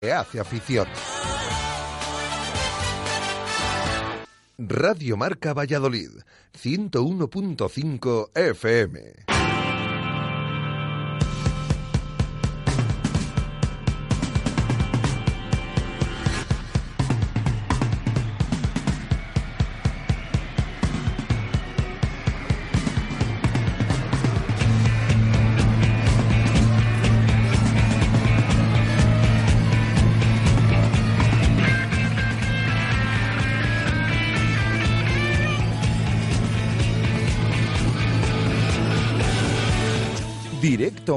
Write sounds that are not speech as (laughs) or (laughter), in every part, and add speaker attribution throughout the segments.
Speaker 1: que hace afición. Radio Marca Valladolid, 101.5 FM.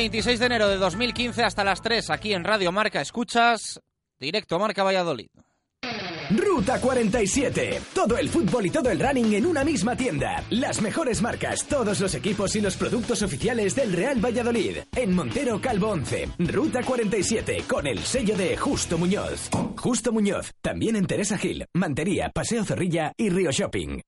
Speaker 2: 26 de enero de 2015 hasta las 3 aquí en Radio Marca Escuchas, directo Marca Valladolid.
Speaker 3: Ruta 47. Todo el fútbol y todo el running en una misma tienda. Las mejores marcas, todos los equipos y los productos oficiales del Real Valladolid. En Montero Calvo 11. Ruta 47 con el sello de Justo Muñoz. Justo Muñoz. También en Teresa Gil, Mantería, Paseo Zorrilla y Río Shopping.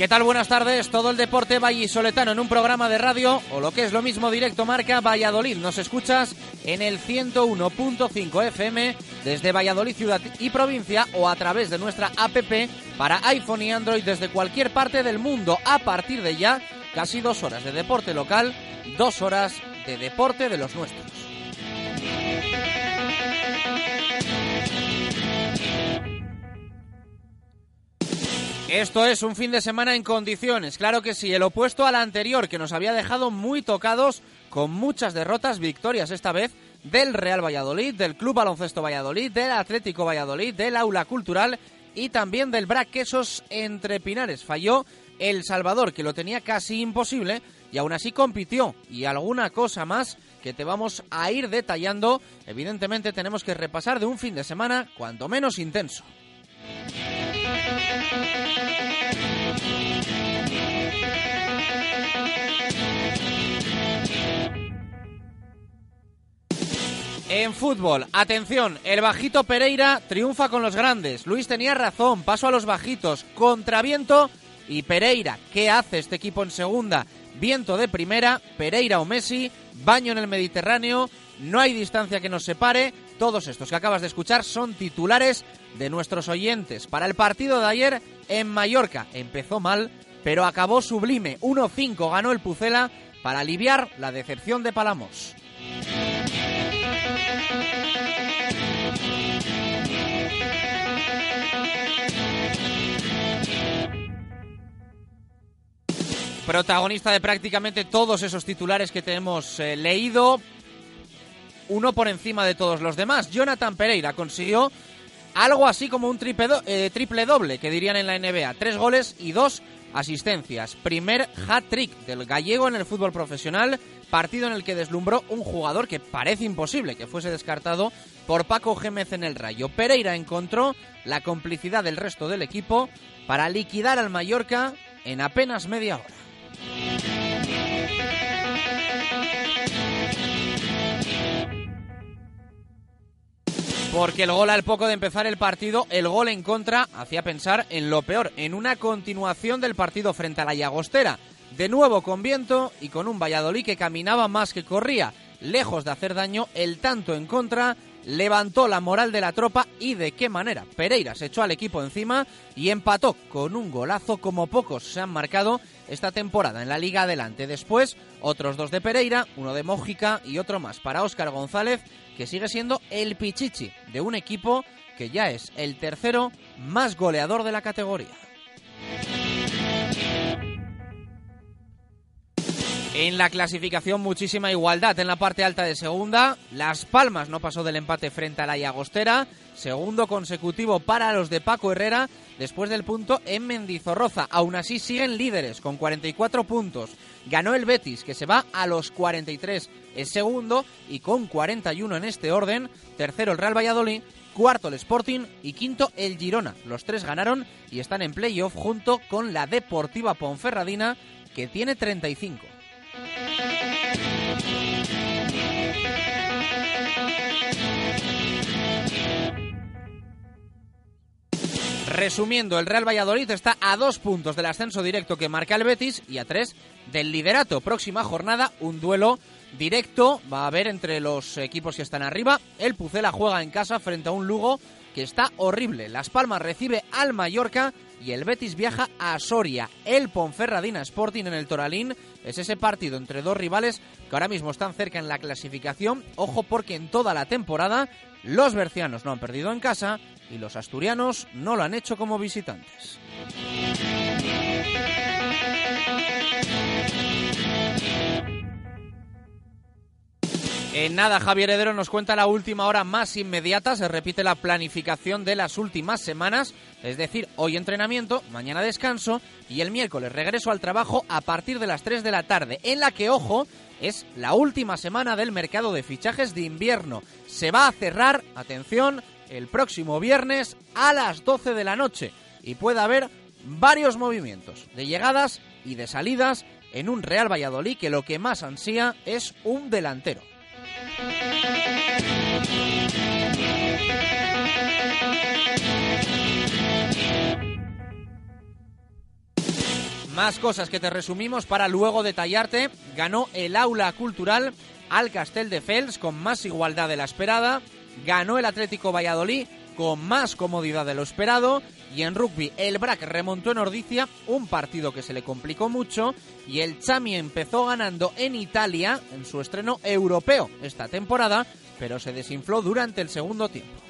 Speaker 2: ¿Qué tal? Buenas tardes. Todo el deporte vallisoletano en un programa de radio o lo que es lo mismo directo marca Valladolid. Nos escuchas en el 101.5 FM desde Valladolid ciudad y provincia o a través de nuestra APP para iPhone y Android desde cualquier parte del mundo. A partir de ya, casi dos horas de deporte local, dos horas de deporte de los nuestros. Esto es un fin de semana en condiciones, claro que sí, el opuesto al anterior que nos había dejado muy tocados con muchas derrotas, victorias esta vez del Real Valladolid, del Club Baloncesto Valladolid, del Atlético Valladolid, del Aula Cultural y también del Brac Quesos entre Pinares. Falló El Salvador, que lo tenía casi imposible y aún así compitió. Y alguna cosa más que te vamos a ir detallando. Evidentemente tenemos que repasar de un fin de semana cuanto menos intenso. En fútbol, atención, el bajito Pereira triunfa con los grandes. Luis tenía razón, paso a los bajitos, contraviento y Pereira. ¿Qué hace este equipo en segunda? Viento de primera, Pereira o Messi, baño en el Mediterráneo, no hay distancia que nos separe. Todos estos que acabas de escuchar son titulares de nuestros oyentes. Para el partido de ayer en Mallorca empezó mal, pero acabó sublime. 1-5 ganó el Pucela para aliviar la decepción de Palamos. Protagonista de prácticamente todos esos titulares que te hemos eh, leído, uno por encima de todos los demás. Jonathan Pereira consiguió algo así como un triple, eh, triple doble, que dirían en la NBA. Tres goles y dos asistencias. Primer hat-trick del gallego en el fútbol profesional, partido en el que deslumbró un jugador que parece imposible que fuese descartado por Paco Gémez en el Rayo. Pereira encontró la complicidad del resto del equipo para liquidar al Mallorca en apenas media hora. Porque el gol al poco de empezar el partido, el gol en contra, hacía pensar en lo peor, en una continuación del partido frente a la Llagostera. De nuevo con viento y con un Valladolid que caminaba más que corría. Lejos de hacer daño, el tanto en contra levantó la moral de la tropa y de qué manera. Pereira se echó al equipo encima y empató con un golazo como pocos se han marcado esta temporada en la Liga Adelante. Después, otros dos de Pereira, uno de Mójica y otro más para Óscar González, que sigue siendo el pichichi de un equipo que ya es el tercero más goleador de la categoría. En la clasificación muchísima igualdad en la parte alta de segunda. Las Palmas no pasó del empate frente a la Llagostera. Segundo consecutivo para los de Paco Herrera después del punto en Mendizorroza. Aún así siguen líderes con 44 puntos. Ganó el Betis que se va a los 43. Es segundo y con 41 en este orden. Tercero el Real Valladolid. Cuarto el Sporting y quinto el Girona. Los tres ganaron y están en playoff junto con la Deportiva Ponferradina que tiene 35. Resumiendo, el Real Valladolid está a dos puntos del ascenso directo que marca el Betis y a tres del liderato. Próxima jornada, un duelo directo va a haber entre los equipos que están arriba. El Pucela juega en casa frente a un Lugo que está horrible. Las Palmas recibe al Mallorca y el Betis viaja a Soria. El Ponferradina Sporting en el Toralín es ese partido entre dos rivales que ahora mismo están cerca en la clasificación. Ojo porque en toda la temporada los bercianos no han perdido en casa y los asturianos no lo han hecho como visitantes. En nada, Javier Heredero nos cuenta la última hora más inmediata. Se repite la planificación de las últimas semanas, es decir, hoy entrenamiento, mañana descanso y el miércoles regreso al trabajo a partir de las 3 de la tarde, en la que, ojo, es la última semana del mercado de fichajes de invierno. Se va a cerrar, atención, el próximo viernes a las 12 de la noche y puede haber varios movimientos de llegadas y de salidas en un Real Valladolid que lo que más ansía es un delantero. Más cosas que te resumimos para luego detallarte. Ganó el aula cultural al Castel de Fels con más igualdad de la esperada. Ganó el Atlético Valladolid con más comodidad de lo esperado. Y en rugby, el BRAC remontó en Ordicia un partido que se le complicó mucho. Y el Chami empezó ganando en Italia en su estreno europeo esta temporada, pero se desinfló durante el segundo tiempo.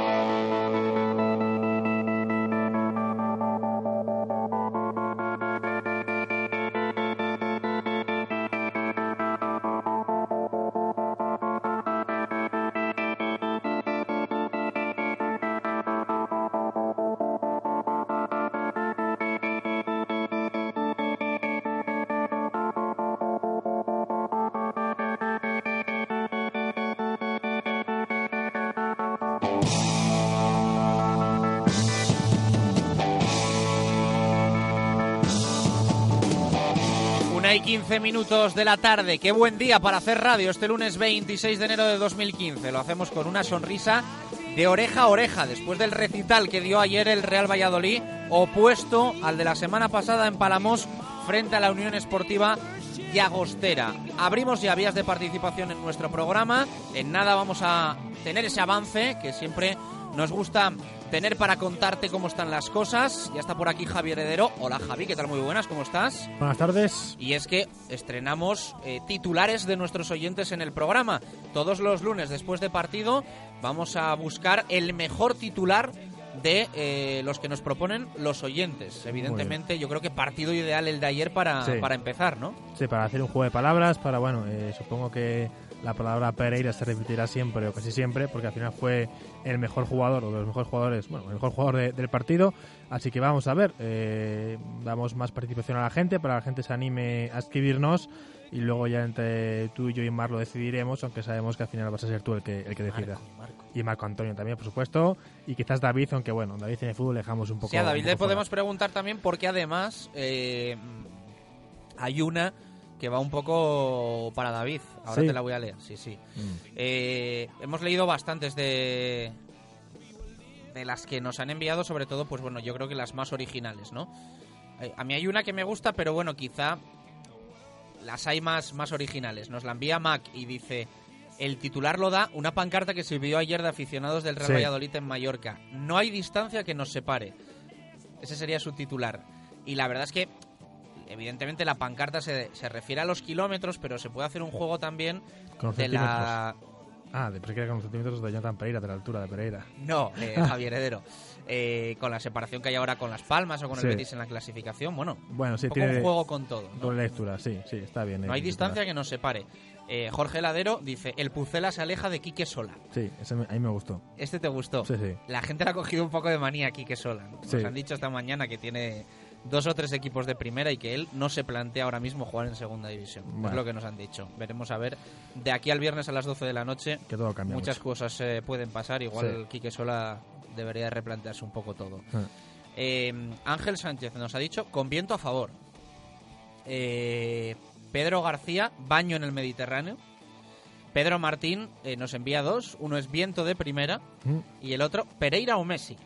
Speaker 2: Una y 15 minutos de la tarde. Qué buen día para hacer radio este lunes 26 de enero de 2015. Lo hacemos con una sonrisa de oreja a oreja después del recital que dio ayer el Real Valladolid, opuesto al de la semana pasada en Palamos frente a la Unión Esportiva Llagostera. Abrimos ya vías de participación en nuestro programa. En nada vamos a tener ese avance que siempre nos gusta tener para contarte cómo están las cosas. Ya está por aquí Javier Heredero. Hola Javi, ¿qué tal? Muy buenas, ¿cómo estás?
Speaker 4: Buenas tardes.
Speaker 2: Y es que estrenamos eh, titulares de nuestros oyentes en el programa. Todos los lunes después de partido vamos a buscar el mejor titular de eh, los que nos proponen los oyentes. Evidentemente, yo creo que partido ideal el de ayer para,
Speaker 4: Sí.
Speaker 2: para empezar, ¿no?
Speaker 4: Sí, para hacer un juego de palabras, para, bueno, eh, supongo que la palabra Pereira se repetirá siempre o casi siempre, porque al final fue el mejor jugador o de los mejores jugadores, bueno, el mejor jugador de- del partido. Así que vamos a ver, eh, damos más participación a la gente para que la gente se anime a escribirnos y luego ya entre tú y yo y Mar lo decidiremos, aunque sabemos que al final vas a ser tú el que, el que decida.
Speaker 2: Marco, Marco.
Speaker 4: Y Marco Antonio también, por supuesto, y quizás David, aunque bueno, David en el fútbol le dejamos un poco.
Speaker 2: Sí, a David le podemos preguntar también porque además eh, hay una que va un poco para David. Ahora
Speaker 4: Sí.
Speaker 2: te la voy a leer, sí, sí.
Speaker 4: Mm.
Speaker 2: Eh, hemos leído bastantes de de las que nos han enviado, sobre todo, pues bueno, yo creo que las más originales, ¿no? Eh, a mí hay una que me gusta, pero bueno, quizá las hay más, más originales. Nos la envía Mac y dice, el titular lo da una pancarta que se vio ayer de aficionados del Real
Speaker 4: Sí.
Speaker 2: Valladolid en Mallorca. No hay distancia que nos separe. Ese sería su titular. Y la verdad es que, evidentemente, la pancarta se, se refiere a los kilómetros, pero se puede hacer un juego también
Speaker 4: Con
Speaker 2: de la...
Speaker 4: Ah, de que con los centímetros de Jonathan Pereira, de la altura de Pereira.
Speaker 2: No, eh, (laughs) Javier Heredero. Eh, con la separación que hay ahora con Las Palmas o con
Speaker 4: Sí.
Speaker 2: el Betis en la clasificación, bueno,
Speaker 4: Bueno, sí,
Speaker 2: un poco
Speaker 4: tiene
Speaker 2: un juego con todo. ¿no?
Speaker 4: doble lectura, sí, sí, está bien.
Speaker 2: No
Speaker 4: eh,
Speaker 2: hay distancia que nos separe. Eh, Jorge Heladero dice, el Pucela se aleja de Quique Sola.
Speaker 4: Sí, ese me- a mí me gustó.
Speaker 2: ¿Este te gustó?
Speaker 4: Sí, sí.
Speaker 2: La gente le ha cogido un poco de manía a Quique Sola. Nos
Speaker 4: Sí.
Speaker 2: han dicho esta mañana que tiene dos o tres equipos de primera y que él no se plantea ahora mismo jugar en segunda división. Es lo que nos han dicho. Veremos a ver. De aquí al viernes a las 12 de la noche
Speaker 4: Que todo cambia
Speaker 2: muchas
Speaker 4: mucho.
Speaker 2: cosas eh, pueden pasar. Igual
Speaker 4: Sí.
Speaker 2: Quique Sola debería de replantearse un poco todo.
Speaker 4: Ah.
Speaker 2: Eh, Ángel Sánchez nos ha dicho con viento a favor. Eh, Pedro García, baño en el Mediterráneo. Pedro Martín nos envía dos. Uno es viento de primera
Speaker 4: Mm,
Speaker 2: y el otro Pereira o Messi.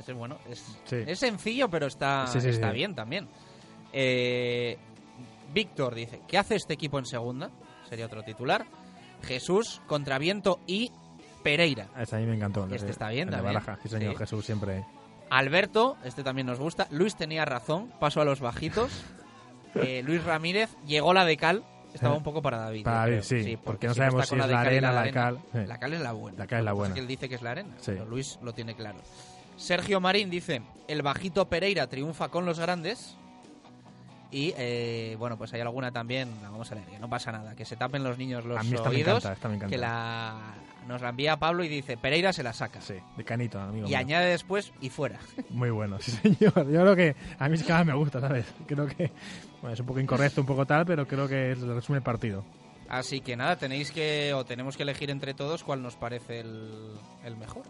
Speaker 2: Ese, bueno, es,
Speaker 4: Sí.
Speaker 2: es sencillo, pero está,
Speaker 4: Sí, sí,
Speaker 2: está bien también. Eh, Víctor dice, ¿qué hace este equipo en segunda? Sería otro titular. Jesús, contra viento y Pereira.
Speaker 4: Ese a mí me encantó.
Speaker 2: Este
Speaker 4: de-
Speaker 2: está bien
Speaker 4: el de. Baraja, señor. Jesús, siempre.
Speaker 2: Alberto, este también nos gusta. Luis tenía razón, paso a los bajitos. (laughs) Eh, Luis Ramírez, llegó la de cal. Estaba
Speaker 4: Eh,
Speaker 2: un poco para David.
Speaker 4: para David, sí, porque
Speaker 2: porque
Speaker 4: no sabemos si es la
Speaker 2: cal
Speaker 4: arena, la
Speaker 2: arena.
Speaker 4: cal, sí.
Speaker 2: La cal es la buena.
Speaker 4: La cal es la buena.
Speaker 2: que él dice que es la arena.
Speaker 4: Sí.
Speaker 2: Pero Luis lo tiene claro. Sergio Marín dice: El bajito Pereira triunfa con los grandes. Y eh, bueno, pues hay alguna también, la vamos a leer, que no pasa nada, que se tapen los niños los
Speaker 4: A mí esta me
Speaker 2: oídos,
Speaker 4: encanta, esta me encanta.
Speaker 2: que la nos la envía Pablo y dice, Pereira se la saca.
Speaker 4: Sí, de canito, amigo.
Speaker 2: Y
Speaker 4: mío.
Speaker 2: añade después y fuera. (laughs)
Speaker 4: Muy bueno, sí, señor. Yo creo que a mí es que más me gusta, ¿sabes? Creo que bueno, es un poco incorrecto, un poco tal, pero creo que es- resume el partido.
Speaker 2: Así que nada, tenéis que, o tenemos que elegir entre todos cuál nos parece el, el mejor.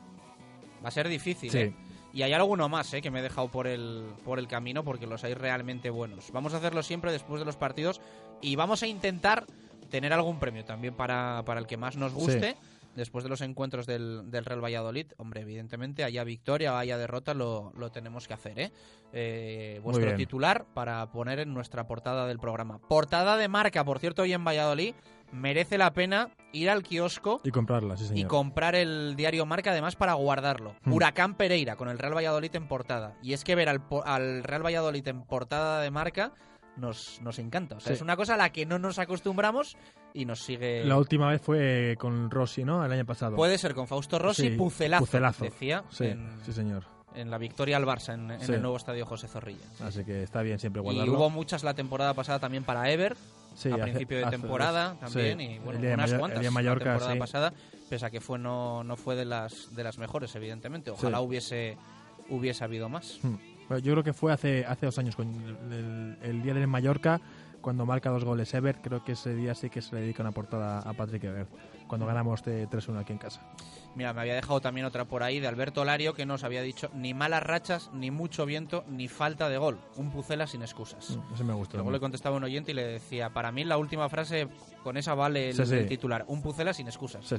Speaker 2: Va a ser difícil,
Speaker 4: Sí.
Speaker 2: ¿eh? Y hay alguno más, ¿eh? Que me he dejado por el, por el camino porque los hay realmente buenos. Vamos a hacerlo siempre después de los partidos y vamos a intentar tener algún premio también para, para el que más nos guste. Después de los encuentros del, del Real Valladolid, hombre, evidentemente, haya victoria o haya derrota, lo, lo tenemos que hacer, ¿eh? Eh, vuestro titular para poner en nuestra portada del programa. Portada de marca, por cierto, hoy en Valladolid. Merece la pena ir al kiosco
Speaker 4: Y comprarla, sí,
Speaker 2: y comprar el diario Marca además para guardarlo.
Speaker 4: Hmm.
Speaker 2: Huracán Pereira con el Real Valladolid en portada. Y es que ver al, al Real Valladolid en portada de Marca nos, nos encanta. O sea,
Speaker 4: Sí.
Speaker 2: es una cosa a la que no nos acostumbramos y nos sigue...
Speaker 4: La última vez fue con Rossi, ¿no? El año pasado.
Speaker 2: Puede ser con Fausto Rossi,
Speaker 4: Sí,
Speaker 2: pucelazo,
Speaker 4: pucelazo.
Speaker 2: decía,
Speaker 4: Sí,
Speaker 2: en,
Speaker 4: sí, señor.
Speaker 2: en la victoria al Barça en, en
Speaker 4: Sí.
Speaker 2: el nuevo estadio José Zorrilla.
Speaker 4: Así que está bien siempre
Speaker 2: Y
Speaker 4: guardarlo.
Speaker 2: hubo muchas la temporada pasada también para Ever,
Speaker 4: Sí,
Speaker 2: a
Speaker 4: hace-
Speaker 2: principio de
Speaker 4: hace-
Speaker 2: temporada
Speaker 4: sí.
Speaker 2: también y bueno unas cuantas
Speaker 4: de
Speaker 2: la
Speaker 4: Mallorca,
Speaker 2: temporada
Speaker 4: sí.
Speaker 2: pasada pese a que fue no, no fue de las de las mejores evidentemente ojalá hubiese hubiese habido más
Speaker 4: Hmm. Bueno, yo creo que fue hace, hace dos años, con el, día del Mallorca, cuando marca dos goles Ever. Creo que ese día sí que se le dedica una portada a Patrick Ever. Cuando ganamos de 3-1 aquí en casa.
Speaker 2: mira me había dejado también otra por ahí de Alberto Lario que nos había dicho ni malas rachas ni mucho viento ni falta de gol un pucela sin excusas
Speaker 4: Hmm, Ese me gustó.
Speaker 2: Luego le contestaba un oyente y le decía, para mí la última frase, con esa vale el,
Speaker 4: Sí, sí.
Speaker 2: el titular, un pucela sin excusas.
Speaker 4: Sí.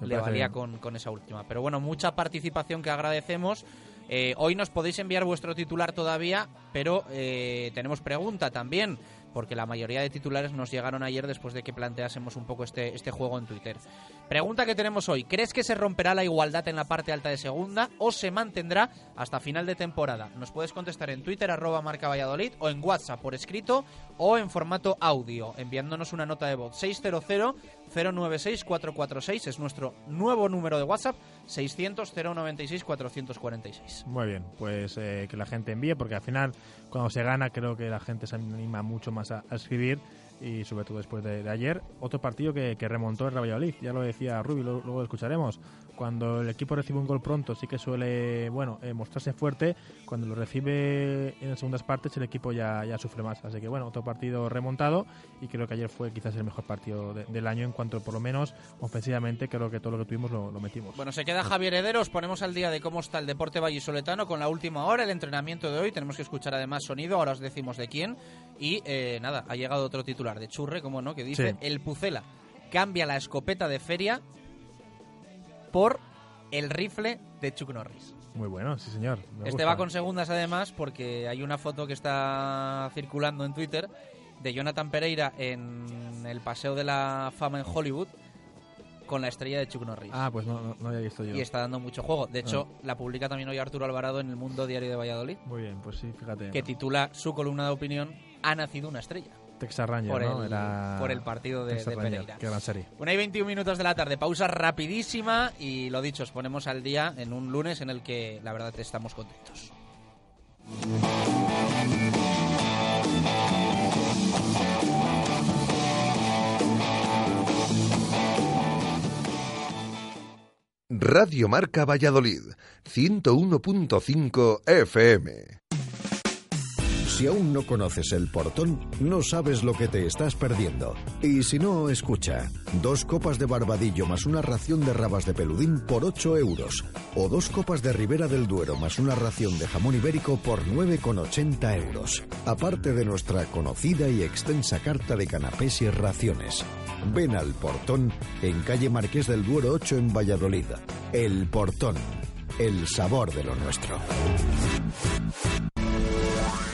Speaker 2: Le- valía con, con esa última. Pero bueno, mucha participación que agradecemos. Eh, hoy nos podéis enviar vuestro titular todavía, pero eh, tenemos pregunta también. Porque la mayoría de titulares nos llegaron ayer después de que planteásemos un poco este, este juego en Twitter. Pregunta que tenemos hoy, ¿crees que se romperá la igualdad en la parte alta de segunda o se mantendrá hasta final de temporada? Nos puedes contestar en Twitter arroba marca Valladolid o en WhatsApp por escrito o en formato audio, enviándonos una nota de voz 600 096 446 es nuestro nuevo número de WhatsApp 600 096 446.
Speaker 4: Muy bien, pues eh, que la gente envíe, porque al final, cuando se gana, creo que la gente se anima mucho más a, escribir y sobre todo después de, ayer, otro partido que, que, remontó el Valladolid, ya lo decía Rubi, luego lo escucharemos. Cuando el equipo recibe un gol pronto, sí que suele bueno eh, mostrarse fuerte. Cuando lo recibe en las segundas partes, el equipo ya, ya sufre más. Así que bueno, otro partido remontado y creo que ayer fue quizás el mejor partido de, del año en cuanto, por lo menos, ofensivamente, creo que todo lo que tuvimos lo, lo metimos.
Speaker 2: Bueno, se queda Javier Hederos, ponemos al día de cómo está el deporte vallisoletano con la última hora, el entrenamiento de hoy. Tenemos que escuchar además sonido, ahora os decimos de quién. Y eh, nada, ha llegado otro titular de Churre, como no, que dice:
Speaker 4: Sí.
Speaker 2: El Pucela cambia la escopeta de feria por el rifle de Chuck Norris.
Speaker 4: Muy bueno, sí señor. me
Speaker 2: Este
Speaker 4: gusta.
Speaker 2: va con segundas además porque hay una foto que está circulando en Twitter de Jonathan Pereira en el Paseo de la Fama en Hollywood con la estrella de Chuck Norris.
Speaker 4: Ah, pues no, no, no había visto yo.
Speaker 2: y está dando mucho juego. De hecho, la publica también hoy Arturo Alvarado en el Mundo Diario de Valladolid,
Speaker 4: Muy bien, pues sí, fíjate.
Speaker 2: que titula su columna de opinión Ha nacido una estrella
Speaker 4: Texas Ranger,
Speaker 2: por,
Speaker 4: ¿no?
Speaker 2: el,
Speaker 4: Era
Speaker 2: por el partido de, de Pereira.
Speaker 4: Qué gran serie.
Speaker 2: Una y 21 minutos de la tarde, pausa rapidísima y lo dicho, os ponemos al día en un lunes en el que la verdad estamos contentos.
Speaker 1: Radio Marca Valladolid, 101.5 FM.
Speaker 5: Si aún no conoces el portón, no sabes lo que te estás perdiendo. Y si no, escucha. Dos copas de barbadillo más una ración de rabas de peludín por 8 euros. O dos copas de Ribera del Duero más una ración de jamón ibérico por 9,80 euros. Aparte de nuestra conocida y extensa carta de canapés y raciones. Ven al portón en calle Marqués del Duero 8 en Valladolid. El portón. El sabor de lo nuestro.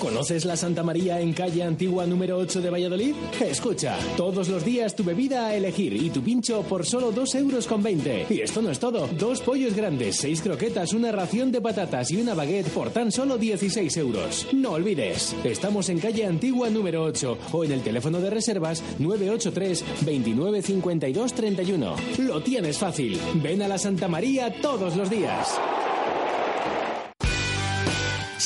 Speaker 6: ¿Conoces la Santa María en calle Antigua número 8 de Valladolid? Escucha, todos los días tu bebida a elegir y tu pincho por solo 2 euros con 20. Y esto no es todo. Dos pollos grandes, seis croquetas, una ración de patatas y una baguette por tan solo 16 euros. No olvides, estamos en calle Antigua número 8 o en el teléfono de reservas 983 29 52 31. Lo tienes fácil. Ven a la Santa María todos los días.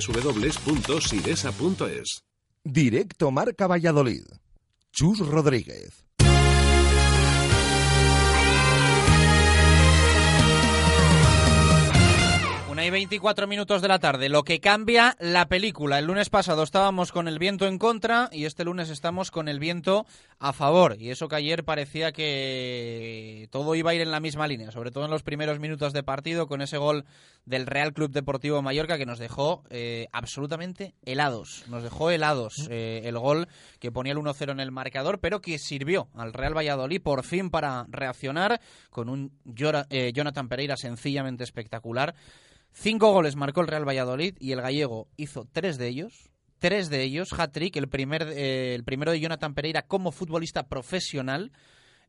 Speaker 7: www.siresa.es.
Speaker 1: Directo Marca Valladolid. Chus Rodríguez.
Speaker 2: Una y 24 minutos de la tarde, lo que cambia la película. El lunes pasado estábamos con el viento en contra y este lunes estamos con el viento a favor. Y eso que ayer parecía que todo iba a ir en la misma línea, sobre todo en los primeros minutos de partido con ese gol del Real Club Deportivo Mallorca que nos dejó eh, absolutamente helados. Nos dejó helados eh, el gol que ponía el 1-0 en el marcador, pero que sirvió al Real Valladolid por fin para reaccionar con un eh, Jonathan Pereira sencillamente espectacular. Cinco goles marcó el Real Valladolid y el gallego hizo tres de ellos. Tres de ellos, hat-trick, el, primer, eh, el primero de Jonathan Pereira como futbolista profesional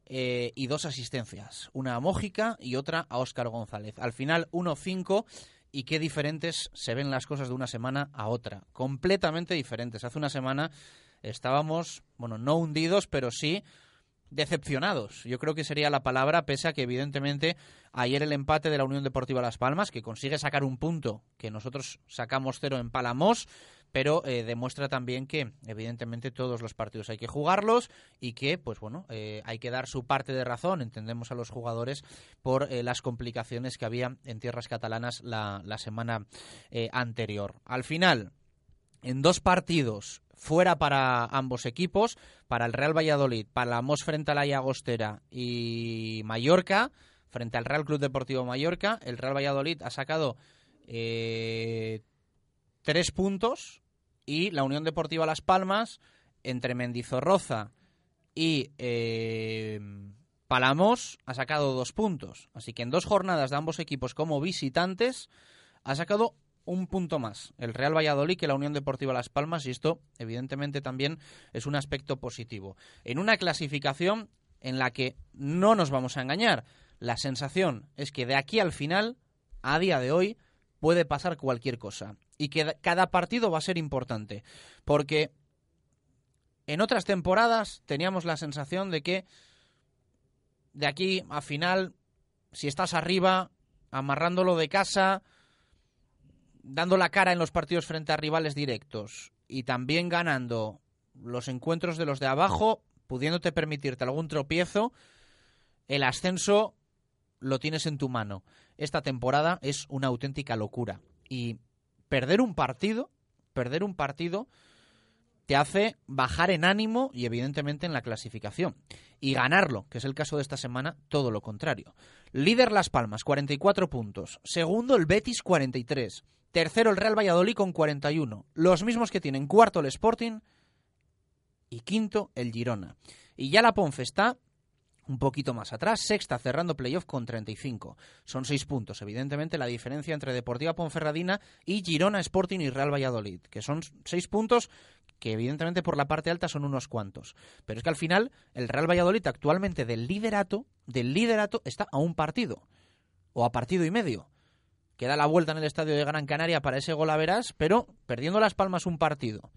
Speaker 2: eh, y dos asistencias. Una a Mójica y otra a Óscar González. Al final 1-5 y qué diferentes se ven las cosas de una semana a otra. Completamente diferentes. Hace una semana estábamos, bueno, no hundidos, pero sí decepcionados. Yo creo que sería la palabra, pese a que evidentemente ayer el empate de la Unión Deportiva Las Palmas, que consigue sacar un punto que nosotros sacamos cero en Palamos, pero eh, demuestra también que evidentemente todos los partidos hay que jugarlos y que pues bueno eh, hay que dar su parte de razón entendemos a los jugadores por eh, las complicaciones que había en tierras catalanas la, la semana anterior al final en dos partidos fuera para ambos equipos, para el Real Valladolid, para frente a la Llagostera y Mallorca, frente al Real Club Deportivo Mallorca, el Real Valladolid ha sacado eh, tres puntos y la Unión Deportiva Las Palmas, entre Mendizorroza y eh, Palamos, ha sacado dos puntos. Así que en dos jornadas de ambos equipos como visitantes, ha sacado un punto más el Real Valladolid que la Unión Deportiva Las Palmas y esto evidentemente también es un aspecto positivo. En una clasificación en la que no nos vamos a engañar, la sensación es que de aquí al final, a día de hoy, puede pasar cualquier cosa y que cada partido va a ser importante porque en otras temporadas teníamos la sensación de que de aquí a final, si estás arriba, amarrándolo de casa, dando la cara en los partidos frente a rivales directos y también ganando los encuentros de los de abajo, pudiéndote permitirte algún tropiezo, el ascenso lo tienes en tu mano. Esta temporada es una auténtica locura. Y perder un partido, perder un partido, te hace bajar en ánimo y evidentemente en la clasificación. Y ganarlo, que es el caso de esta semana, todo lo contrario. Líder Las Palmas, 44 puntos. Segundo el Betis, 43. Tercero el Real Valladolid con 41. Los mismos que tienen cuarto el Sporting y quinto el Girona. Y ya la Ponce está un poquito más atrás, sexta cerrando playoff con 35. Son seis puntos, evidentemente, la diferencia entre Deportiva Ponferradina y Girona Sporting y Real Valladolid, que son seis puntos que evidentemente por la parte alta son unos cuantos. Pero es que al final el Real Valladolid actualmente del liderato, del liderato está a un partido o a partido y medio que da la vuelta en el estadio de Gran Canaria para ese gol a verás, pero perdiendo Las Palmas un partido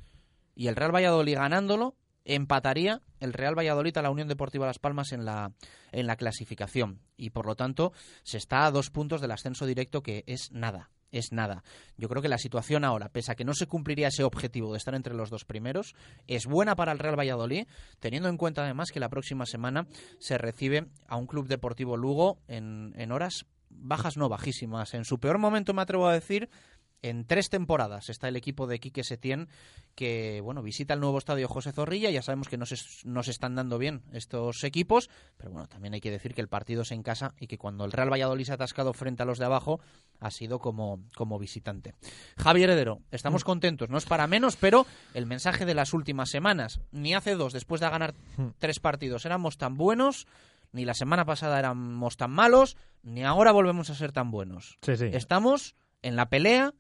Speaker 2: y el Real Valladolid ganándolo, empataría el Real Valladolid a la Unión Deportiva Las Palmas en la, en la clasificación. Y por lo tanto, se está a dos puntos del ascenso directo, que es nada. Es nada. Yo creo que la situación ahora, pese a que no se cumpliría ese objetivo de estar entre los dos primeros, es buena para el Real Valladolid, teniendo en cuenta además que la próxima semana se recibe a un club deportivo Lugo en, en horas bajas no bajísimas. En su peor momento, me atrevo a decir, en tres temporadas está el equipo de Quique Setién que bueno visita el nuevo estadio José Zorrilla ya sabemos que no se, están dando bien estos equipos pero bueno también hay que decir que el partido es en casa y que cuando el Real Valladolid se ha atascado frente a los de abajo ha sido como, como visitante Javier Heredero estamos mm. contentos no es para menos pero el mensaje de las últimas semanas ni hace dos después de ganar mm. tres partidos éramos tan buenos ni la semana pasada éramos tan malos, ni ahora volvemos a ser tan buenos. Estamos en la pelea,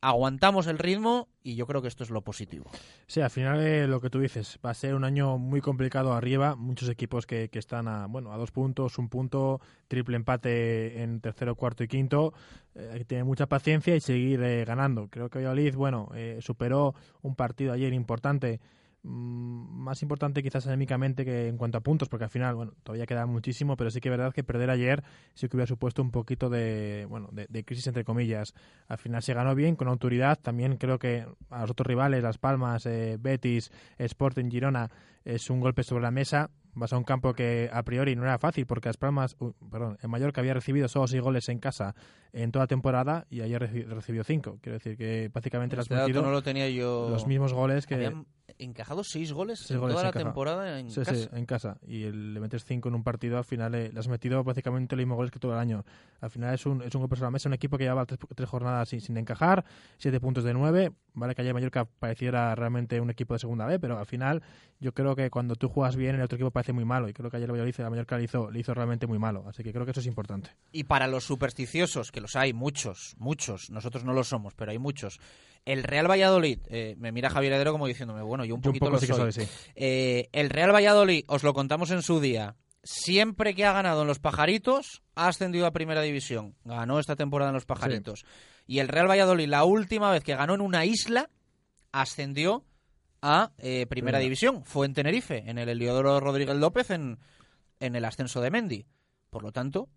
Speaker 2: aguantamos el ritmo y yo creo que esto es lo positivo.
Speaker 4: Sí, al final eh, lo que tú dices, va a ser un año muy complicado arriba, muchos equipos que, que, están a, bueno, a dos puntos, un punto, triple empate en tercero, cuarto y quinto, eh, hay que tener mucha paciencia y seguir eh, ganando. Creo que Valladolid, bueno, superó un partido ayer importante más importante quizás anémicamente que en cuanto a puntos, porque al final, bueno, todavía queda muchísimo, pero sí que es verdad que perder ayer sí que hubiera supuesto un poquito de, bueno, de, crisis entre comillas. Al final se ganó bien, con autoridad. También creo que a los otros rivales, Las Palmas, eh, Betis, Sporting, Girona, es un golpe sobre la mesa vas a un campo que a priori no era fácil porque Las Palmas, perdón, en Mallorca había recibido solo seis goles en casa en toda temporada y ayer recibió cinco. Quiero decir que prácticamente
Speaker 2: las este metido no lo tenía yo.
Speaker 4: los mismos goles que
Speaker 2: habían encajado seis goles en toda la temporada en casa. Sí,
Speaker 4: en casa y el, le metes cinco en un partido al final le, has metido prácticamente los mismos goles que todo el año. Al final es un es un golpe la mesa, un equipo que llevaba tres, tres jornadas sin, sin, encajar, siete puntos de nueve. Vale que ayer Mallorca pareciera realmente un equipo de segunda B, pero al final yo creo que cuando tú juegas bien el otro equipo parece muy malo y creo que ayer Valladolid a Mallorca le hizo, le hizo realmente muy malo, así que creo que eso es importante.
Speaker 2: Y para los supersticiosos, que los hay muchos, muchos, nosotros no lo somos, pero hay muchos. El Real Valladolid, eh, me mira Javier Heredero como diciéndome, bueno, yo un poquito lo soy. Eh, el Real Valladolid, os lo contamos en su día, siempre que ha ganado en los Pajaritos, ha ascendido a Primera División. Ganó esta temporada en los Pajaritos. Y el Real Valladolid, la última vez que ganó en una isla, ascendió a eh, Primera
Speaker 4: Primera.
Speaker 2: División. Fue en Tenerife, en el Heliodoro Rodríguez López, en, en el ascenso de Mendy. Por lo tanto,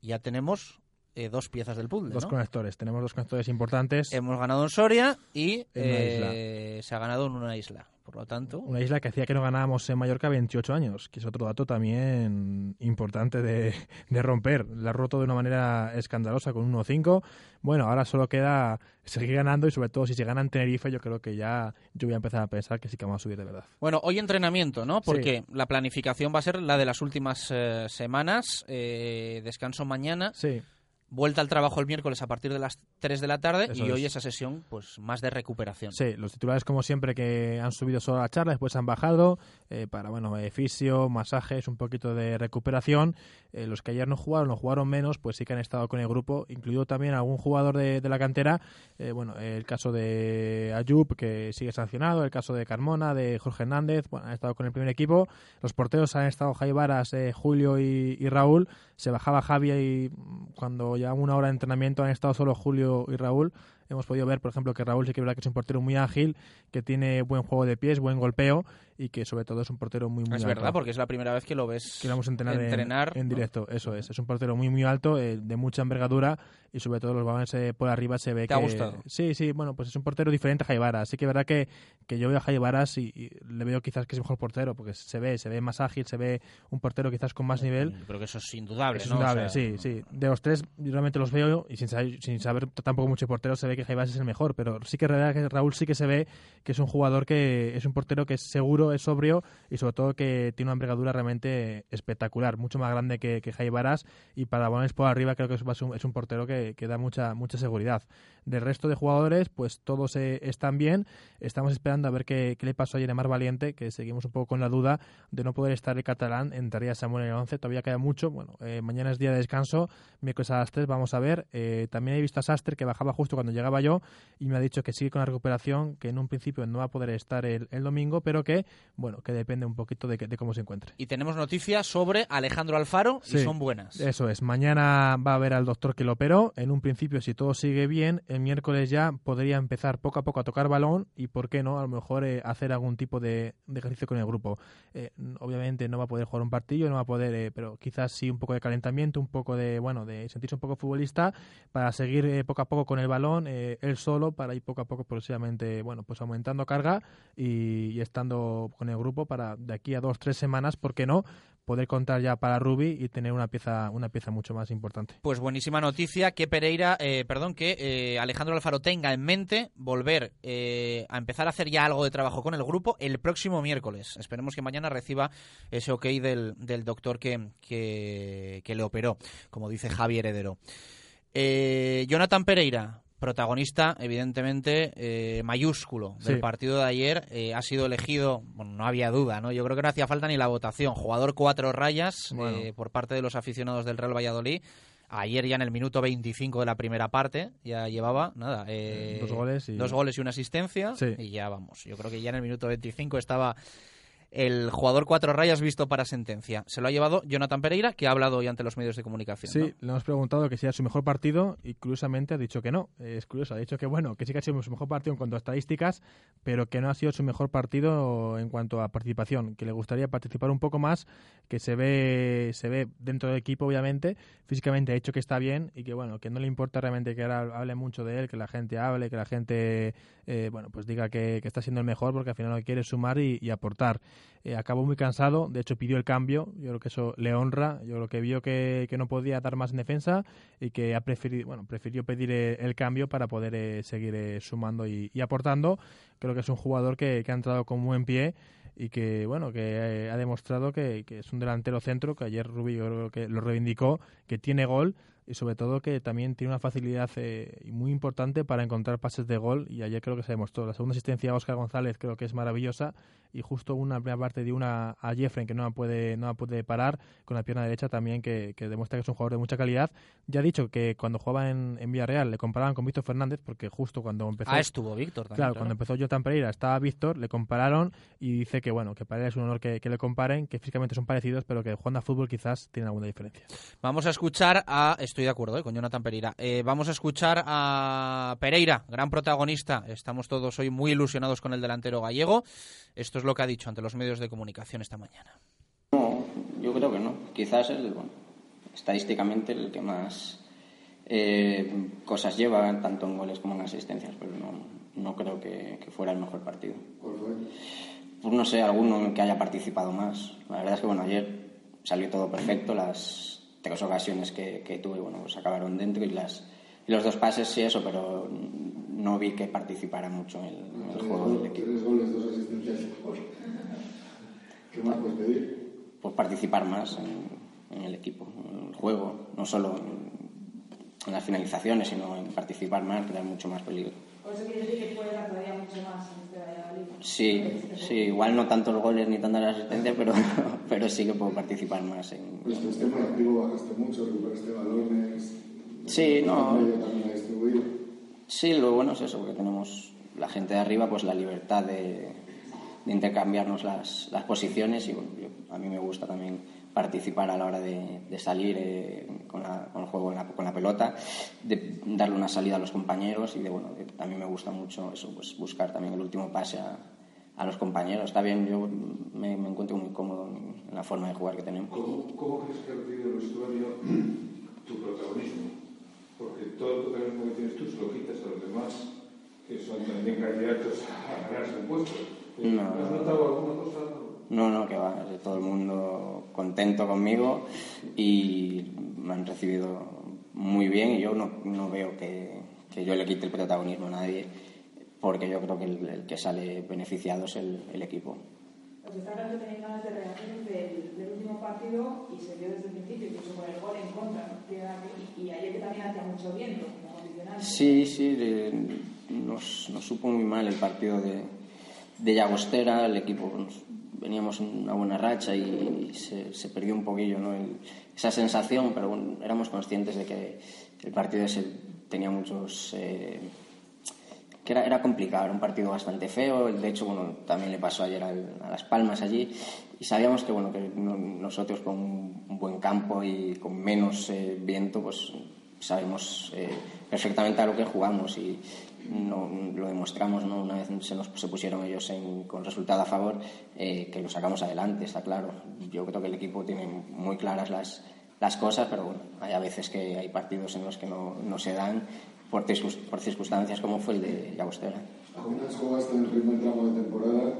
Speaker 2: ya tenemos eh, dos piezas del puzzle.
Speaker 4: Dos
Speaker 2: ¿no?
Speaker 4: conectores. Tenemos dos conectores importantes.
Speaker 2: Hemos ganado en Soria y eh, se ha ganado en una isla. Por lo tanto,
Speaker 4: Una isla que hacía que no ganábamos en Mallorca 28 años, que es otro dato también importante de, (laughs) de romper. La ha roto de una manera escandalosa con 1-5. Bueno, ahora solo queda seguir ganando y sobre todo si se gana en Tenerife yo creo que ya yo voy a empezar a pensar que sí que vamos a subir de verdad.
Speaker 2: Bueno, hoy entrenamiento, ¿no? Porque la planificación va a ser la de las últimas eh, semanas. eh, descanso mañana.
Speaker 4: Sí,
Speaker 2: Vuelta al trabajo el miércoles a partir de las 3 de la tarde.
Speaker 4: Eso
Speaker 2: y hoy
Speaker 4: es.
Speaker 2: esa sesión, pues más de recuperación.
Speaker 4: sí, los titulares como siempre que han subido solo a la charla, después han bajado eh, para, bueno, fisio, masajes, un poquito de recuperación. Eh, los que ayer no jugaron, o jugaron menos, pues sí que han estado con el grupo, incluido también algún jugador de, de la cantera. Eh, bueno, el caso de Ayub, que sigue sancionado, el caso de Carmona, de Jorge Hernández, bueno, han estado con el primer equipo. Los porteros han estado Jai Varas, eh, Julio y, y Raúl. Se bajaba Javi y mm, cuando llevamos una hora de entrenamiento han estado solo Julio y Raúl. Hemos podido ver, por ejemplo, que Raúl sí que es un portero muy ágil, que tiene buen juego de pies, buen golpeo y que sobre todo es un portero muy, muy
Speaker 2: Es
Speaker 4: alto
Speaker 2: verdad, porque es la primera vez que lo ves
Speaker 4: que vamos a entrenar, en-
Speaker 2: entrenar,
Speaker 4: en,
Speaker 2: ¿no?
Speaker 4: directo. Eso es. Es un portero muy, muy alto, eh, de mucha envergadura y sobre todo los balones eh, por arriba se ve
Speaker 2: ¿Te
Speaker 4: que...
Speaker 2: ha gustado?
Speaker 4: Sí, sí, bueno, pues es un portero diferente a Jaivara. Así que es verdad que, que yo veo a Jaivaras y, y le veo quizás que es mejor portero porque se ve, se ve más ágil, se ve un portero quizás con más nivel.
Speaker 2: Creo que eso es indudable,
Speaker 4: Es
Speaker 2: ¿no? O
Speaker 4: indudable,
Speaker 2: sea,
Speaker 4: sí, sí. De los tres, yo realmente los veo y sin saber, sin saber tampoco mucho portero, se ve que Jaivas es el mejor. Pero sí que es verdad que Raúl sí que se ve que es un jugador que es un portero que es seguro, es sobrio y sobre todo que tiene una envergadura realmente espectacular, mucho más grande que, que Jai Varas. Y para balones por arriba, creo que es un, es un portero que, que da mucha, mucha seguridad. Del resto de jugadores, pues todos eh, están bien. Estamos esperando a ver qué, qué le pasó ayer a Mar Valiente, que seguimos un poco con la duda de no poder estar el catalán. Entraría Samuel en el 11, todavía queda mucho. Bueno, eh, mañana es día de descanso, miércoles a las 3, vamos a ver. Eh, también he visto a Sastre que bajaba justo cuando llegaba yo y me ha dicho que sigue con la recuperación, que en un principio no va a poder estar el, el domingo, pero que, bueno, que depende un poquito de, que- de cómo se encuentre.
Speaker 2: Y tenemos noticias sobre Alejandro Alfaro y
Speaker 4: Sí.
Speaker 2: son buenas.
Speaker 4: Eso es, mañana va a ver al doctor que lo operó. En un principio, si todo sigue bien, el miércoles ya podría empezar poco a poco a tocar balón y, ¿por qué no? A lo mejor eh, hacer algún tipo de, de ejercicio con el grupo. Eh, obviamente no va a poder jugar un partido, no va a poder, eh, pero quizás sí un poco de calentamiento, un poco de, bueno, de sentirse un poco futbolista para seguir eh, poco a poco con el balón, eh, él solo, para ir poco a poco progresivamente, bueno, pues aumentando carga y, y estando con el grupo para de aquí a dos, tres semanas, ¿por qué no? poder contar ya para Ruby y tener una pieza una pieza mucho más importante.
Speaker 2: Pues buenísima noticia que Pereira, eh, perdón, que eh, Alejandro Alfaro tenga en mente volver eh, a empezar a hacer ya algo de trabajo con el grupo el próximo miércoles. Esperemos que mañana reciba ese ok del, del doctor que, que, que le operó, como dice Javi Heredero. Jonathan Pereira, protagonista, evidentemente, eh, mayúsculo del
Speaker 4: Sí.
Speaker 2: partido de ayer, eh, ha sido elegido, bueno, no había duda, ¿no? Yo creo que no hacía falta ni la votación. Jugador cuatro rayas
Speaker 4: Bueno.
Speaker 2: eh, por parte de los aficionados del Real Valladolid. Ayer ya en el minuto 25 de la primera parte ya llevaba, nada, eh,
Speaker 4: Dos goles y-
Speaker 2: dos goles y una asistencia
Speaker 4: Sí.
Speaker 2: y ya vamos. Yo creo que ya en el minuto 25 estaba el jugador cuatro rayas visto para sentencia. Se lo ha llevado Jonathan Pereira, que ha hablado hoy ante los medios de comunicación.
Speaker 4: Sí,
Speaker 2: ¿no?
Speaker 4: le hemos preguntado que si era su mejor partido y curiosamente ha dicho que no. Es curioso, ha dicho que bueno, que sí que ha sido su mejor partido en cuanto a estadísticas, pero que no ha sido su mejor partido en cuanto a participación, que le gustaría participar un poco más, que se ve se ve dentro del equipo obviamente, físicamente ha dicho que está bien y que bueno, que no le importa realmente que ahora hable mucho de él, que la gente hable, que la gente eh, bueno, pues diga que, que está siendo el mejor porque al final lo que quiere es sumar y, y aportar. Eh, acabó muy cansado, de hecho pidió el cambio, yo creo que eso le honra, yo creo que vio que, que no podía dar más en defensa y que ha preferido, bueno, prefirió pedir el cambio para poder eh, seguir eh, sumando y, aportando. Creo que es un jugador que, que ha entrado con buen pie y que bueno que eh, ha demostrado que, es un delantero centro que ayer Rubí yo creo que lo reivindicó que tiene gol y sobre todo que también tiene una facilidad eh, muy importante para encontrar pases de gol y ayer creo que se demostró la segunda asistencia a Óscar González creo que es maravillosa y justo una primera parte de una a Jeffrey que no la puede no la puede parar con la pierna derecha también que, que demuestra que es un jugador de mucha calidad ya ha dicho que cuando jugaba en, en Villarreal le comparaban con Víctor Fernández porque justo cuando empezó
Speaker 2: Ah, estuvo Víctor también.
Speaker 4: Claro, cuando empezó Jotan Pereira estaba Víctor, le compararon y dice que bueno, que para él es un honor que, que le comparen, que físicamente son parecidos, pero que jugando a fútbol quizás tienen alguna diferencia.
Speaker 2: Vamos a escuchar a Estoy de acuerdo ¿eh? con Jonathan Pereira. Eh, vamos a escuchar a Pereira, gran protagonista. Estamos todos hoy muy ilusionados con el delantero gallego. Esto es lo que ha dicho ante los medios de comunicación esta mañana.
Speaker 8: No, yo creo que no. Quizás el, bueno, estadísticamente el que más eh, cosas lleva, tanto en goles como en asistencias, pero no, no creo que, que fuera el mejor partido. Pues no sé, alguno que haya participado más. La verdad es que bueno, ayer salió todo perfecto, las ocasiones que, que tuve, bueno, pues acabaron dentro y las y los dos pases sí eso, pero no vi que participara mucho en el, en el juego del equipo.
Speaker 9: Tres goles, dos asistencias. ¿Qué más puedes pedir?
Speaker 8: Pues participar más en, en el equipo, en el juego, no solo en, en las finalizaciones, sino en participar más, crear mucho más peligro.
Speaker 10: Por eso quiere decir que puede dar todavía mucho más en este Valladolid.
Speaker 8: Sí, sí, igual no tanto los goles ni tanta la asistencia, pero, (laughs) pero sí que puedo participar más en...
Speaker 9: Pues tu sistema activo bajaste mucho, recuperaste balones.
Speaker 8: Sí, no. Sí, lo bueno es eso, que tenemos la gente de arriba, pues la libertad de, de intercambiarnos las, las posiciones y bueno, yo- a mí me gusta también participar a la hora de, de salir eh, con, la- con el juego la- con la pelota, de darle una salida a los compañeros y de bueno, de- también me gusta mucho eso, pues buscar también el último pase a, a los compañeros. Está bien, yo me, me encuentro muy cómodo en, la forma de jugar que tenemos.
Speaker 9: ¿Cómo, ¿Cómo crees que ha recibido el vestuario tu protagonismo? Porque todo el protagonismo que tienes tú se lo quitas a los demás, que son también candidatos a ganarse un puesto. ¿Has notado alguna cosa?
Speaker 8: No, no, que va, todo el mundo contento conmigo y me han recibido muy bien y yo no, no veo que, que yo le quite el protagonismo a nadie porque yo creo que el, el que sale beneficiado es el, el equipo.
Speaker 10: Pues está claro que tenéis ganas de reacciones del, del último partido y se vio desde el principio, incluso con el gol en contra. ¿no? Y, ayer que también hacía mucho viento, como.
Speaker 8: Sí, sí, de- nos, nos supo muy mal el partido de, de Llagostera, el equipo nos- veníamos en una buena racha y se, se perdió un poquillo ¿no? El- esa sensación, pero bueno, éramos conscientes de que el partido ese tenía muchos... eh, que era, era complicado, era un partido bastante feo, de hecho, bueno, también le pasó ayer al- a Las Palmas allí, y sabíamos que, bueno, que no- nosotros con un buen campo y con menos eh, viento, pues sabemos eh, perfectamente a lo que jugamos y no, lo demostramos, ¿no? Una vez se nos se pusieron ellos en- con resultado a favor, eh, que lo sacamos adelante, está claro. Yo creo que el equipo tiene muy claras las, las cosas, pero bueno, hay a veces que hay partidos en los que no, no se dan por, por circunstancias como fue el de Llagostera.
Speaker 9: Apenas jugaste en el primer tramo de temporada,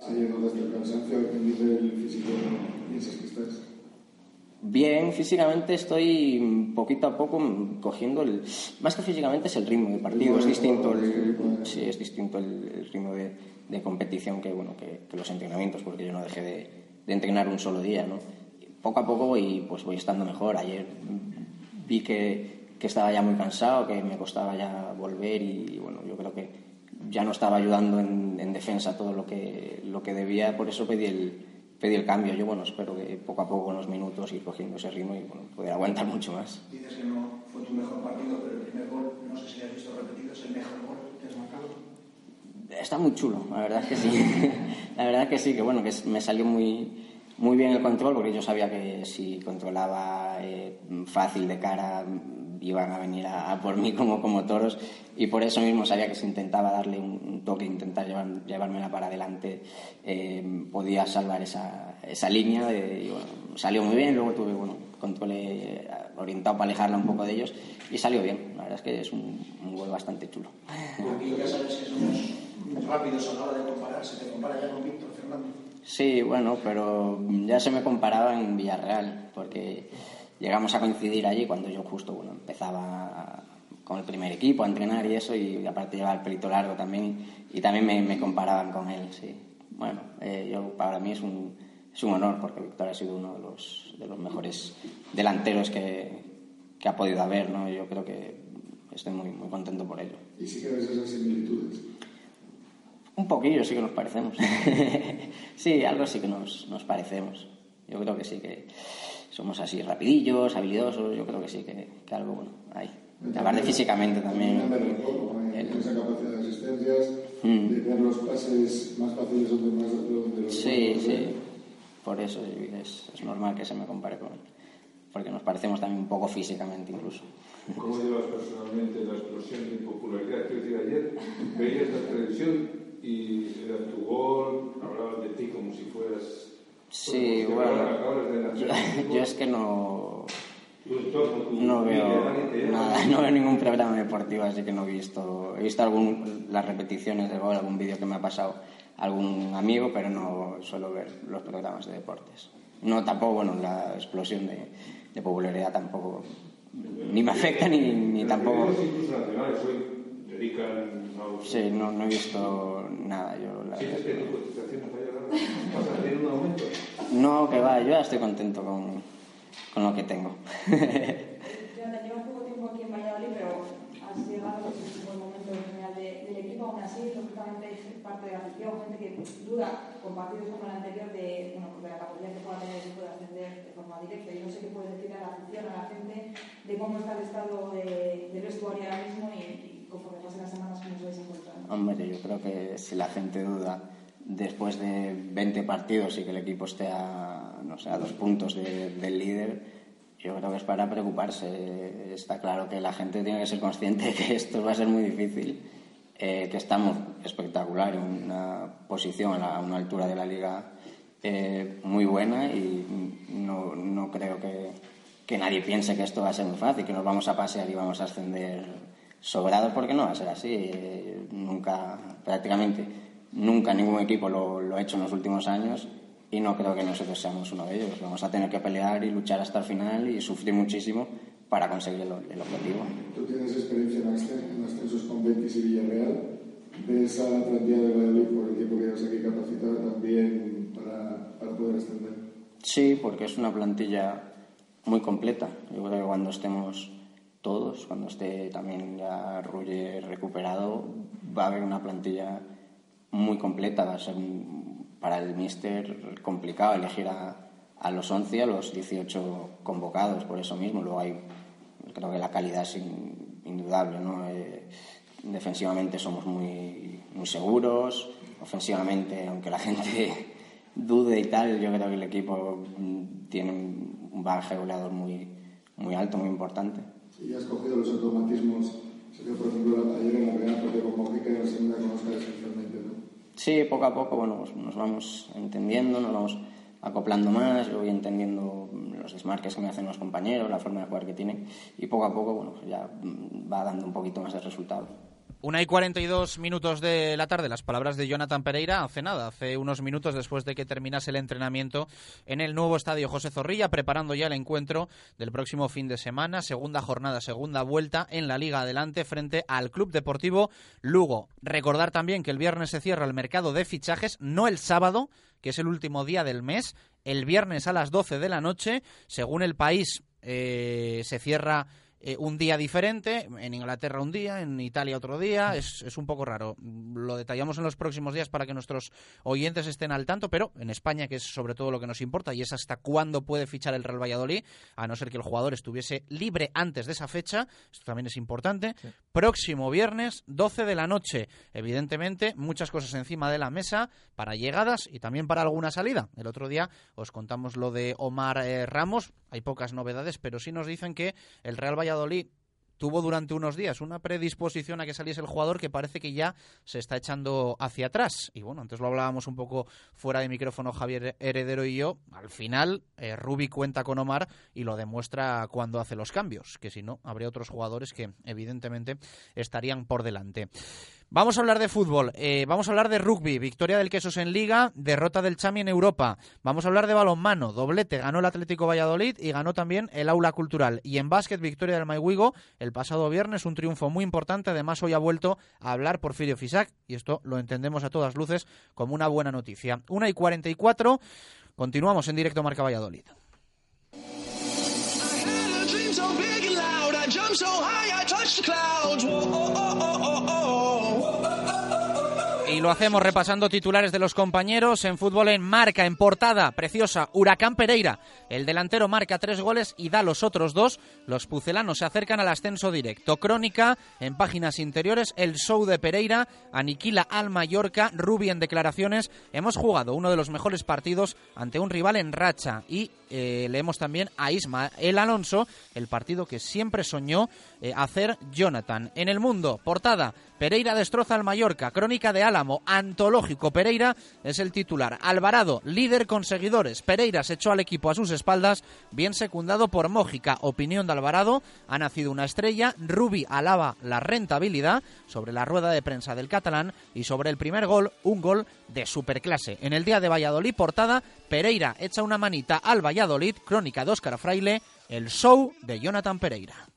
Speaker 9: se llegó desde el cansancio, ¿a qué nivel físico piensas que?
Speaker 8: Bien, físicamente estoy poquito a poco cogiendo el... Más que físicamente es el ritmo del partido, es distinto el, sí, es distinto el, el ritmo de, de competición que, bueno, que, que los entrenamientos, porque yo no dejé de, de entrenar un solo día, ¿no? Poco a poco voy, pues voy estando mejor. Ayer vi que, que estaba ya muy cansado, que me costaba ya volver y, bueno, yo creo que ya no estaba ayudando en, en defensa todo lo que, lo que debía, por eso pedí el, pedí el cambio. Yo, bueno, espero que poco a poco con los minutos ir cogiendo ese ritmo y, bueno, poder aguantar mucho más.
Speaker 11: Dices que no fue tu mejor partido, pero el primer gol, no sé si has visto repetido, es el mejor gol que has marcado.
Speaker 8: Está muy chulo, la verdad es que sí. (laughs) la verdad es que sí, que bueno, que me salió muy, muy bien el control, porque yo sabía que si controlaba eh, fácil de cara iban a venir a, a por mí como, como toros y por eso mismo sabía que si intentaba darle un, un toque, intentar llevar, llevármela para adelante, eh, podía salvar esa, esa línea. de- y bueno, salió muy bien, luego tuve bueno, control eh, orientado para alejarla un poco de ellos y salió bien. La verdad es que es un, un gol bastante chulo.
Speaker 11: Aquí ya sabes que somos rápidos a la hora de comparar, se te compara ya con Víctor Fernández.
Speaker 8: Sí, bueno, pero ya se me comparaba en Villarreal, porque llegamos a coincidir allí cuando yo justo bueno, empezaba con el primer equipo a entrenar y eso, y aparte llevaba el pelito largo también, y también me, me comparaban con él, sí. Bueno, eh, yo, para mí es un, es un honor, porque Víctor ha sido uno de los, de los mejores delanteros que, que ha podido haber, ¿no? Yo creo que estoy muy, muy contento por ello.
Speaker 9: Y sí que ves esas similitudes.
Speaker 8: Un poquillo sí que nos parecemos. (laughs) sí, algo sí que nos, nos parecemos. Yo creo que sí que somos así rapidillos, habilidosos, yo creo que sí que, que algo bueno hay. Aparte físicamente también.
Speaker 9: Esa capacidad de asistencias,
Speaker 8: Mm.
Speaker 9: de ver los pases más fáciles donde más donde los
Speaker 8: Sí, sí.
Speaker 9: ¿eh?
Speaker 8: Por eso es, es normal que se me compare con él. porque nos parecemos también un poco físicamente incluso.
Speaker 9: ¿Cómo llevas personalmente la explosión de popularidad? Quiero decir, ayer veías la televisión y era tu gol, hablaban de ti como si fueras...
Speaker 8: Sí, bueno, yo, (laughs) yo es que no, no veo
Speaker 9: llama.
Speaker 8: nada, (laughs) no veo ningún programa deportivo, así que no he visto, he visto algún, las repeticiones de gol, algún vídeo que me ha pasado algún amigo, pero no suelo ver los programas de deportes. No, tampoco, bueno, la explosión de, de popularidad tampoco ni me afecta ni, ni tampoco... Sí, no, no he visto nada. Yo, la
Speaker 9: ¿Sientes
Speaker 8: verdad
Speaker 9: que tu cotización vaya a vas a tener un aumento?
Speaker 8: No, que va, yo ya estoy contento con, con lo que tengo. (laughs)
Speaker 10: Llevas poco tiempo aquí en Valladolid, pero has llegado pues, en un momento en general de- del equipo. Aún así, lógicamente, parte de la afición, gente que duda con partidos como el anterior de, bueno, pues, de la capacidad que pueda tener de ascender de forma directa. Yo no sé qué puedes decir a la afición, a la gente, de cómo está el estado de- del vestuario ahora mismo y, y conforme pasen las semanas, cómo os vais encontrando.
Speaker 8: Hombre, yo creo que si la gente duda después de 20 partidos y que el equipo esté a, no sé, a dos puntos de- del líder, yo creo que es para preocuparse. Está claro que la gente tiene que ser consciente de que esto va a ser muy difícil, eh, que estamos espectacular en una posición, a, una altura de la liga eh, muy buena y no, no creo que, que nadie piense que esto va a ser muy fácil, que nos vamos a pasear y vamos a ascender sobrados, porque no va a ser así. Eh, nunca, prácticamente, nunca ningún equipo lo, lo ha hecho en los últimos años y no creo que nosotros seamos uno de ellos. Vamos a tener que pelear y luchar hasta el final y sufrir muchísimo para conseguir el, el objetivo.
Speaker 12: Tú tienes experiencia en ascen- en ascensos con Betis y Villarreal. De esa plantilla de Valladolid, por el tiempo que llevas aquí capacitada también para, para poder ascender.
Speaker 8: Sí, porque es una plantilla muy completa. Yo creo que cuando estemos todos, cuando esté también ya Ruller recuperado, va a haber una plantilla muy completa. Va a ser para el míster complicado elegir a, a los 11 y a los 18 convocados, por eso mismo. Luego hay, creo que la calidad es in- indudable, ¿no? Eh, defensivamente somos muy, muy seguros, ofensivamente, aunque la gente (laughs) dude y tal, yo creo que el equipo tiene un bagaje goleador muy, muy alto, muy importante.
Speaker 12: Si ya has cogido los automatismos, sería por ejemplo ayer en la primera parte con Mojica y en la segunda con Oscar.
Speaker 8: Sí, poco a poco, bueno, pues nos vamos entendiendo, nos vamos acoplando más, yo voy entendiendo los desmarques que me hacen los compañeros, la forma de jugar que tienen, y poco a poco, bueno, pues ya va dando un poquito más de resultado.
Speaker 2: Una y 42 minutos de la tarde, las palabras de Jonathan Pereira hace nada, hace unos minutos después de que terminase el entrenamiento en el nuevo estadio José Zorrilla, preparando ya el encuentro del próximo fin de semana, segunda jornada, segunda vuelta en la Liga Adelante frente al Club Deportivo Lugo. Recordar también que el viernes se cierra el mercado de fichajes, no el sábado, que es el último día del mes, el viernes a las 12 de la noche, según el país eh, se cierra eh, un día diferente, en Inglaterra un día, en Italia otro día, es, es un poco raro. Lo detallamos en los próximos días para que nuestros oyentes estén al tanto, pero en España, que es sobre todo lo que nos importa, y es hasta cuándo puede fichar el Real Valladolid, a no ser que el jugador estuviese libre antes de esa fecha, esto también es importante. Próximo viernes, 12 de la noche. Evidentemente, muchas cosas encima de la mesa para llegadas y también para alguna salida. El otro día os contamos lo de Omar eh, Ramos, hay pocas novedades, pero sí nos dicen que el Real Valladolid tuvo durante unos días una predisposición a que saliese el jugador que parece que ya se está echando hacia atrás. Y bueno, antes lo hablábamos un poco fuera de micrófono Javier Heredero y yo. Al final, eh, Rubi cuenta con Omar y lo demuestra cuando hace los cambios, que si no, habría otros jugadores que evidentemente estarían por delante. Vamos a hablar de fútbol, eh, vamos a hablar de rugby, victoria del Quesos en Liga, derrota del Chami en Europa. Vamos a hablar de balonmano, doblete, ganó el Atlético Valladolid y ganó también el Aula Cultural. Y en básquet, victoria del Maiwigo el pasado viernes, un triunfo muy importante. Además, hoy ha vuelto a hablar Porfirio Fisac y esto lo entendemos a todas luces como una buena noticia. Una y 44, continuamos en directo Marca Valladolid. Y lo hacemos repasando titulares de los compañeros en fútbol en marca, en portada, preciosa, Huracán Pereira. El delantero marca tres goles y da los otros dos. Los pucelanos se acercan al ascenso directo. Crónica, en páginas interiores, el show de Pereira, aniquila al Mallorca, Rubi en declaraciones. Hemos jugado uno de los mejores partidos ante un rival en racha y eh, leemos también a Isma el Alonso, el partido que siempre soñó eh, hacer Jonathan. En el mundo, portada, Pereira destroza al Mallorca, crónica de Antológico Pereira es el titular. Alvarado, líder con seguidores. Pereira se echó al equipo a sus espaldas, bien secundado por Mójica. Opinión de Alvarado, ha nacido una estrella. Rubi alaba la rentabilidad sobre la rueda de prensa del catalán y sobre el primer gol, un gol de superclase. En el día de Valladolid, portada, Pereira echa una manita al Valladolid, crónica de Óscar Fraile, el show de Jonathan Pereira.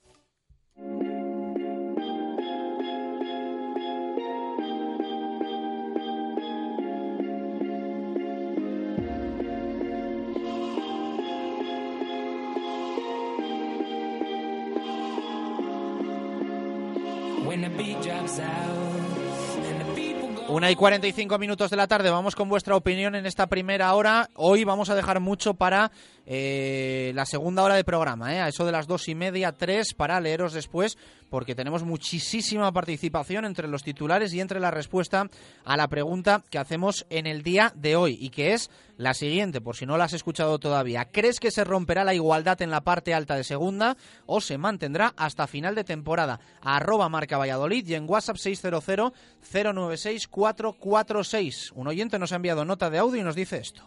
Speaker 2: Una y 45 minutos de la tarde, vamos con vuestra opinión en esta primera hora. Hoy vamos a dejar mucho para eh, la segunda hora de programa, ¿eh? a eso de las dos y media, tres, para leeros después, porque tenemos muchísima participación entre los titulares y entre la respuesta a la pregunta que hacemos en el día de hoy, y que es la siguiente, por si no la has escuchado todavía. ¿Crees que se romperá la igualdad en la parte alta de segunda o se mantendrá hasta final de temporada? Arroba marca Valladolid y en WhatsApp 600-096-446. Un oyente nos ha enviado nota de audio y nos dice esto.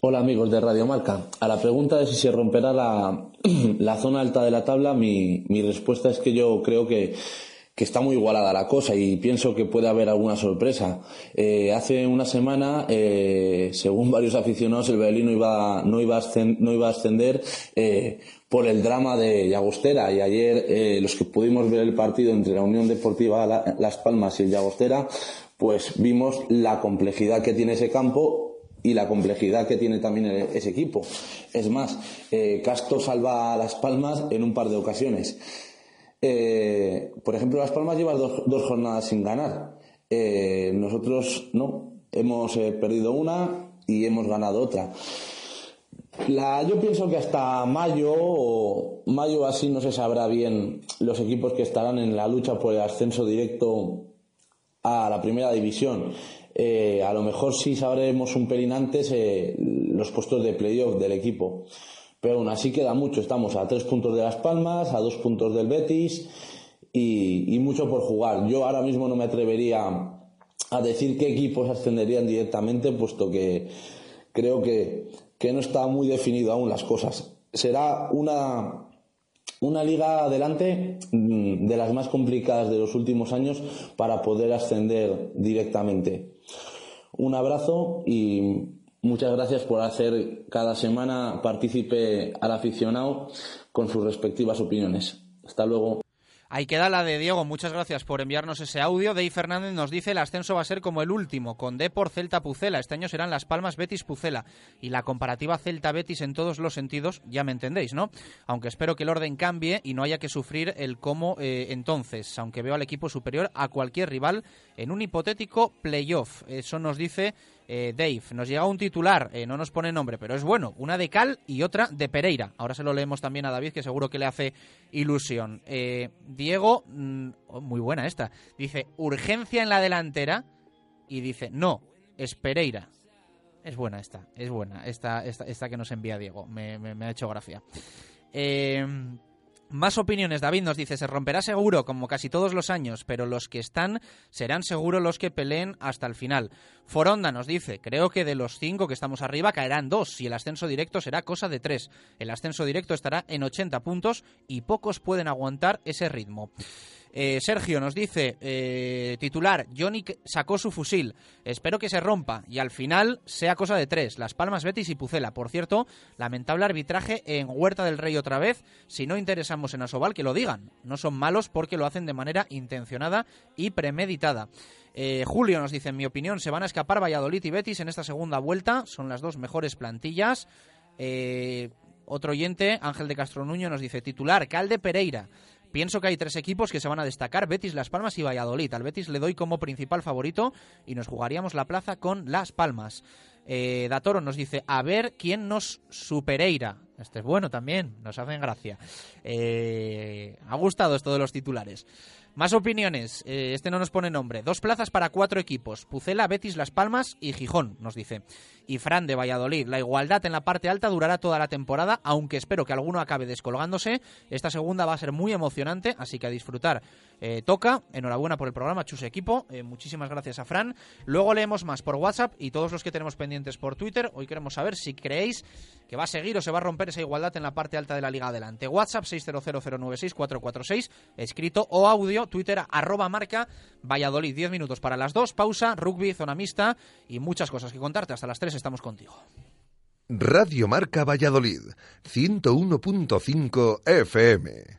Speaker 13: Hola amigos de Radio Marca. A la pregunta de si se romperá la, (clears throat) la zona alta de la tabla, mi, mi respuesta es que yo creo que, que está muy igualada la cosa y pienso que puede haber alguna sorpresa. Eh, hace una semana, eh, según (laughs) varios aficionados, el Berlín no iba, no iba, a ascender, no iba a ascender eh, por el drama de Llagostera y ayer los que pudimos ver el partido entre la Unión Deportiva la, Las Palmas y el Llagostera, pues vimos la complejidad que tiene ese campo y la complejidad que tiene también ese equipo. Es más, eh, Castro salva a Las Palmas en un par de ocasiones. Eh, por ejemplo, Las Palmas lleva dos, dos jornadas sin ganar. Eh, nosotros no. Hemos perdido una y hemos ganado otra. Yo pienso que hasta mayo o mayo así no se sabrá bien los equipos que estarán en la lucha por el ascenso directo a la primera división. Eh, a lo mejor sí sabremos un pelín antes eh, los puestos de playoff del equipo. Pero aún así queda mucho. Estamos a tres puntos de Las Palmas, a dos puntos del Betis y, y mucho por jugar. Yo ahora mismo no me atrevería a decir qué equipos ascenderían directamente, puesto que creo que, que no está muy definido aún las cosas. Será una, una liga adelante mm, de las más complicadas de los últimos años para poder ascender directamente. Un abrazo y muchas gracias por hacer cada semana partícipe al aficionado con sus respectivas opiniones. Hasta luego.
Speaker 2: Ahí queda la de Diego. Muchas gracias por enviarnos ese audio. Dey Fernández nos dice el ascenso va a ser como el último, con D por Celta Pucela. Este año serán Las Palmas Betis Pucela. Y la comparativa Celta Betis en todos los sentidos, ya me entendéis, ¿no? Aunque espero que el orden cambie y no haya que sufrir el cómo eh, entonces, aunque veo al equipo superior a cualquier rival en un hipotético playoff. Eso nos dice eh, Dave. Nos llega un titular, eh, no nos pone nombre, pero es bueno. Una de Cal y otra de Pereira. Ahora se lo leemos también a David, que seguro que le hace ilusión. Eh, Diego, mm, oh, muy buena esta. Dice, urgencia en la delantera. Y dice, no, es Pereira. Es buena esta, es buena. Esta, esta, que nos envía Diego. Me, me, me ha hecho gracia. Eh, más opiniones, David nos dice, se romperá seguro, como casi todos los años, pero los que están serán seguro los que peleen hasta el final. Foronda nos dice, creo que de los cinco que estamos arriba caerán dos y el ascenso directo será cosa de tres. El ascenso directo estará en 80 puntos y pocos pueden aguantar ese ritmo. Eh, Sergio nos dice, eh, titular, Johnny sacó su fusil, espero que se rompa y al final sea cosa de tres, Las Palmas, Betis y Pucela. Por cierto, lamentable arbitraje en Huerta del Rey otra vez, si no interesamos en Asobal, que lo digan, no son malos porque lo hacen de manera intencionada y premeditada. Eh, Julio nos dice, en mi opinión, se van a escapar Valladolid y Betis en esta segunda vuelta, son las dos mejores plantillas. Eh, otro oyente, Ángel de Castro Nuño, nos dice, titular, Calde Pereira. Pienso que hay tres equipos que se van a destacar, Betis, Las Palmas y Valladolid. Al Betis le doy como principal favorito y nos jugaríamos la plaza con Las Palmas. Eh, Datoro nos dice, a ver quién nos supereira. Este es bueno también, nos hacen gracia. Eh, ha gustado esto de los titulares. Más opiniones. Eh, este no nos pone nombre. Dos plazas para cuatro equipos. Pucela, Betis, Las Palmas y Gijón, nos dice. Y Fran de Valladolid. La igualdad en la parte alta durará toda la temporada, aunque espero que alguno acabe descolgándose. Esta segunda va a ser muy emocionante, así que a disfrutar. Eh, toca. Enhorabuena por el programa, Chus Equipo. Eh, muchísimas gracias a Fran. Luego leemos más por WhatsApp y todos los que tenemos pendientes por Twitter. Hoy queremos saber si creéis que va a seguir o se va a romper esa igualdad en la parte alta de la liga adelante. WhatsApp 600096446, escrito o audio, Twitter arroba marca Valladolid. 10 minutos para las dos, pausa, rugby, zona mixta y muchas cosas que contarte. Hasta las 3 estamos contigo.
Speaker 1: Radio Marca Valladolid, 101.5 FM.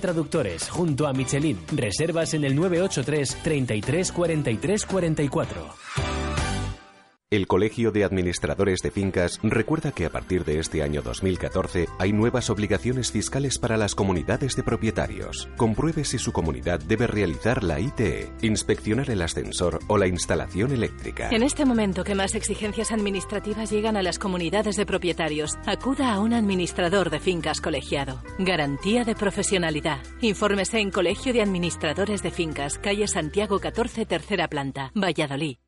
Speaker 3: Traductores, junto a Michelin. Reservas en el 983 33 43 44.
Speaker 14: El Colegio de Administradores de Fincas recuerda que a partir de este año 2014 hay nuevas obligaciones fiscales para las comunidades de propietarios. Compruebe si su comunidad debe realizar la ITE, inspeccionar el ascensor o la instalación eléctrica.
Speaker 15: En este momento que más exigencias administrativas llegan a las comunidades de propietarios, acuda a un administrador de fincas colegiado. Garantía de profesionalidad. Infórmese en Colegio de Administradores de Fincas, calle Santiago 14, tercera planta, Valladolid.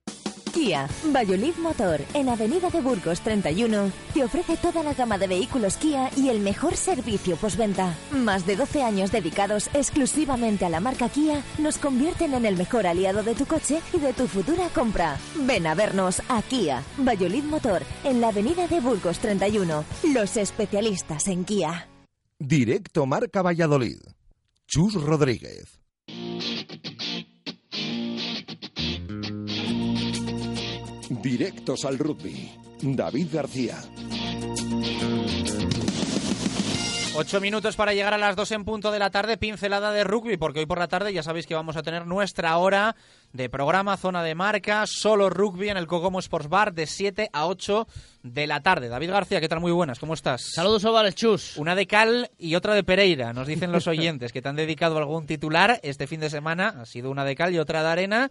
Speaker 16: Kia, Valladolid Motor, en Avenida de Burgos 31, te ofrece toda la gama de vehículos Kia y el mejor servicio postventa. Más de 12 años dedicados exclusivamente a la marca Kia nos convierten en el mejor aliado de tu coche y de tu futura compra. Ven a vernos a Kia, Valladolid Motor, en la Avenida de Burgos 31, los especialistas en Kia.
Speaker 1: Directo Marca Valladolid. Chus Rodríguez.
Speaker 17: Directos al rugby. David García.
Speaker 2: Ocho minutos para llegar a las dos en punto de la tarde, pincelada de rugby, porque hoy por la tarde ya sabéis que vamos a tener nuestra hora de programa, zona de marca, solo rugby en el Cogomo Sports Bar de 7 a 8 de la tarde. David García, ¿qué tal? Muy buenas, ¿cómo estás?
Speaker 18: Saludos, ovales, chus.
Speaker 2: Una de cal y otra de Pereira, nos dicen los oyentes que te han dedicado algún titular este fin de semana. Ha sido una de cal y otra de arena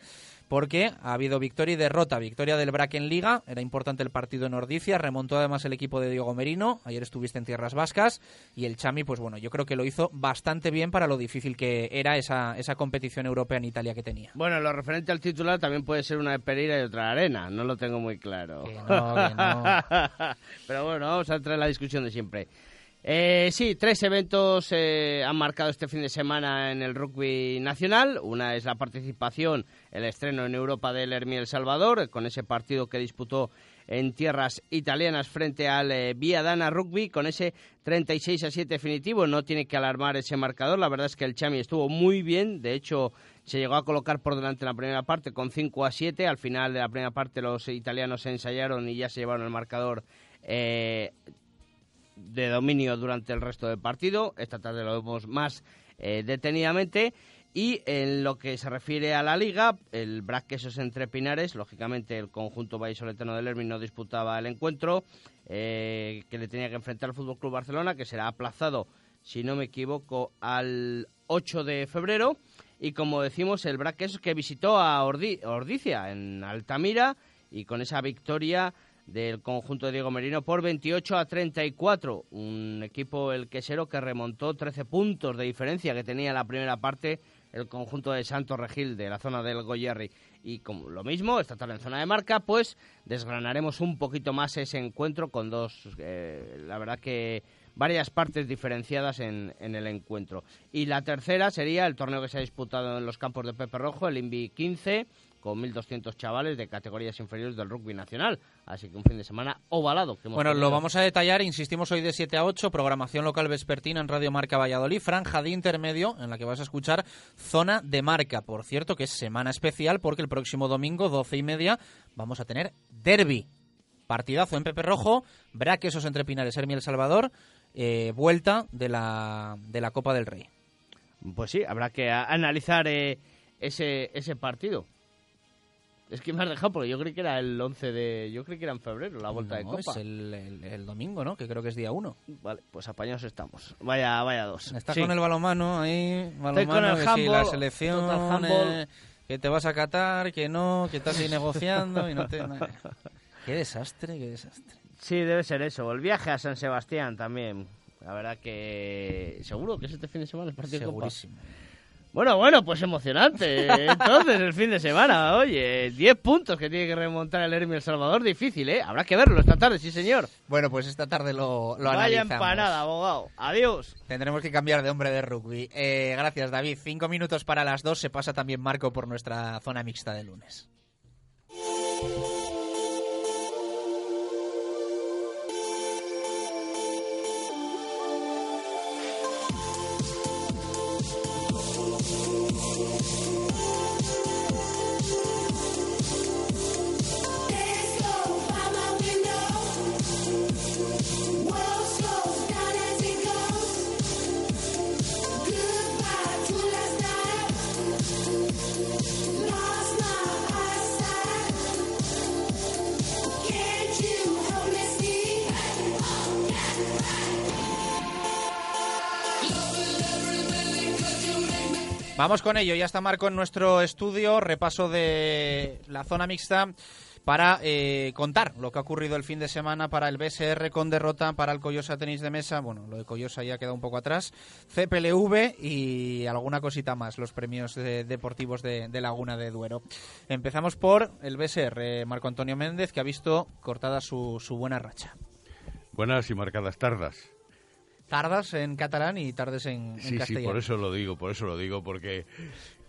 Speaker 2: porque ha habido victoria y derrota. Victoria del Bracken Liga, era importante el partido en Ordicia, remontó además el equipo de Diego Merino, ayer estuviste en Tierras Vascas, y el Chami, pues bueno, yo creo que lo hizo bastante bien para lo difícil que era esa, esa competición europea en Italia que tenía.
Speaker 18: Bueno, lo referente al titular también puede ser una de Pereira y otra de Arena, no lo tengo muy claro. (laughs) Pero bueno, vamos a entrar en la discusión de siempre. Eh, sí, tres eventos eh, han marcado este fin de semana en el rugby nacional. Una es la participación, el estreno en Europa del Hermi El Salvador, con ese partido que disputó en tierras italianas frente al eh, Viadana Rugby, con ese 36 a 7 definitivo. No tiene que alarmar ese marcador. La verdad es que el Chami estuvo muy bien. De hecho, se llegó a colocar por delante en la primera parte con 5 a 7. Al final de la primera parte, los italianos se ensayaron y ya se llevaron el marcador de dominio durante el resto del partido. Esta tarde lo vemos más eh, detenidamente. Y en lo que se refiere a la liga, el Quesos entre Pinares, lógicamente el conjunto vallisoletano del Hermin no disputaba el encuentro eh, que le tenía que enfrentar al Fútbol Club Barcelona, que será aplazado, si no me equivoco, al 8 de febrero. Y como decimos, el Quesos que visitó a Ordicia en Altamira y con esa victoria del conjunto de Diego Merino por 28 a 34. Un equipo, el quesero, que remontó 13 puntos de diferencia que tenía en la primera parte el conjunto de Santos Regil de la zona del Goyerri. Y como lo mismo, esta tarde en zona de marca, pues desgranaremos un poquito más ese encuentro con dos, eh, la verdad que varias partes diferenciadas en, en, el encuentro. Y la tercera sería el torneo que se ha disputado en los campos de Pepe Rojo, el Invi 15, con 1.200 chavales de categorías inferiores del rugby nacional. Así que un fin de semana ovalado. Que hemos
Speaker 2: Bueno, lo vamos a detallar, insistimos hoy de 7 a 8, programación local vespertina en Radio Marca Valladolid, franja de intermedio en la que vas a escuchar Zona de Marca. Por cierto, que es semana especial porque el próximo domingo, 12 y media, vamos a tener derby. Partidazo en Pepe Rojo, Braquesos entre Pinares, Hermi El Salvador, eh, vuelta de la, de la Copa del Rey.
Speaker 18: Pues sí, habrá que analizar eh, ese, ese partido. Es que me has dejado porque yo creí que era el 11 de... Yo creí que era en febrero, la vuelta de Copa.
Speaker 2: es el, el- el domingo, ¿no? Que creo que es día 1.
Speaker 18: Vale, pues apañados estamos. Vaya, vaya dos.
Speaker 2: Está
Speaker 18: Sí.
Speaker 2: con el balonmano ahí, balonmano,
Speaker 18: con el
Speaker 2: que sí, la
Speaker 18: handball,
Speaker 2: selección,
Speaker 18: total handball.
Speaker 2: eh, que te vas a catar, que no, que estás ahí negociando y no te... Qué desastre, qué desastre.
Speaker 18: Sí, debe ser eso. El viaje a San Sebastián también. La verdad que... Seguro que es este fin de semana el partido de Copa. Bueno, bueno, pues emocionante. Entonces, el fin de semana, oye, 10 puntos que tiene que remontar el Hermi El Salvador, difícil, ¿eh? Habrá que verlo esta tarde, sí, señor.
Speaker 2: Bueno, pues esta tarde lo, lo
Speaker 18: Vaya
Speaker 2: analizamos.
Speaker 18: empanada, abogado. Adiós.
Speaker 2: Tendremos que cambiar de hombre de rugby. Eh, gracias, David. Cinco minutos para las dos. Se pasa también Marco por nuestra zona mixta de lunes. Vamos con ello. Ya está Marco en nuestro estudio. Repaso de la zona mixta para eh, contar lo que ha ocurrido el fin de semana para el BSR con derrota para el Coyosa Tenis de Mesa. Bueno, lo de Coyosa ya queda un poco atrás. CPLV y alguna cosita más, los premios de- deportivos de, Laguna de Duero. Empezamos por el BSR, Marco Antonio Méndez, que ha visto cortada su buena racha.
Speaker 19: Buenas y marcadas tardas.
Speaker 2: Tardas en catalán y tardes en, en
Speaker 19: Sí, sí,
Speaker 2: castellano.
Speaker 19: por eso lo digo, por eso lo digo, porque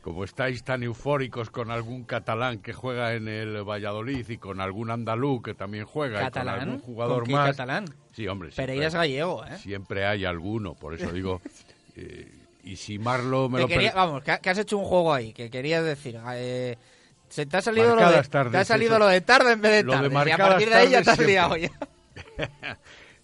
Speaker 19: como estáis tan eufóricos con algún catalán que juega en el Valladolid y con algún andaluz que también juega
Speaker 2: ¿Catalán?
Speaker 19: y con algún jugador
Speaker 2: ¿Con
Speaker 19: más.
Speaker 2: catalán?
Speaker 19: Sí, hombre.
Speaker 2: Pereira es gallego, ¿eh?
Speaker 19: Siempre hay alguno, por eso digo. (laughs) eh, y si Marlo me lo
Speaker 2: quería- vamos, que, has hecho un juego ahí, que querías decir. eh, se te ha salido, lo de,
Speaker 19: tardes,
Speaker 2: te ha salido
Speaker 19: eso.
Speaker 2: lo de tarde en vez de tarde. y a partir de ahí ya te has liado ya. (laughs)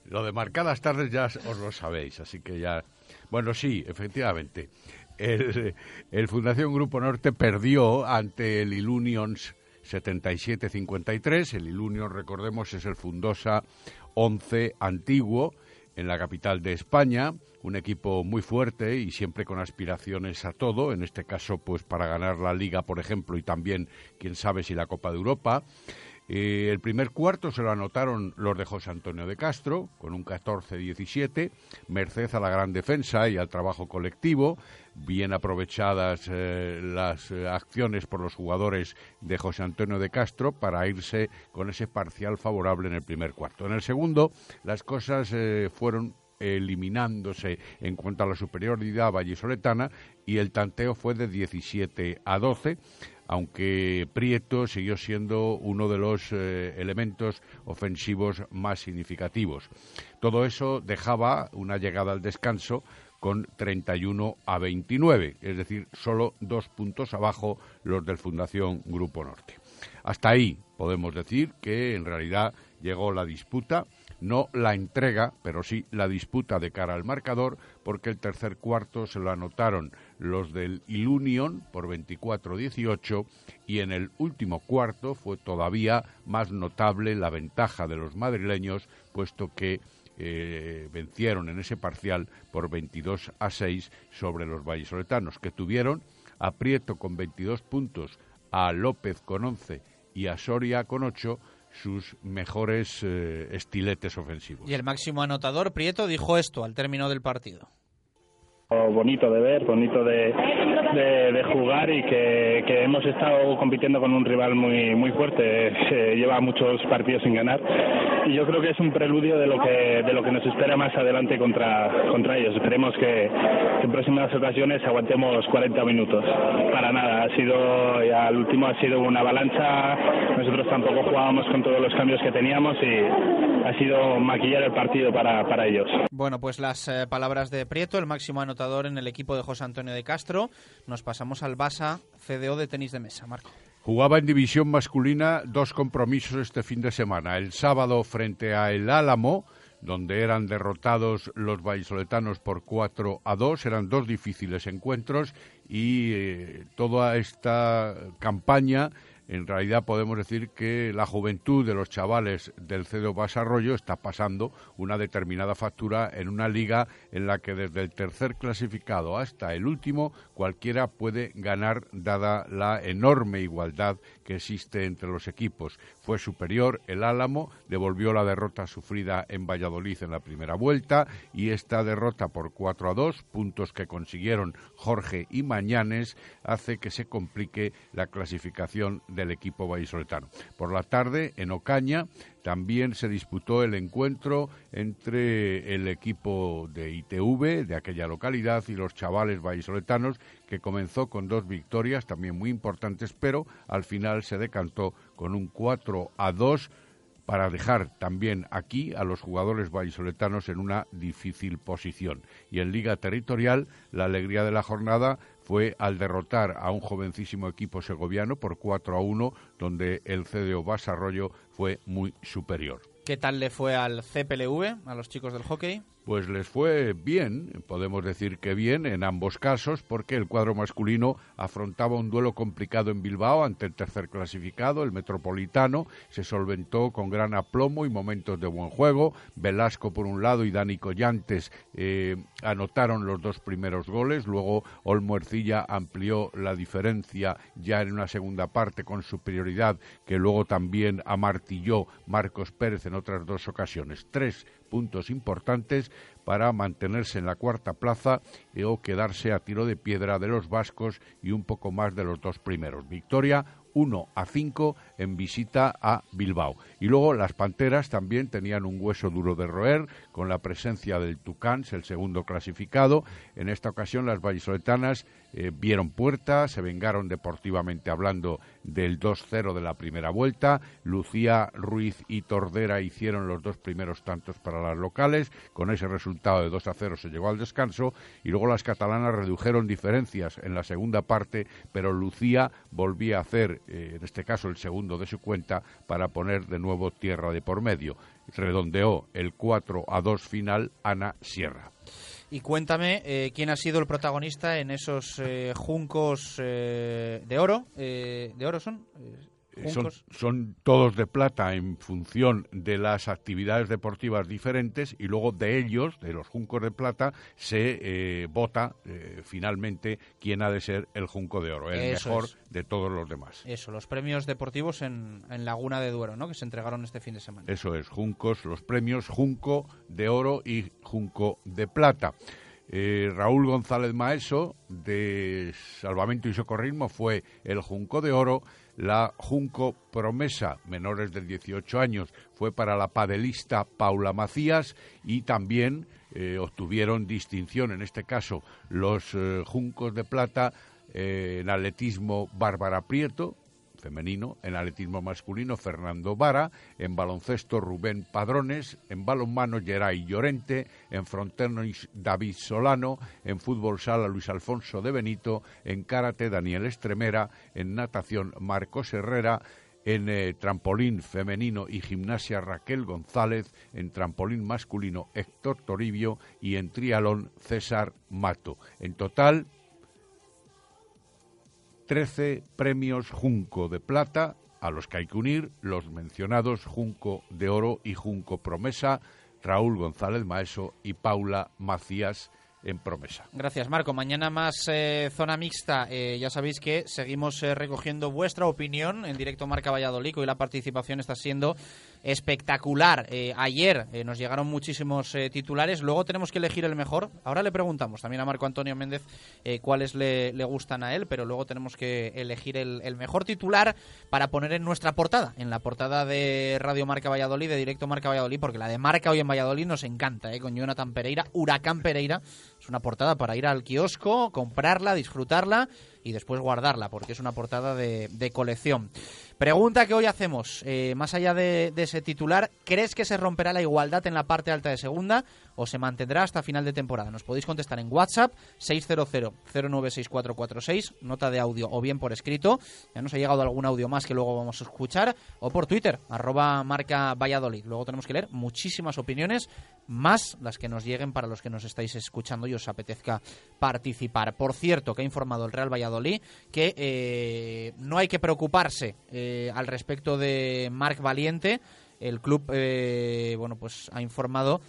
Speaker 19: Lo de marcadas tardes ya os lo sabéis, así que ya... Bueno, sí, efectivamente. El, Fundación Grupo Norte perdió ante el Ilunions 77-53. El Ilunions, recordemos, es el Fundosa 11 antiguo en la capital de España, un equipo muy fuerte y siempre con aspiraciones a todo, en este caso pues para ganar la Liga, por ejemplo, y también, quién sabe si la Copa de Europa. El primer cuarto se lo anotaron los de José Antonio de Castro, con un 14-17, merced a la gran defensa y al trabajo colectivo, bien aprovechadas eh, las eh, acciones por los jugadores de José Antonio de Castro para irse con ese parcial favorable en el primer cuarto. En el segundo, las cosas eh, fueron eliminándose en cuanto a la superioridad vallisoletana y el tanteo fue de 17 a 12 aunque Prieto siguió siendo uno de los eh, elementos ofensivos más significativos. Todo eso dejaba una llegada al descanso con 31 a 29, es decir, solo dos puntos abajo los del Fundación Grupo Norte. Hasta ahí podemos decir que en realidad llegó la disputa, no la entrega, pero sí la disputa de cara al marcador, porque el tercer cuarto se lo anotaron los del Ilunion por 24-18 y en el último cuarto fue todavía más notable la ventaja de los madrileños, puesto que eh, vencieron en ese parcial por 22 a 6 sobre los vallisoletanos, que tuvieron a Prieto con 22 puntos, a López con 11 y a Soria con 8 sus mejores eh, estiletes ofensivos.
Speaker 2: Y el máximo anotador, Prieto, dijo esto al término del partido.
Speaker 20: Bonito de ver, bonito de, de, jugar y que, que hemos estado compitiendo con un rival muy muy fuerte. Se lleva muchos partidos sin ganar y yo creo que es un preludio de lo que de lo que nos espera más adelante contra contra ellos. Esperemos que, en próximas ocasiones aguantemos 40 minutos. Para nada, ha sido ya el último ha sido una avalancha. Nosotros tampoco jugábamos con todos los cambios que teníamos y ha sido maquillar el partido para, para ellos.
Speaker 2: Bueno, pues las eh, palabras de Prieto, el máximo anotador en el equipo de José Antonio de Castro. Nos pasamos al Basa CDO de tenis de mesa, Marco.
Speaker 19: Jugaba en división masculina dos compromisos este fin de semana. El sábado frente a El Álamo, donde eran derrotados los vallisoletanos por 4 a 2. Eran dos difíciles encuentros y eh, toda esta campaña en realidad podemos decir que la juventud de los chavales del CEDO Basarroyo está pasando una determinada factura en una liga en la que desde el tercer clasificado hasta el último cualquiera puede ganar dada la enorme igualdad que existe entre los equipos. Fue superior el Álamo, devolvió la derrota sufrida en Valladolid en la primera vuelta y esta derrota por 4 a 2, puntos que consiguieron Jorge y Mañanes, hace que se complique la clasificación del equipo vallisoletano. Por la tarde, en Ocaña, también se disputó el encuentro entre el equipo de ITV de aquella localidad y los chavales vallisoletanos, que comenzó con dos victorias también muy importantes, pero al final se decantó con un 4 a 2 para dejar también aquí a los jugadores vallisoletanos en una difícil posición. Y en Liga Territorial, la alegría de la jornada fue al derrotar a un jovencísimo equipo segoviano por 4 a 1, donde el CDO Basarroyo fue muy superior.
Speaker 2: ¿Qué tal le fue al CPLV, a los chicos del hockey?
Speaker 19: Pues les fue bien, podemos decir que bien en ambos casos, porque el cuadro masculino afrontaba un duelo complicado en Bilbao ante el tercer clasificado, el Metropolitano, se solventó con gran aplomo y momentos de buen juego. Velasco por un lado y Dani Collantes eh, anotaron los dos primeros goles, luego Olmo Ercilla amplió la diferencia ya en una segunda parte con superioridad que luego también amartilló Marcos Pérez en otras dos ocasiones. Tres puntos importantes para mantenerse en la cuarta plaza o quedarse a tiro de piedra de los vascos y un poco más de los dos primeros. Victoria 1 a 5 en visita a Bilbao. Y luego las Panteras también tenían un hueso duro de roer con la presencia del Tucans, el segundo clasificado. En esta ocasión las vallisoletanas eh, vieron puerta, se vengaron deportivamente hablando del 2-0 de la primera vuelta. Lucía Ruiz y Tordera hicieron los dos primeros tantos para las locales. Con ese resultado de 2 a 0 se llegó al descanso y luego las catalanas redujeron diferencias en la segunda parte, pero Lucía volvía a hacer, eh, en este caso, el segundo de su cuenta para poner de nuevo tierra de por medio. Redondeó el 4 a 2 final Ana Sierra.
Speaker 2: Y cuéntame eh, quién ha sido el protagonista en esos eh, juncos eh, de oro. ¿De oro son?
Speaker 19: Son, son, todos de plata en función de las actividades deportivas diferentes y luego de ellos, de los juncos de plata, se eh, vota eh, finalmente quién ha de ser el junco de oro, el mejor de todos los demás.
Speaker 2: Eso, los premios deportivos en, en, Laguna de Duero, ¿no? que se entregaron este fin de semana.
Speaker 19: Eso es, juncos, los premios junco de oro y junco de plata. Eh, Raúl González Maeso, de Salvamento y Socorrismo, fue el Junco de Oro. La Junco Promesa, menores de 18 años, fue para la padelista Paula Macías y también eh, obtuvieron distinción, en este caso, los eh, Juncos de Plata en atletismo Bárbara Prieto, femenino, en atletismo masculino Fernando Vara, en baloncesto Rubén Padrones, en balonmano Geray Llorente, en frontenis David Solano, en fútbol sala Luis Alfonso de Benito, en karate Daniel Estremera, en natación Marcos Herrera, en eh, trampolín femenino y gimnasia Raquel González, en trampolín masculino Héctor Toribio y en trialón César Mato. En total, 13 premios Junco de Plata, a los que hay que unir los mencionados Junco de Oro y Junco Promesa, Raúl González Maeso y Paula Macías en promesa.
Speaker 2: Gracias, Marco. Mañana más eh, zona mixta. Eh, ya sabéis que seguimos eh, recogiendo vuestra opinión en directo Marca Valladolid. Hoy la participación está siendo espectacular. Eh, ayer eh, nos llegaron muchísimos eh, titulares, luego tenemos que elegir el mejor. Ahora le preguntamos también a Marco Antonio Méndez cuáles le, gustan a él, pero luego tenemos que elegir el, mejor titular para poner en nuestra portada, en la portada de Radio Marca Valladolid, de Directo Marca Valladolid, porque la de Marca hoy en Valladolid nos encanta, con Jonathan Pereira, Huracán Pereira. Es una portada para ir al kiosco, comprarla, disfrutarla y después guardarla, porque es una portada de, colección. Pregunta que hoy hacemos, eh, más allá de, ese titular, ¿crees que se romperá la igualdad en la parte alta de segunda o se mantendrá hasta final de temporada? Nos podéis contestar en WhatsApp 600-096446, nota de audio o bien por escrito. Ya nos ha llegado algún audio más que luego vamos a escuchar, o por Twitter, arroba marca Valladolid. Luego tenemos que leer muchísimas opiniones, más las que nos lleguen para los que nos estáis escuchando y os apetezca participar. Por cierto, que ha informado el Real Valladolid que eh, no hay que preocuparse. Eh, al respecto de Marc Valiente. El club, eh, bueno, pues ha informado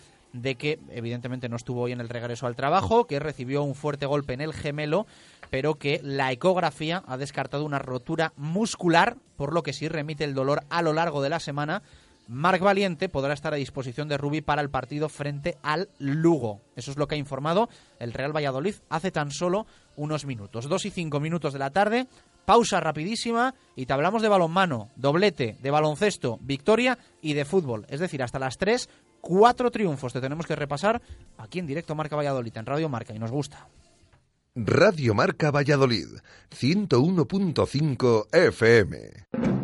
Speaker 2: de que evidentemente no estuvo hoy en el regreso al trabajo, que recibió un fuerte golpe en el gemelo, pero que la ecografía ha descartado una rotura muscular, por lo que sí remite el dolor a lo largo de la semana. Marc Valiente podrá estar a disposición de Rubi para el partido frente al Lugo. Eso es lo que ha informado el Real Valladolid hace tan solo unos minutos. Dos y cinco minutos de la tarde pausa rapidísima y te hablamos de balonmano, doblete, de baloncesto, victoria y de fútbol. Es decir, hasta las 3, cuatro triunfos te tenemos que repasar aquí en directo Marca Valladolid, en Radio Marca, y nos gusta.
Speaker 1: Radio Marca Valladolid, 101.5 FM.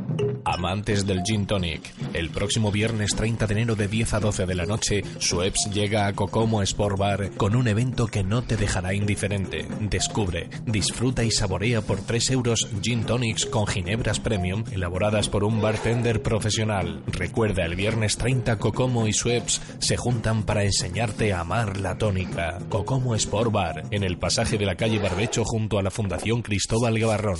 Speaker 21: Amantes del Gin Tonic. El próximo viernes 30 de enero de 10 a 12 de la noche, Sueps llega a Cocomo Sport Bar con un evento que no te dejará indiferente. Descubre, disfruta y saborea por 3 euros Gin Tonics con ginebras premium elaboradas por un bartender profesional. Recuerda, el viernes 30 Cocomo y Sueps se juntan para enseñarte a amar la tónica. Cocomo Sport Bar, en el pasaje de la calle Barbecho junto a la Fundación Cristóbal Gavarrón.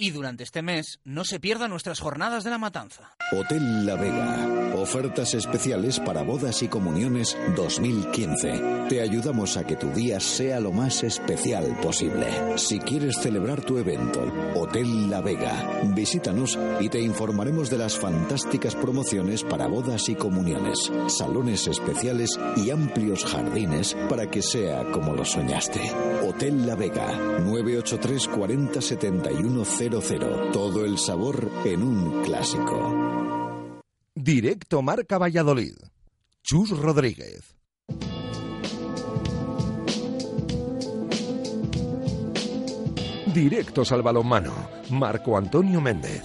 Speaker 2: Y durante este mes, no se pierdan nuestras jornadas de la matanza.
Speaker 5: Hotel La Vega. Ofertas especiales para bodas y comuniones 2015. Te ayudamos a que tu día sea lo más especial posible. Si quieres celebrar tu evento, Hotel La Vega, visítanos y te informaremos de las fantásticas promociones para bodas y comuniones, salones especiales y amplios jardines para que sea como lo soñaste. Hotel La Vega, 983 40 71 todo el sabor en un clásico.
Speaker 1: Directo Marca Valladolid. Chus Rodríguez. Directos al balonmano. Marco Antonio Méndez.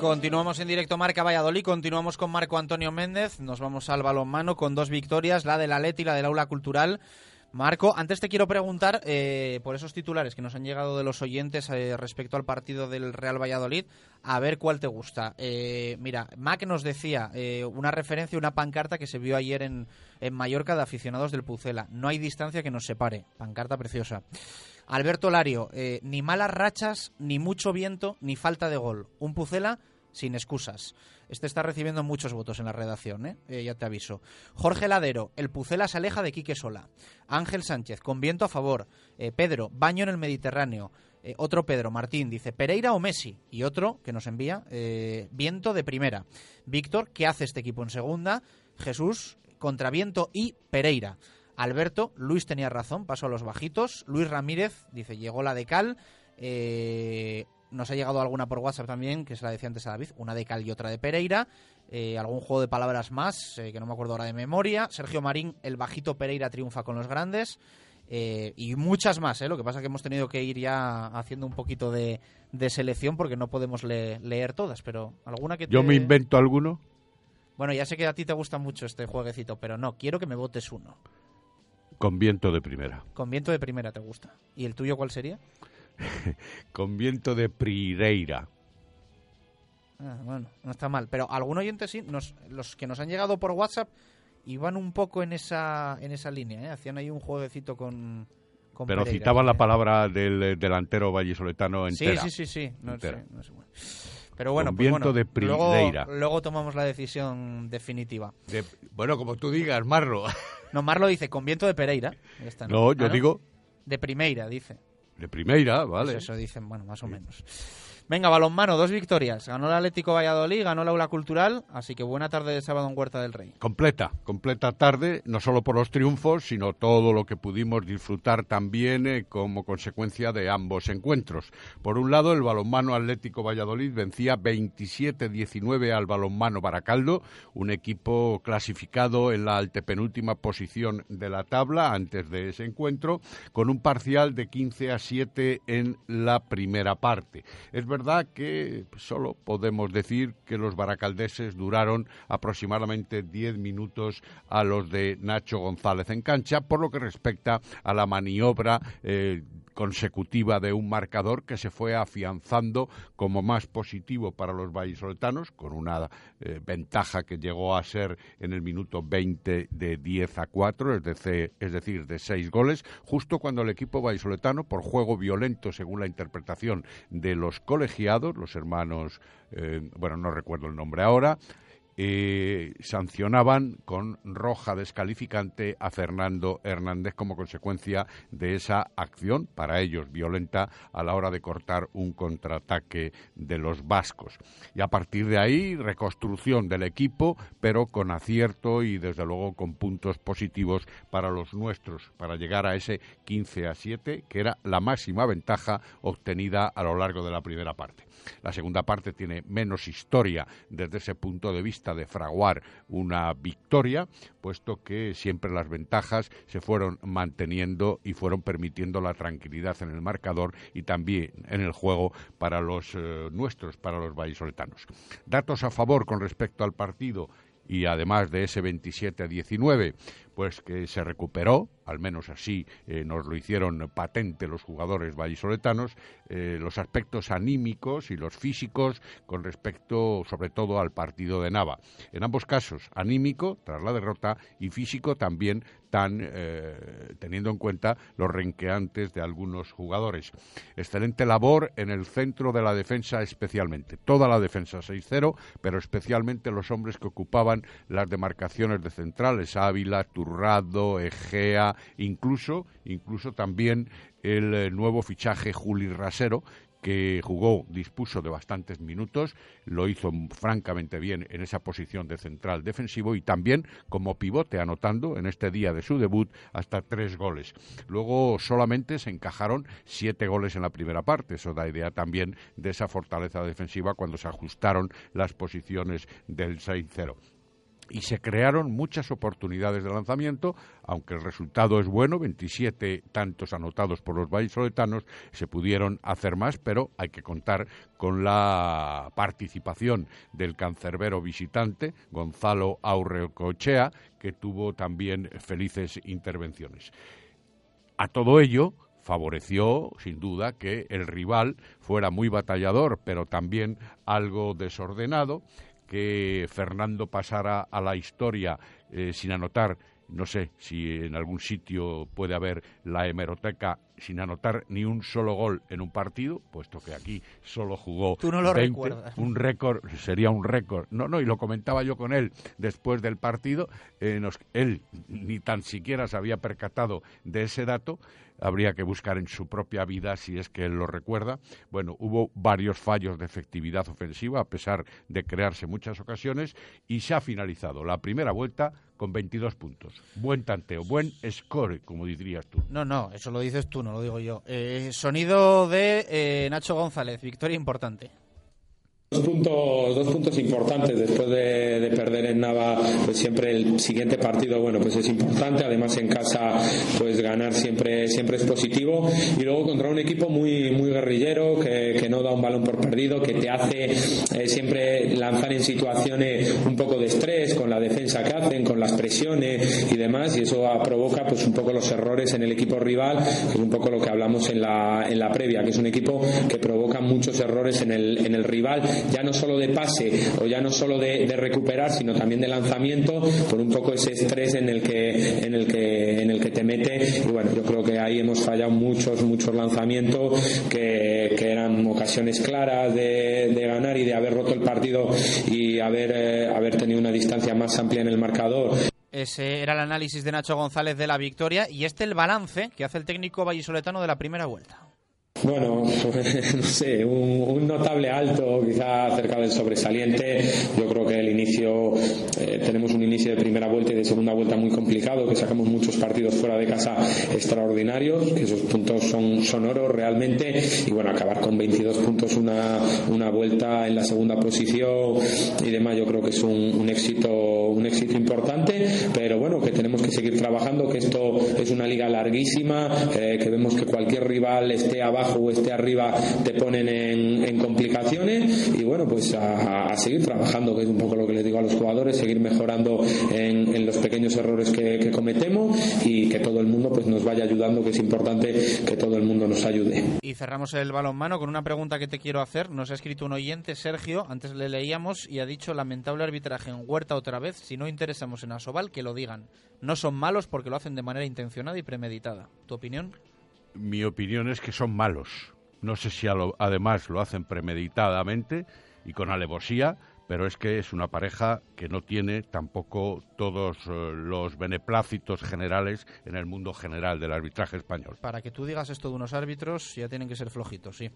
Speaker 2: Continuamos en directo Marca Valladolid, continuamos con Marco Antonio Méndez, nos vamos al balonmano con dos victorias, la de la Leti y la del Aula Cultural. Marco, antes te quiero preguntar eh, por esos titulares que nos han llegado de los oyentes eh, respecto al partido del Real Valladolid, a ver cuál te gusta. Eh, mira, Mac nos decía una referencia, una pancarta que se vio ayer en, en Mallorca de aficionados del Pucela. No hay distancia que nos separe. Pancarta preciosa. Alberto Lario, ni malas rachas, ni mucho viento, ni falta de gol. Un Pucela sin excusas. Este está recibiendo muchos votos en la redacción, ¿eh? ¿eh? ya te aviso. Jorge Ladero, el Pucela se aleja de Quique Sola. Ángel Sánchez, con viento a favor. Eh, Pedro, baño en el Mediterráneo. Otro Pedro Martín dice Pereira o Messi. Y otro que nos envía viento de primera. Víctor, ¿qué hace este equipo en segunda? Jesús, contra viento y Pereira. Alberto, Luis tenía razón, pasó a los bajitos. Luis Ramírez dice llegó la de Cal. Eh, nos ha llegado alguna por WhatsApp también, que se la decía antes a David, una de Cal y otra de Pereira. Eh, algún juego de palabras más, eh, que no me acuerdo ahora de memoria. Sergio Marín, el bajito Pereira triunfa con los grandes. Eh, y muchas más, lo que pasa es que hemos tenido que ir ya haciendo un poquito de, selección porque no podemos leer todas, pero alguna que
Speaker 19: ¿Yo me invento alguno?
Speaker 2: Bueno, ya sé que a ti te gusta mucho este jueguecito, pero no, quiero que me votes uno.
Speaker 19: Con viento de primera.
Speaker 2: Con viento de primera te gusta. ¿Y el tuyo cuál sería? (laughs)
Speaker 19: con viento de Prireira.
Speaker 2: Ah, bueno, no está mal. Pero algún oyente sí, nos, los que nos han llegado por WhatsApp iban un poco en esa, en esa línea, ¿eh? Hacían ahí un jueguecito con... con
Speaker 19: Pero
Speaker 2: Pereira,
Speaker 19: citaban
Speaker 2: ¿eh?
Speaker 19: la palabra del eh, delantero vallisoletano
Speaker 2: Sí,
Speaker 19: entera.
Speaker 2: sí, sí, sí. No
Speaker 19: Entera.
Speaker 2: sé, no sé, bueno. Pero bueno,
Speaker 19: Con
Speaker 2: pues
Speaker 19: viento
Speaker 2: bueno,
Speaker 19: de
Speaker 2: luego,
Speaker 19: Primeira.
Speaker 2: luego tomamos la decisión definitiva.
Speaker 19: De- bueno, como tú digas, Marro.
Speaker 2: No, Marlo dice con viento de Pereira.
Speaker 19: No, yo
Speaker 2: Ah,
Speaker 19: digo-
Speaker 2: De Primeira, dice.
Speaker 19: De primera, vale.
Speaker 2: Pues eso dicen, bueno, más o menos. Venga, balonmano, dos victorias. Ganó el Atlético Valladolid, ganó el Aula Cultural, así que buena tarde de sábado en Huerta del Rey.
Speaker 19: Completa, completa tarde, no solo por los triunfos, sino todo lo que pudimos disfrutar también eh, como consecuencia de ambos encuentros. Por un lado, el balonmano Atlético Valladolid vencía 27-19 al balonmano Baracaldo, un equipo clasificado en la antepenúltima posición de la tabla antes de ese encuentro, con un parcial de 15 a 7 en la primera parte. Es verdad que solo podemos decir que los baracaldeses duraron aproximadamente 10 minutos a los de Nacho González en cancha, por lo que respecta a la maniobra eh, consecutiva de un marcador que se fue afianzando como más positivo para los vallisoletanos, con una eh, ventaja que llegó a ser en el minuto 20 de 10 a 4, es, decir, de 6 goles, justo cuando el equipo vallisoletano, por juego violento según la interpretación de los colegiados, los hermanos, eh, bueno, no recuerdo el nombre ahora, sancionaban con roja descalificante a Fernando Hernández como consecuencia de esa acción, para ellos violenta, a la hora de cortar un contraataque de los vascos. Y a partir de ahí, reconstrucción del equipo, pero con acierto y desde luego con puntos positivos para los nuestros, para llegar a ese 15 a 7, que era la máxima ventaja obtenida a lo largo de la primera parte. La segunda parte tiene menos historia desde ese punto de vista de fraguar una victoria, puesto que siempre las ventajas se fueron manteniendo y fueron permitiendo la tranquilidad en el marcador y también en el juego para los eh, nuestros, para los vallisoletanos. Datos a favor con respecto al partido y además de ese 27 a 19, pues que se recuperó, al menos así eh, nos lo hicieron patente los jugadores vallisoletanos, eh, los aspectos anímicos y los físicos con respecto sobre todo al partido de Nava. En ambos casos, anímico tras la derrota y físico también tan eh, teniendo en cuenta los renqueantes de algunos jugadores. Excelente labor en el centro de la defensa especialmente. Toda la defensa 6-0, pero especialmente los hombres que ocupaban las demarcaciones de centrales, Ávila, Turrado, Egea, incluso, incluso también el eh, nuevo fichaje Juli Rasero, que jugó, dispuso de bastantes minutos, lo hizo francamente bien en esa posición de central defensivo y también como pivote, anotando en este día de su debut hasta tres goles. Luego solamente se encajaron siete goles en la primera parte, eso da idea también de esa fortaleza defensiva cuando se ajustaron las posiciones del 6-0 y se crearon muchas oportunidades de lanzamiento, aunque el resultado es bueno, 27 tantos anotados por los vallisoletanos, se pudieron hacer más, pero hay que contar con la participación del cancerbero visitante, Gonzalo Aurrecochea, que tuvo también felices intervenciones. A todo ello, favoreció, sin duda, que el rival fuera muy batallador, pero también algo desordenado, que Fernando pasara a la historia eh, sin anotar, no sé si en algún sitio puede haber la hemeroteca sin anotar ni un solo gol en un partido, puesto que aquí solo jugó
Speaker 2: Tú no lo
Speaker 19: 20,
Speaker 2: recuerdas.
Speaker 19: un récord, sería un récord. No, no, y lo comentaba yo con él después del partido, eh, nos- él ni tan siquiera se había percatado de ese dato, habría que buscar en su propia vida si es que él lo recuerda. Bueno, hubo varios fallos de efectividad ofensiva a pesar de crearse muchas ocasiones y se ha finalizado la primera vuelta con 22 puntos. Buen tanteo, buen score, como dirías tú.
Speaker 2: No, no, eso lo dices tú, no lo digo yo. Eh, sonido de eh, Nacho González, victoria importante.
Speaker 22: Dos puntos, dos puntos importantes después de, de perder en Nava, pues siempre el siguiente partido, bueno, pues es importante. Además en casa, pues ganar siempre, siempre es positivo. Y luego contra un equipo muy, muy guerrillero que, que no da un balón por perdido, que te hace eh, siempre lanzar en situaciones un poco de estrés con la defensa que hacen, con las presiones y demás. Y eso provoca, pues un poco los errores en el equipo rival, que es un poco lo que hablamos en la, en la previa, que es un equipo que provoca muchos errores en el, en el rival ya no solo de pase o ya no solo de, recuperar, sino también de lanzamiento, con un poco ese estrés en el que, en el que, en el que te mete. Y bueno, yo creo que ahí hemos fallado muchos, muchos lanzamientos que, que eran ocasiones claras de, de, ganar y de haber roto el partido y haber, eh, haber tenido una distancia más amplia en el marcador.
Speaker 2: Ese era el análisis de Nacho González de la victoria y este el balance que hace el técnico vallisoletano de la primera vuelta.
Speaker 22: Bueno, (laughs) no sé, un, notable alto, quizá cerca del sobresaliente. Yo creo que el inicio, eh, tenemos un inicio de primera vuelta y de segunda vuelta muy complicado, que sacamos muchos partidos fuera de casa extraordinarios, que esos puntos son, son oro realmente. Y bueno, acabar con 22 puntos una, una vuelta en la segunda posición y demás, yo creo que es un, éxito, un éxito importante, pero bueno, que tenemos que seguir trabajando, que esto es una liga larguísima, eh, que vemos que cualquier rival esté abajo o esté arriba te ponen en, complicaciones y bueno, pues a, seguir trabajando, que es un poco lo que les digo a los jugadores, seguir mejorando en, los pequeños errores que, cometemos y que todo el mundo pues nos vaya ayudando, que es importante que todo el mundo nos ayude.
Speaker 2: Y cerramos el balonmano con una pregunta que te quiero hacer. Nos ha escrito un oyente, Sergio, antes le leíamos y ha dicho lamentable arbitraje en Huerta otra vez. Si no interesamos en Asobal, que lo digan. No son malos porque lo hacen de manera intencionada y premeditada. ¿Tu opinión?
Speaker 19: Mi opinión es que son malos. No sé si además lo hacen premeditadamente y con alevosía, pero es que es una pareja que no tiene tampoco todos eh, los beneplácitos generales en el mundo general del arbitraje español.
Speaker 2: Para que tú digas esto de unos árbitros, ya tienen que ser flojitos, sí.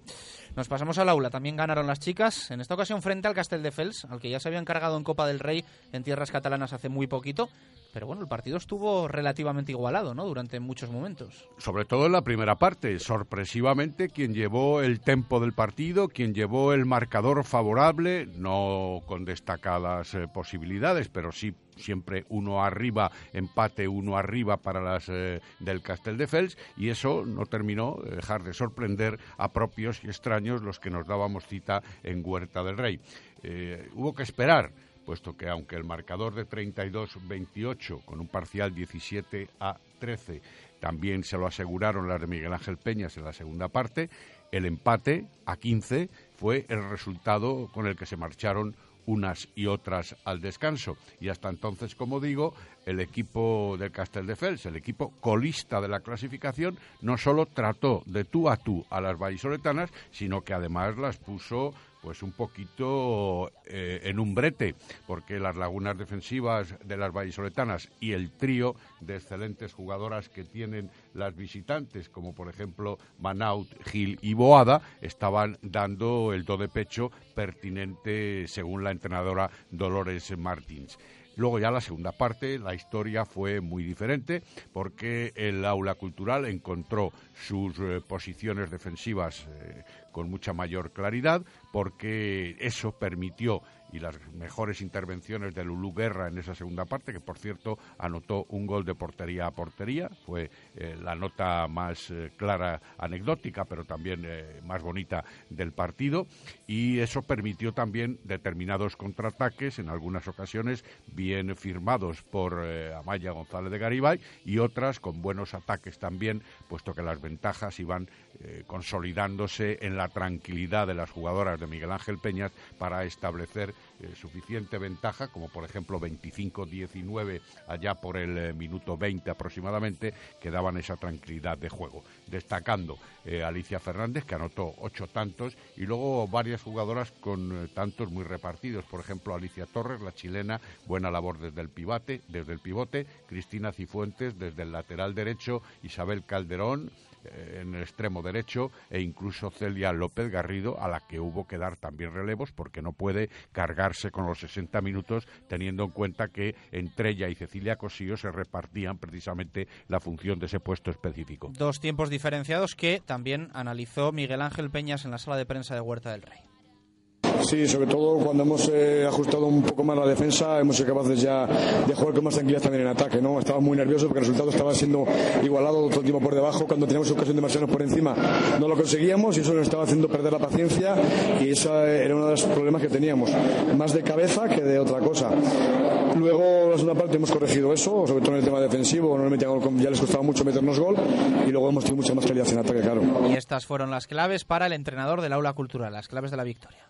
Speaker 2: Nos pasamos al aula. También ganaron las chicas, en esta ocasión frente al Castel de Fels, al que ya se habían cargado en Copa del Rey en tierras catalanas hace muy poquito. Pero bueno, el partido estuvo relativamente igualado, ¿no? Durante muchos momentos.
Speaker 19: Sobre todo en la primera parte. Sorpresivamente, quien llevó el tempo del partido, quien llevó el marcador favorable, no con destacadas eh, posibilidades, pero sí siempre uno arriba, empate uno arriba para las eh, del Castel de Fels, y eso no terminó de dejar de sorprender a propios y extraños los que nos dábamos cita en Huerta del Rey. Eh, hubo que esperar puesto que aunque el marcador de 32-28 con un parcial 17 a 13 también se lo aseguraron las de Miguel Ángel Peñas en la segunda parte, el empate a 15 fue el resultado con el que se marcharon unas y otras al descanso. Y hasta entonces, como digo, el equipo del Castel de Fels, el equipo colista de la clasificación, no solo trató de tú a tú a las vallisoletanas, sino que además las puso pues un poquito eh, en un brete, porque las lagunas defensivas de las vallisoletanas y el trío de excelentes jugadoras que tienen las visitantes, como por ejemplo Manaut, Gil y Boada, estaban dando el do de pecho pertinente según la entrenadora Dolores Martins. Luego ya la segunda parte, la historia fue muy diferente porque el aula cultural encontró sus eh, posiciones defensivas eh, con mucha mayor claridad porque eso permitió y las mejores intervenciones de Lulú Guerra en esa segunda parte, que por cierto anotó un gol de portería a portería, fue eh, la nota más eh, clara, anecdótica, pero también eh, más bonita del partido, y eso permitió también determinados contraataques, en algunas ocasiones bien firmados por Amaya González de Garibay, y otras con buenos ataques también, puesto que las ventajas iban consolidándose en la tranquilidad de las jugadoras de Miguel Ángel Peñas para establecer eh, suficiente ventaja, como por ejemplo 25-19 allá por el eh, minuto 20 aproximadamente, que daban esa tranquilidad de juego. Destacando eh, Alicia Fernández, que anotó ocho tantos, y luego varias jugadoras con tantos muy repartidos. Por ejemplo, Alicia Torres, la chilena, buena labor desde el pivote, desde el pivote, Cristina Cifuentes desde el lateral derecho, Isabel Calderón, en el extremo derecho e incluso Celia López Garrido, a la que hubo que dar también relevos porque no puede cargarse con los 60 minutos, teniendo en cuenta que entre ella y Cecilia Cosío se repartían precisamente la función de ese puesto específico.
Speaker 2: Dos tiempos diferenciados que también analizó Miguel Ángel Peñas en la sala de prensa de Huerta del Rey.
Speaker 23: Sí, sobre todo cuando hemos eh, ajustado un poco más la defensa, hemos sido capaces ya de jugar con más tranquilidad también en ataque. ¿no? Estaba muy nervioso porque el resultado estaba siendo igualado todo el tiempo por debajo. Cuando teníamos ocasión de marcharnos por encima no lo conseguíamos y eso nos estaba haciendo perder la paciencia y ese era uno de los problemas que teníamos. Más de cabeza que de otra cosa. Luego, la segunda parte hemos corregido eso, sobre todo en el tema defensivo. ya les costaba mucho meternos gol y luego hemos tenido mucha más calidad en ataque, claro.
Speaker 2: Y estas fueron las claves para el entrenador del aula cultural, las claves de la victoria.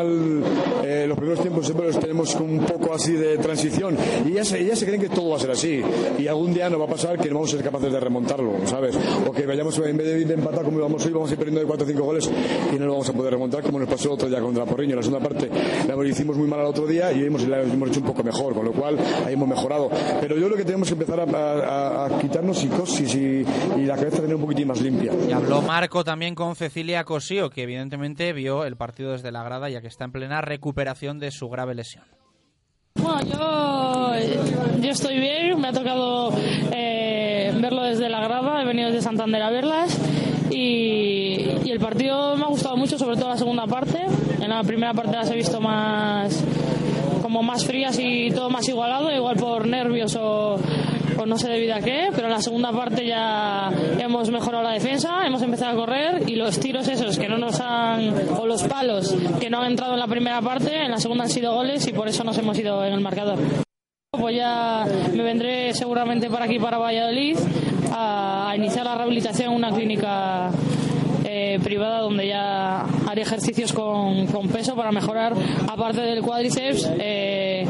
Speaker 23: Eh, los primeros tiempos siempre los tenemos con un poco así de transición y ya, se, ya se creen que todo va a ser así y algún día nos va a pasar que no vamos a ser capaces de remontarlo, ¿sabes? O que vayamos en vez de empatar como íbamos hoy, vamos a ir perdiendo de 4 o 5 goles y no lo vamos a poder remontar como nos pasó el otro día contra Porriño. La segunda parte la hicimos muy mal el otro día y hoy hemos, la hemos hecho un poco mejor, con lo cual ahí hemos mejorado. Pero yo creo que tenemos que empezar a, quitarnos psicosis y, y, la cabeza tener un poquitín más limpia.
Speaker 2: Y habló Marco también con Cecilia Cosío, que evidentemente vio el partido desde la grada ya que está en plena recuperación de su grave lesión.
Speaker 22: Bueno, yo, yo estoy bien, me ha tocado eh, verlo desde la grada, he venido desde Santander a verlas y, y, el partido me ha gustado mucho, sobre todo la segunda parte. En la primera parte las he visto más como más frías y todo más igualado, igual por nervios o, pues no sé debido a qué, pero en la segunda parte ya hemos mejorado la defensa, hemos empezado a correr y los tiros esos que no nos han, o los palos que no han entrado en la primera parte, en la segunda han sido goles y por eso nos hemos ido en el marcador. Pues ya me vendré seguramente para aquí, para Valladolid, a, iniciar la rehabilitación en una clínica eh, privada donde ya haré ejercicios con, con, peso para mejorar, aparte del cuádriceps, eh,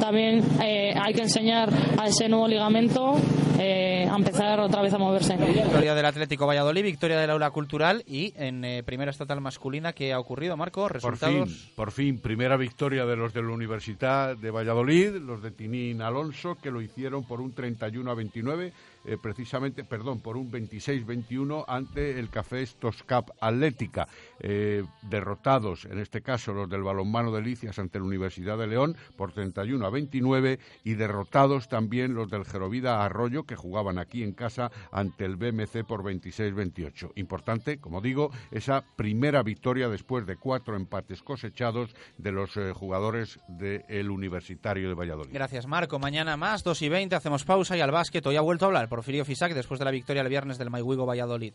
Speaker 22: también eh, hay que enseñar a ese nuevo ligamento eh, a empezar otra vez a moverse.
Speaker 2: Victoria del Atlético Valladolid, victoria del Aula Cultural y en eh, primera estatal masculina, ¿qué ha ocurrido, Marco? ¿Resultados?
Speaker 19: Por fin, por fin, primera victoria de los de la Universidad de Valladolid, los de Tinín Alonso, que lo hicieron por un 31 a 29 eh, precisamente, perdón, por un 26-21 ante el Café Toscap Atlética. Eh, derrotados, en este caso los del balonmano de Licias ante la Universidad de León por 31 a 29 y derrotados también los del Gerovida Arroyo que jugaban aquí en casa ante el BMC por 26-28. Importante, como digo, esa primera victoria después de cuatro empates cosechados de los eh, jugadores del Universitario de Valladolid.
Speaker 2: Gracias, Marco. Mañana más, 2 y 20, hacemos pausa y al básquet. Hoy ha vuelto a hablar Porfirio Fisac después de la victoria el viernes del Maihuigo Valladolid.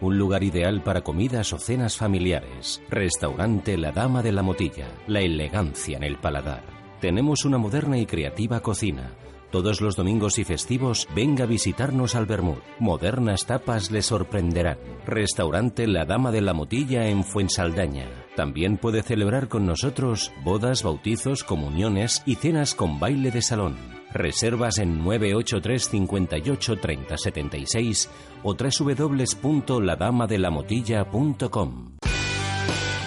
Speaker 24: Un lugar ideal para comidas o cenas familiares. Restaurante La Dama de la Motilla. La elegancia en el paladar. Tenemos una moderna y creativa cocina. Todos los domingos y festivos venga a visitarnos al Bermud. Modernas tapas le sorprenderán. Restaurante La Dama de la Motilla en Fuensaldaña. También puede celebrar con nosotros bodas, bautizos, comuniones y cenas con baile de salón. Reservas en 983 58 30 76 o www.ladamadelamotilla.com.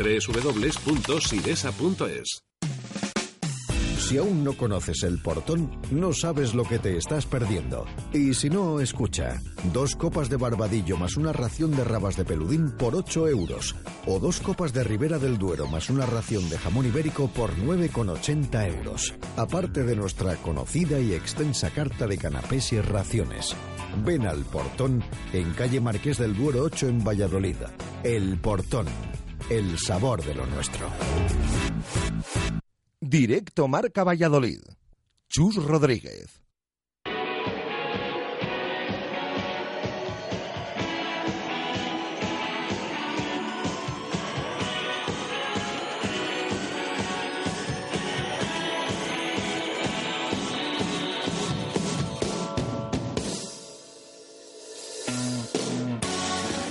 Speaker 7: www.sidesa.es.
Speaker 5: Si aún no conoces el portón, no sabes lo que te estás perdiendo. Y si no, escucha. Dos copas de barbadillo más una ración de rabas de peludín por 8 euros. O dos copas de Ribera del Duero más una ración de jamón ibérico por 9,80 euros. Aparte de nuestra conocida y extensa carta de canapés y raciones. Ven al portón en calle Marqués del Duero 8 en Valladolid. El portón el sabor de lo nuestro.
Speaker 1: Directo Marca Valladolid. Chus Rodríguez.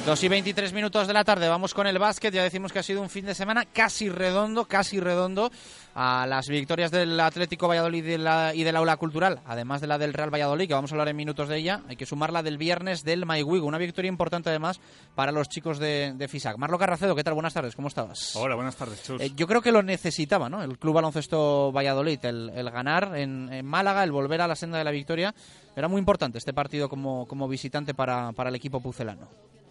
Speaker 2: 2 y 23 minutos de la tarde, vamos con el básquet. Ya decimos que ha sido un fin de semana casi redondo, casi redondo a las victorias del Atlético Valladolid y, de la, y del Aula Cultural, además de la del Real Valladolid, que vamos a hablar en minutos de ella. Hay que sumar la del viernes del Maiwigo, una victoria importante además para los chicos de, de FISAC. Marlo Carracedo, ¿qué tal? Buenas tardes, ¿cómo estabas?
Speaker 25: Hola, buenas tardes, Chus.
Speaker 2: Eh, yo creo que lo necesitaba, ¿no? El Club Baloncesto Valladolid, el, el ganar en, en, Málaga, el volver a la senda de la victoria. Era muy importante este partido como, como visitante para, para el equipo pucelano.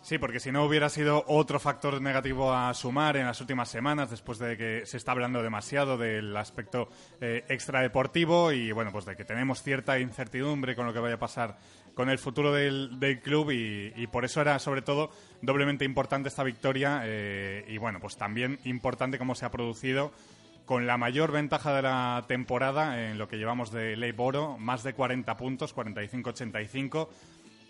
Speaker 25: Sí, porque si no hubiera sido otro factor negativo a sumar en las últimas semanas, después de que se está hablando demasiado del aspecto eh, extradeportivo y bueno, pues de que tenemos cierta incertidumbre con lo que vaya a pasar con el futuro del, club y, y, por eso era sobre todo doblemente importante esta victoria eh, y bueno, pues también importante cómo se ha producido con la mayor ventaja de la temporada en lo que llevamos de Ley Boro, más de 40 puntos, 45-85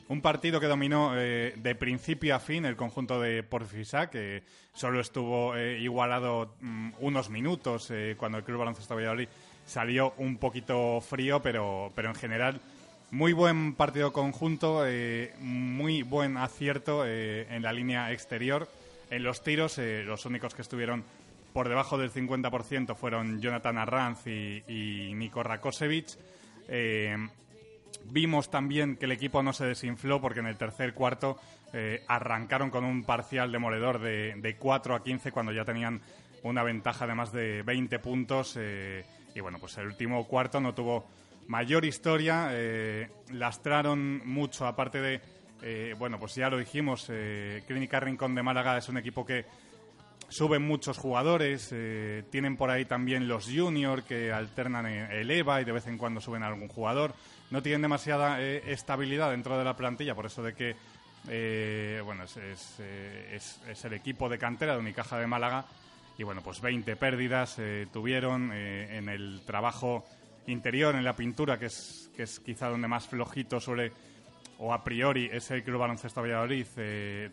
Speaker 25: un partido que dominó eh, de principio a fin el conjunto de Porfisa, que solo estuvo eh, igualado mm, unos minutos eh, cuando el Club Baloncesto Valladolid salió un poquito frío, pero, pero en general muy buen partido conjunto, muy buen acierto en la línea exterior. En los tiros, los únicos que estuvieron por debajo del 50% fueron Jonathan Arranz y, y Niko Rakosevic. Vimos también que el equipo no se desinfló porque en el tercer cuarto eh, arrancaron con un parcial demoledor de, de 4 a 15 cuando ya tenían una ventaja de más de 20 puntos. Eh, y bueno, pues el último cuarto no tuvo mayor historia. Eh, lastraron mucho, aparte de, bueno, pues ya lo dijimos, Clínica Rincón de Málaga es un equipo que suben muchos jugadores, tienen por ahí también los junior que alternan el EVA y de vez en cuando suben a algún jugador no tienen demasiada eh, estabilidad dentro de la plantilla, por eso de que eh, bueno es, es, eh, el equipo de cantera de Unicaja de Málaga y bueno, pues 20 pérdidas eh, tuvieron eh, en el trabajo interior, en la pintura, que es, que es quizá donde más flojito suele o a priori es el Club Baloncesto Valladolid.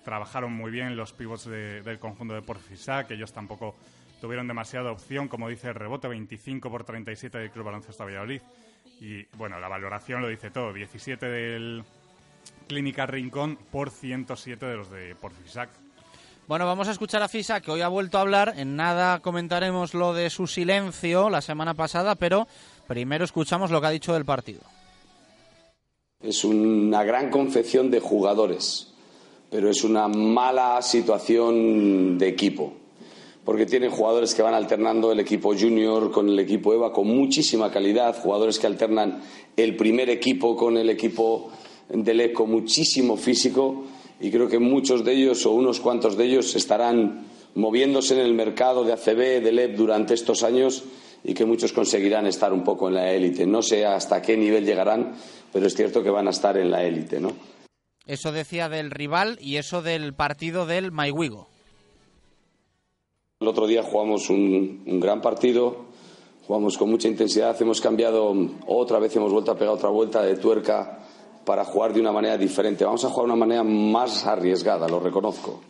Speaker 25: Trabajaron muy bien los pivots de, del conjunto de Porfisa, que ellos tampoco tuvieron demasiada opción, como dice el rebote, 25 por 37 del Club Baloncesto Valladolid. Y bueno, la valoración lo dice todo, 17 del Clínica Rincón por 107 de los de Porfisac.
Speaker 2: Bueno, vamos a escuchar a Fisa, que hoy ha vuelto a hablar. En nada comentaremos lo de su silencio la semana pasada, pero primero escuchamos lo que ha dicho del partido.
Speaker 26: Es una gran confección de jugadores, pero es una mala situación de equipo, porque tienen jugadores que van alternando el equipo junior con el equipo EVA con muchísima calidad, jugadores que alternan el primer equipo con el equipo del E con muchísimo físico y creo que muchos de ellos o unos cuantos de ellos estarán moviéndose en el mercado de ACB, del EP durante estos años y que muchos conseguirán estar un poco en la élite. No sé hasta qué nivel llegarán, pero es cierto que van a estar en la élite, ¿no?
Speaker 2: Eso decía del rival y eso del partido del Maiwigo.
Speaker 26: El otro día jugamos un, gran partido, jugamos con mucha intensidad, hemos cambiado otra vez, hemos vuelto a pegar otra vuelta de tuerca para jugar de una manera diferente. Vamos a jugar de una manera más arriesgada, lo reconozco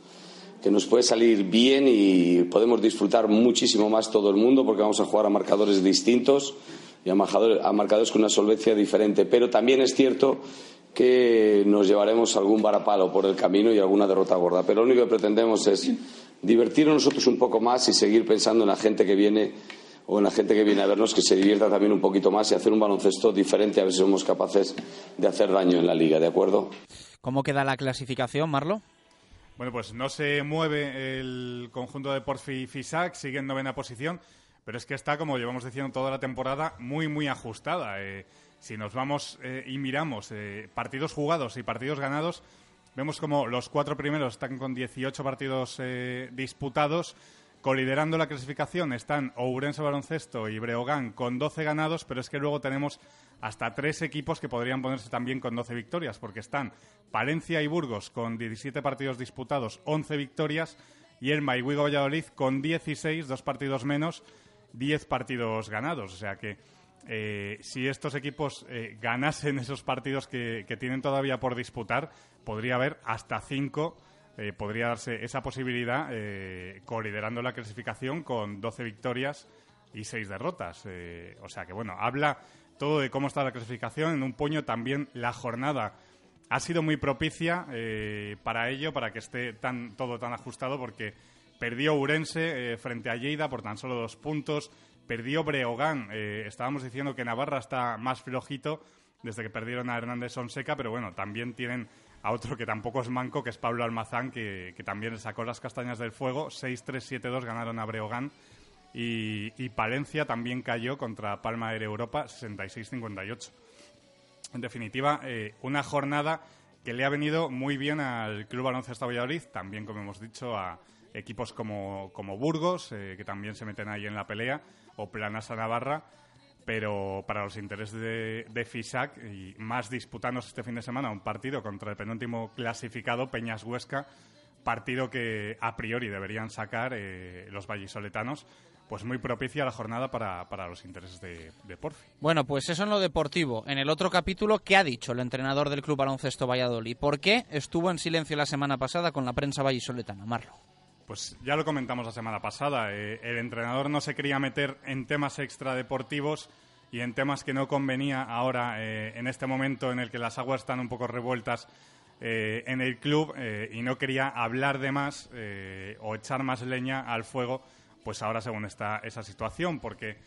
Speaker 26: que nos puede salir bien y podemos disfrutar muchísimo más todo el mundo porque vamos a jugar a marcadores distintos y a marcadores, a marcadores con una solvencia diferente. Pero también es cierto que nos llevaremos algún varapalo por el camino y alguna derrota gorda. Pero lo único que pretendemos es divertirnos nosotros un poco más y seguir pensando en la gente que viene o en la gente que viene a vernos que se divierta también un poquito más y hacer un baloncesto diferente a ver si somos capaces de hacer daño en la liga, ¿de acuerdo?
Speaker 2: ¿Cómo queda la clasificación, Marlo?
Speaker 25: Bueno, pues no se mueve el conjunto de Porfi Fisac, sigue en novena posición, pero es que está, como llevamos diciendo toda la temporada, muy, muy ajustada. Eh, si nos vamos eh, y miramos eh, partidos jugados y partidos ganados, vemos como los cuatro primeros están con 18 partidos eh, disputados. Coliderando la clasificación están Ourense Baloncesto y Breogán con 12 ganados, pero es que luego tenemos hasta tres equipos que podrían ponerse también con 12 victorias, porque están Palencia y Burgos con 17 partidos disputados, 11 victorias, y el Maiwigo Valladolid con 16, dos partidos menos, 10 partidos ganados. O sea que eh, si estos equipos eh, ganasen esos partidos que, tienen todavía por disputar, podría haber hasta 5. Eh, podría darse esa posibilidad eh, coliderando la clasificación con 12 victorias y 6 derrotas. O sea que, bueno, habla todo de cómo está la clasificación. En un puño también la jornada ha sido muy propicia para ello, para que esté tan, todo tan ajustado, porque perdió Urense frente a Lleida por tan solo dos puntos, perdió Breogán, eh, estábamos diciendo que Navarra está más flojito desde que perdieron a Hernández Sonseca, pero bueno, también tienen a otro que tampoco es manco, que es Pablo Almazán, que, que también le sacó las castañas del fuego, 6-3-7-2 ganaron a Breogán. Y, y Palencia también cayó contra Palma Air Europa 66-58. En definitiva, eh, una jornada que le ha venido muy bien al Club Baloncesto Valladolid, también, como hemos dicho, a equipos como, Burgos, eh, que también se meten ahí en la pelea, o Planasa Navarra, pero para los intereses de, de FISAC, y más disputándose este fin de semana un partido contra el penúltimo clasificado, Peñas Huesca, partido que a priori deberían sacar eh, los vallisoletanos, pues muy propicia la jornada para, para los intereses de, de Porfi.
Speaker 2: Bueno, pues eso en lo deportivo. En el otro capítulo, ¿qué ha dicho el entrenador del Club Baloncesto Valladolid? ¿Por qué estuvo en silencio la semana pasada con la prensa vallisoletana? Marlo.
Speaker 25: Pues ya lo comentamos la semana pasada. eh, el entrenador no se quería meter en temas extradeportivos y en temas que no convenía ahora, eh, en este momento en el que las aguas están un poco revueltas eh, en el club y no quería hablar de más o echar más leña al fuego, pues ahora según está esa situación, porque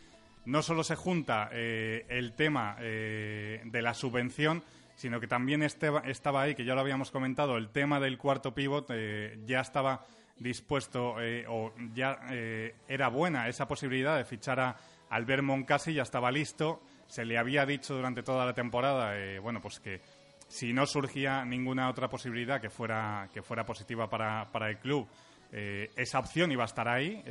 Speaker 25: no solo se junta el tema de la subvención, sino que también este- estaba ahí, que ya lo habíamos comentado, el tema del cuarto pívot eh, ya estaba dispuesto eh, o ya eh, era buena esa posibilidad de fichar a Albert Moncasi, ya estaba listo. Se le había dicho durante toda la temporada, eh, bueno, pues que si no surgía ninguna otra posibilidad que fuera, que fuera positiva para, para el club, eh, esa opción iba a estar ahí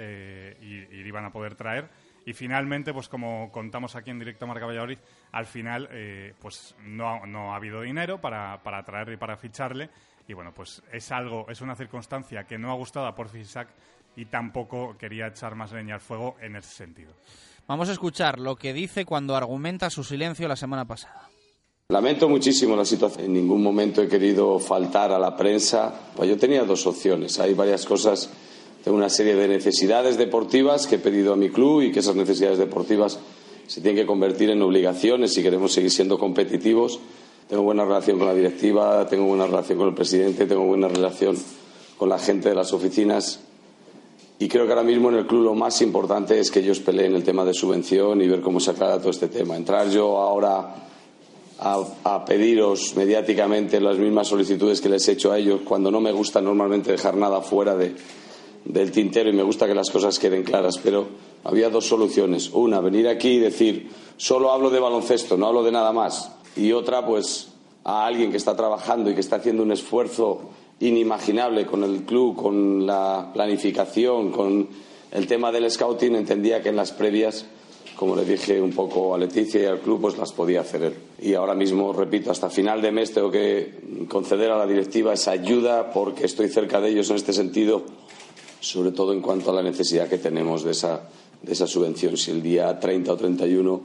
Speaker 25: y, y iban a poder traer. Y finalmente, pues como contamos aquí en directo Marca Valladolid, al final pues no, no ha habido dinero para, para traerle y para ficharle. Y bueno, pues es algo, es una circunstancia que no ha gustado a Porfisac y tampoco quería echar más leña al fuego en ese sentido.
Speaker 2: Vamos a escuchar lo que dice cuando argumenta su silencio la semana pasada.
Speaker 26: Lamento muchísimo la situación. En ningún momento he querido faltar a la prensa. Pues yo tenía dos opciones. Hay varias cosas. Tengo una serie de necesidades deportivas que he pedido a mi club y que esas necesidades deportivas se tienen que convertir en obligaciones si queremos seguir siendo competitivos. Tengo buena relación con la directiva, tengo buena relación con el presidente, tengo buena relación con la gente de las oficinas. Y creo que ahora mismo en el club lo más importante es que ellos peleen el tema de subvención y ver cómo se aclara todo este tema. Entrar yo ahora a, a pediros mediáticamente las mismas solicitudes que les he hecho a ellos cuando no me gusta normalmente dejar nada fuera de, del tintero y me gusta que las cosas queden claras, pero había dos soluciones. Una, venir aquí y decir, solo hablo de baloncesto, no hablo de nada más. Y otra, pues, a alguien que está trabajando y que está haciendo un esfuerzo inimaginable con el club, con la planificación, con el tema del scouting, entendía que en las previas como le dije un poco a Leticia y al club, pues las podía hacer él. Y ahora mismo, repito, hasta final de mes tengo que conceder a la directiva esa ayuda porque estoy cerca de ellos en este sentido, sobre todo en cuanto a la necesidad que tenemos de esa, de esa subvención. Si el día 30 o 31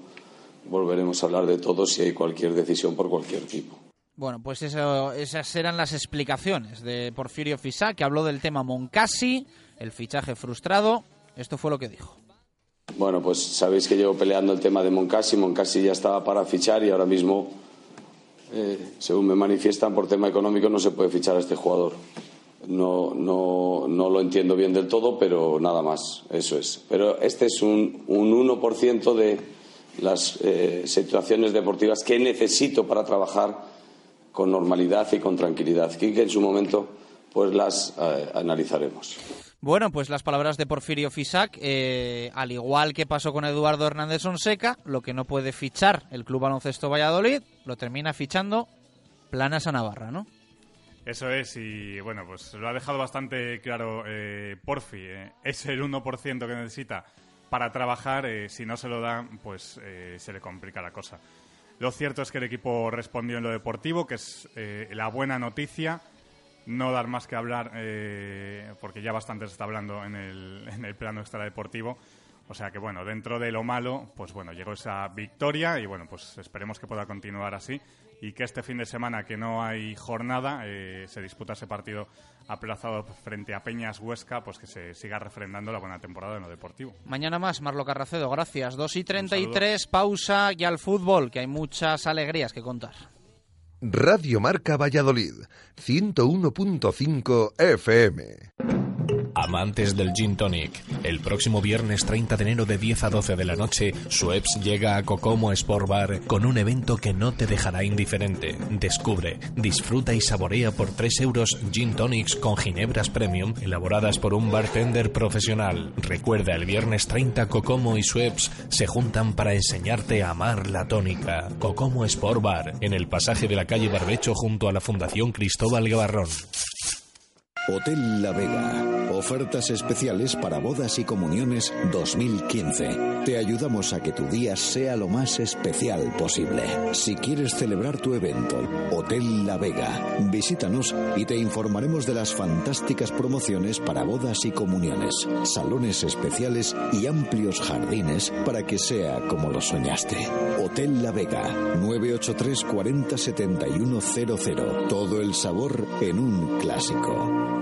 Speaker 26: volveremos a hablar de todo si hay cualquier decisión por cualquier tipo.
Speaker 2: Bueno, pues eso- esas eran las explicaciones de Porfirio Fisac, que habló del tema Moncasi, el fichaje frustrado. Esto fue lo que dijo.
Speaker 26: Bueno, pues sabéis que llevo peleando el tema de Moncasi. Moncasi ya estaba para fichar y ahora mismo, eh, según me manifiestan, por tema económico no se puede fichar a este jugador. No, no, no lo entiendo bien del todo, pero nada más, eso es. Pero este es un, un 1% de las eh, situaciones deportivas que necesito para trabajar con normalidad y con tranquilidad. Y que en su momento pues las eh, analizaremos.
Speaker 2: Bueno, pues las palabras de Porfirio Fisac, eh, al igual que pasó con Eduardo Hernández Sonseca, lo que no puede fichar el Club Baloncesto Valladolid, lo termina fichando Planas a Navarra, ¿no?
Speaker 25: Eso es, y bueno, pues lo ha dejado bastante claro eh, Porfi. eh, es el 1% que necesita para trabajar. eh, si no se lo dan, pues eh, se le complica la cosa. Lo cierto es que el equipo respondió en lo deportivo, que es eh, la buena noticia. No dar más que hablar, porque ya bastante se está hablando en el, (laughs) en el plano extradeportivo. O sea que bueno, dentro de lo malo, pues bueno, llegó esa victoria y bueno, pues esperemos que pueda continuar así y que este fin de semana que no hay jornada eh, se disputa ese partido aplazado frente a Peñas Huesca, pues que se siga refrendando la buena temporada en lo deportivo.
Speaker 2: Mañana más, Marlo Carracedo, gracias. 2 y 33, pausa y al fútbol, que hay muchas alegrías que contar.
Speaker 1: Radio Marca Valladolid, 101.5 FM.
Speaker 21: Amantes del Gin Tonic, el próximo viernes 30 de enero de 10 a 12 de la noche, Sueps llega a Cocomo Sport Bar con un evento que no te dejará indiferente. Descubre, disfruta y saborea por 3 euros Gin Tonics con ginebras premium elaboradas por un bartender profesional. Recuerda, el viernes 30 Cocomo y Sueps se juntan para enseñarte a amar la tónica. Cocomo Sport Bar, en el pasaje de la calle Barbecho junto a la Fundación Cristóbal Gavarrón.
Speaker 5: Hotel La Vega. Ofertas especiales para bodas y comuniones 2015. Te ayudamos a que tu día sea lo más especial posible. Si quieres celebrar tu evento, Hotel La Vega, visítanos y te informaremos de las fantásticas promociones para bodas y comuniones, salones especiales y amplios jardines para que sea como lo soñaste. Hotel La Vega, 983 40 7100. Todo el sabor en un clásico.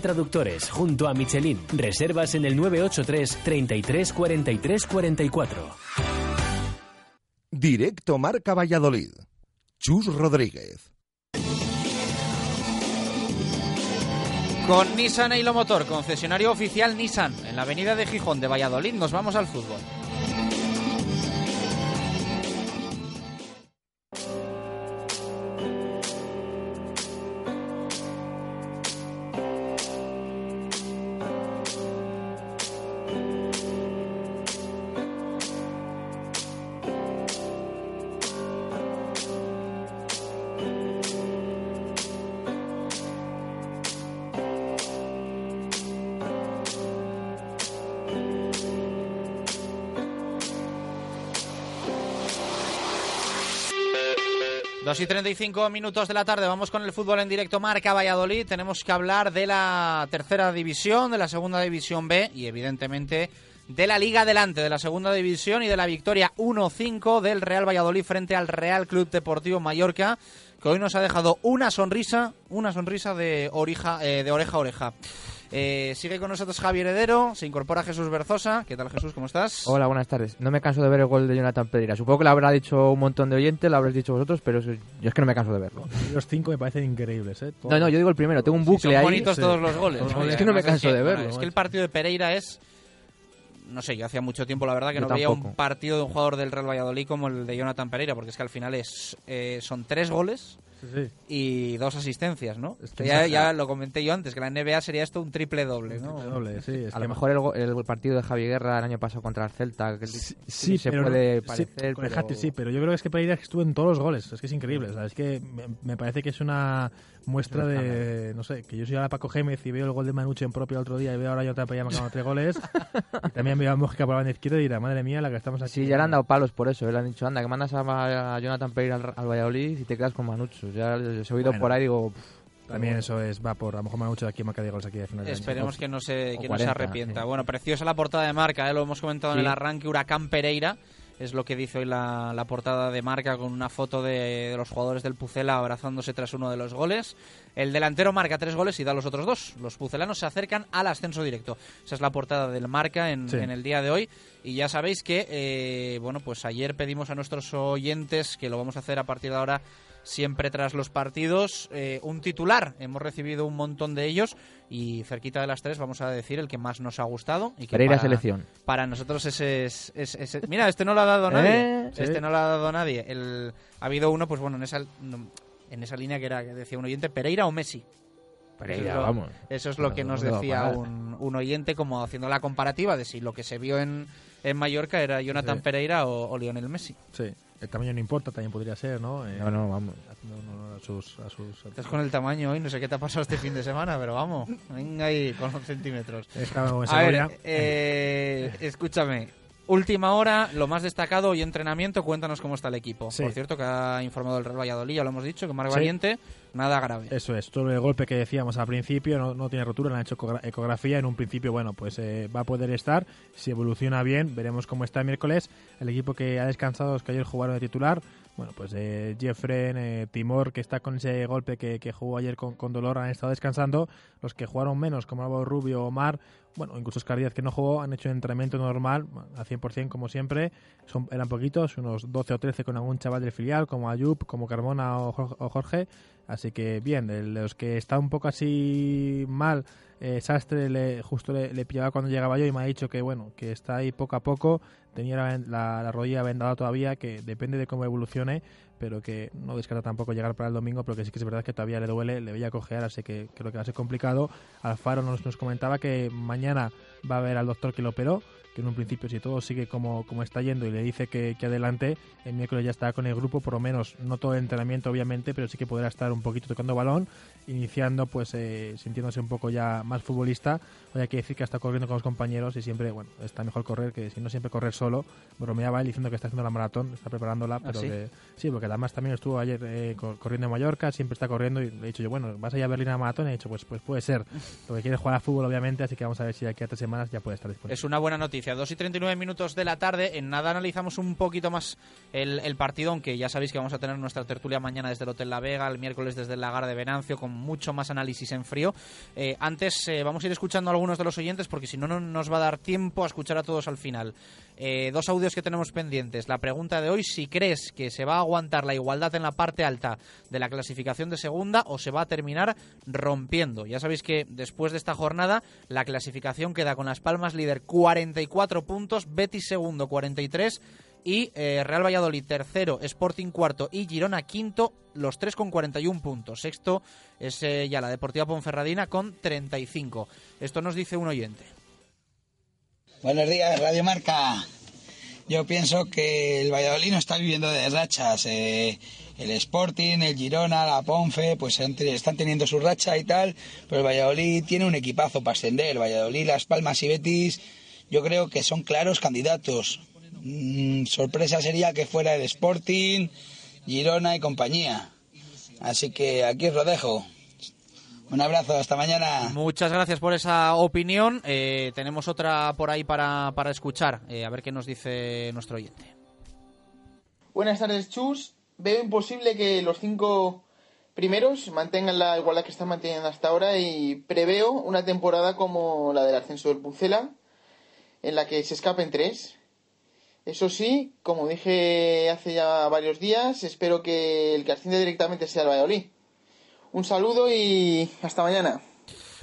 Speaker 6: Traductores, junto a Michelin. Reservas en el 983 33 43 44.
Speaker 1: Directo Marca Valladolid. Chus Rodríguez.
Speaker 2: Con Nissan Eilo Motor, concesionario oficial Nissan, en la avenida de Gijón de Valladolid, nos vamos al fútbol. Dos y 35 minutos de la tarde, vamos con el fútbol en directo Marca Valladolid. Tenemos que hablar de la tercera división, de la segunda división B y evidentemente de la Liga Adelante, de la segunda división y de la victoria 1-5 del Real Valladolid frente al Real Club Deportivo Mallorca, que hoy nos ha dejado una sonrisa, una sonrisa de, orija, eh, de oreja a oreja. Eh, sigue con nosotros Javier Heredero, se incorpora Jesús Berzosa. ¿Qué tal Jesús? ¿Cómo estás?
Speaker 27: Hola, buenas tardes. No me canso de ver el gol de Jonathan Pereira. Supongo que lo habrá dicho un montón de oyentes, lo habréis dicho vosotros, pero yo es que no me canso de verlo.
Speaker 28: Los cinco me parecen increíbles, ¿eh?
Speaker 27: No, no, yo digo el primero. Tengo un bucle
Speaker 2: sí, son
Speaker 27: ahí.
Speaker 2: bonitos todos los goles.
Speaker 27: Sí.
Speaker 2: ¿no?
Speaker 27: Es que no me canso
Speaker 2: es que,
Speaker 27: de verlo.
Speaker 2: es que el partido de Pereira es... No sé, yo hacía mucho tiempo, la verdad, que
Speaker 27: Yo
Speaker 2: no veía un
Speaker 27: tampoco.
Speaker 2: partido de un jugador del Real Valladolid como el de Jonathan Pereira, porque es que al final es eh, son tres goles
Speaker 28: Sí, sí.
Speaker 2: y dos asistencias, ¿no?
Speaker 27: Es
Speaker 2: Que
Speaker 27: que
Speaker 2: ya, ya lo comenté yo antes, que la NBA sería esto un triple doble, ¿no?
Speaker 28: Doble, sí. Es
Speaker 27: a
Speaker 28: que
Speaker 27: lo mejor el, el partido de Javi Guerra el año pasado contra el Celta, que
Speaker 28: Sí,
Speaker 27: se
Speaker 28: pero
Speaker 27: puede
Speaker 28: sí,
Speaker 27: parecer,
Speaker 28: con el
Speaker 27: pero-
Speaker 28: sí, pero yo creo que es que Pereira estuvo en todos los goles. Es que es increíble. es que me, me parece que es una muestra de, no sé, que yo soy ahora Paco Gémez y veo el gol de Manuche en propio el otro día y veo ahora yo otra Pereira marcando tres goles. y también veo a Mójica por la banda izquierda y dirá, madre mía, la que estamos aquí.
Speaker 27: Sí, ya le han dado palos por eso. eh, Le han dicho, anda, que mandas a, a Jonathan Pereira al, al Valladolid y te quedas con Manucho. Ya se he oído
Speaker 28: Bueno.
Speaker 27: por ahí digo... pff,
Speaker 28: También eso es, va por, a lo mejor Manuche de aquí marca de goles aquí de final de año.
Speaker 2: Esperemos que no se, que no se
Speaker 27: 40,
Speaker 2: arrepienta.
Speaker 27: sí.
Speaker 2: Bueno, preciosa la portada de marca, ¿eh? lo hemos comentado en el arranque. Huracán Pereira es lo que dice hoy la, la portada de marca con una foto de, de los jugadores del Pucela abrazándose tras uno de los goles. El delantero marca tres goles y da los otros dos. Los pucelanos se acercan al ascenso directo. Esa es la portada del marca en,
Speaker 28: Sí.
Speaker 2: en el día de hoy. Y ya sabéis que, eh, bueno, pues ayer pedimos a nuestros oyentes, que lo vamos a hacer a partir de ahora siempre tras los partidos, eh, un titular. Hemos recibido un montón de ellos y cerquita de las tres vamos a decir el que más nos ha gustado. Y que
Speaker 27: Pereira
Speaker 2: para,
Speaker 27: selección.
Speaker 2: Para nosotros ese es, es- ese- Mira, este no lo ha dado (laughs) nadie.
Speaker 27: ¿Eh?
Speaker 2: Este
Speaker 27: Sí.
Speaker 2: no lo ha dado nadie. El, ha habido uno, pues bueno, en esa, en esa línea que era que decía un oyente, Pereira o Messi.
Speaker 27: Pereira,
Speaker 2: eso es lo,
Speaker 27: vamos.
Speaker 2: Eso es lo
Speaker 27: No,
Speaker 2: que
Speaker 27: no
Speaker 2: nos decía un, un oyente, como haciendo la comparativa de si lo que se vio en, en Mallorca era Jonathan
Speaker 28: Sí.
Speaker 2: Pereira o, o Lionel Messi.
Speaker 28: Sí, el tamaño no importa, también podría ser, ¿no? Eh,
Speaker 27: No, no, vamos.
Speaker 28: haciendo honor a sus, a sus
Speaker 2: Estás con el tamaño hoy, no sé qué te ha pasado este fin de semana, pero vamos, venga ahí con los centímetros.
Speaker 28: Estaba en
Speaker 2: A ver,
Speaker 28: Segovia.
Speaker 2: eh, escúchame, Última hora, lo más destacado y entrenamiento, cuéntanos cómo está el equipo.
Speaker 4: Sí.
Speaker 2: Por cierto, que ha informado el Real Valladolid, ya lo hemos dicho, que Marc
Speaker 4: Sí.
Speaker 2: Valiente, nada grave.
Speaker 4: Eso es, todo el golpe que decíamos al principio no, no tiene rotura, le han hecho ecogra- ecografía. En un principio, bueno, pues eh, va a poder estar. Si evoluciona bien, veremos cómo está el miércoles. El equipo que ha descansado, los que ayer jugaron de titular, bueno, pues eh, Jeffren, eh, Timor, que está con ese golpe que, que jugó ayer con, con dolor, han estado descansando. Los que jugaron menos, como Álvaro Rubio, Omar, bueno, incluso Oscar Díaz que no jugó, han hecho un entrenamiento normal, a 100% como siempre. Son, eran poquitos, unos 12 o 13 con algún chaval del filial, como Ayub, como Carmona o Jor- o Jorge. Así que bien, los que está un poco así mal, eh, Sastre le, justo le, le pillaba cuando llegaba yo y me ha dicho que bueno, que está ahí poco a poco, tenía la, la- la rodilla vendada todavía, que depende de cómo evolucione, pero que no descarta tampoco llegar para el domingo, pero que sí que es verdad que todavía le duele, le veía cojear, así que creo que va a ser complicado. Alfaro nos, nos comentaba que mañana va a ver al doctor que lo operó, que en un principio si todo sigue como, como está yendo y le dice que, que adelante, el miércoles ya estará con el grupo, por lo menos no todo el entrenamiento obviamente, pero sí que podrá estar un poquito tocando balón, iniciando pues eh, sintiéndose un poco ya más futbolista. Hoy hay que decir que está corriendo con los compañeros y siempre, bueno, está mejor correr que si no siempre correr solo. Bromeaba él diciendo que está haciendo la maratón, está preparándola, pero
Speaker 2: sí?
Speaker 4: que sí, porque además también estuvo ayer eh, cor- corriendo en Mallorca, siempre está corriendo y le he dicho yo, bueno, vas a ir a Berlín a la maratón y he dicho, pues, pues puede ser. (laughs) Lo que quiere jugar a fútbol obviamente, así que vamos a ver si de aquí a tres semanas ya puede estar disponible.
Speaker 2: Es una buena noticia. 2 y 39 minutos de la tarde. En nada analizamos un poquito más el, el partido, aunque ya sabéis que vamos a tener nuestra tertulia mañana desde el Hotel La Vega, el miércoles desde el Lagar de Venancio, con mucho más análisis en frío. Eh, antes eh, vamos a ir escuchando a algunos de los oyentes, porque si no, no nos va a dar tiempo a escuchar a todos al final. Eh, dos audios que tenemos pendientes. La pregunta de hoy, si crees que se va a aguantar la igualdad en la parte alta de la clasificación de segunda o se va a terminar rompiendo. Ya sabéis que después de esta jornada la clasificación queda con Las Palmas líder 44 puntos, Betis segundo 43 y eh, Real Valladolid tercero, Sporting cuarto y Girona quinto, los tres con 41 puntos. Sexto es eh, ya la Deportiva Ponferradina con 35. Esto nos dice un oyente.
Speaker 29: Buenos días, Radio Marca. Yo pienso que el Valladolid no está viviendo de rachas. eh, el Sporting, el Girona, la Ponfe, pues están teniendo su racha y tal, pero el Valladolid tiene un equipazo para ascender. El Valladolid, Las Palmas y Betis, yo creo que son claros candidatos. Mm, sorpresa sería que fuera el Sporting, Girona y compañía. Así que aquí os lo dejo. Un abrazo, hasta mañana.
Speaker 2: Muchas gracias por esa opinión. Eh, tenemos otra por ahí para, para escuchar. Eh, a ver qué nos dice nuestro oyente.
Speaker 30: Buenas tardes, Chus. Veo imposible que los cinco primeros mantengan la igualdad que están manteniendo hasta ahora y preveo una temporada como la del ascenso del Pucela, en la que se escapen tres. Eso sí, como dije hace ya varios días, espero que el que asciende directamente sea el Valladolid. Un saludo y hasta mañana.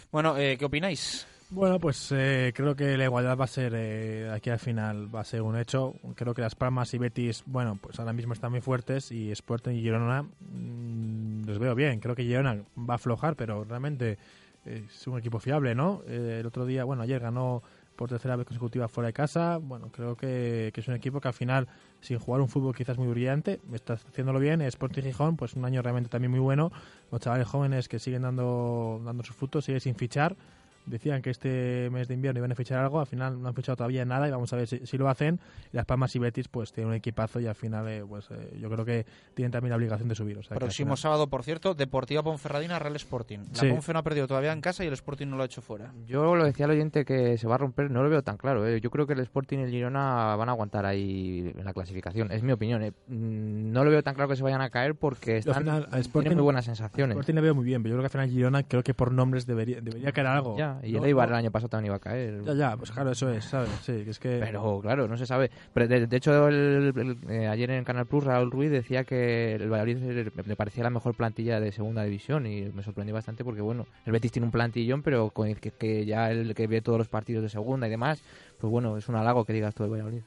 Speaker 2: Bueno, eh, ¿qué opináis?
Speaker 4: Bueno, pues eh, creo que la igualdad va a ser, eh, aquí al final, va a ser un hecho. Creo que Las Palmas y Betis, bueno, pues ahora mismo están muy fuertes y Sporting y Girona mm, los veo bien. Creo que Girona va a aflojar, pero realmente eh, es un equipo fiable, ¿no? Eh, el otro día, bueno, ayer ganó por tercera vez consecutiva fuera de casa. Bueno, creo que, que es un equipo que al final, sin jugar un fútbol quizás muy brillante, está haciéndolo bien. Sporting Gijón, pues un año realmente también muy bueno. Los chavales jóvenes que siguen dando, dando sus frutos, sigue sin fichar. Decían que este mes de invierno iban a fichar algo, al final no han fichado todavía nada y vamos a ver si, si lo hacen. Y Las Palmas y Betis pues tienen un equipazo y al final eh, pues eh, yo creo que tienen también la obligación de subir. O sea,
Speaker 2: Próximo
Speaker 4: final-
Speaker 2: sábado, por cierto, Deportiva Ponferradina, Real Sporting. La
Speaker 4: Sí.
Speaker 2: Ponfe no ha perdido todavía en casa y el Sporting no lo ha hecho fuera.
Speaker 27: Yo lo decía al oyente que se va a romper, no lo veo tan claro. ¿eh? Yo creo que el Sporting y el Girona van a aguantar ahí en la clasificación. Es mi opinión. ¿eh? Mm, No lo veo tan claro que se vayan a caer porque
Speaker 4: Yo al
Speaker 27: están,
Speaker 4: final, a Sporting-
Speaker 27: tienen muy buenas sensaciones.
Speaker 4: Sporting le veo muy bien, pero yo creo que al final Girona creo que por nombres debería, debería caer algo.
Speaker 27: Ya, y
Speaker 4: No-
Speaker 27: el Eibar
Speaker 4: no-
Speaker 27: el año pasado también iba a caer.
Speaker 4: Ya, ya, pues claro, eso es, ¿sabes? Sí, que es que...
Speaker 27: Pero claro, no se sabe. Pero de, de hecho, el- el- eh, ayer en Canal Plus, Raúl Ruiz decía que el Valladolid le- parecía la mejor plantilla de segunda división y me sorprendió bastante porque, bueno, el Betis tiene un plantillón, pero con el que, que ya el que ve todos los partidos de segunda y demás, pues bueno, es un halago que digas tú del Valladolid.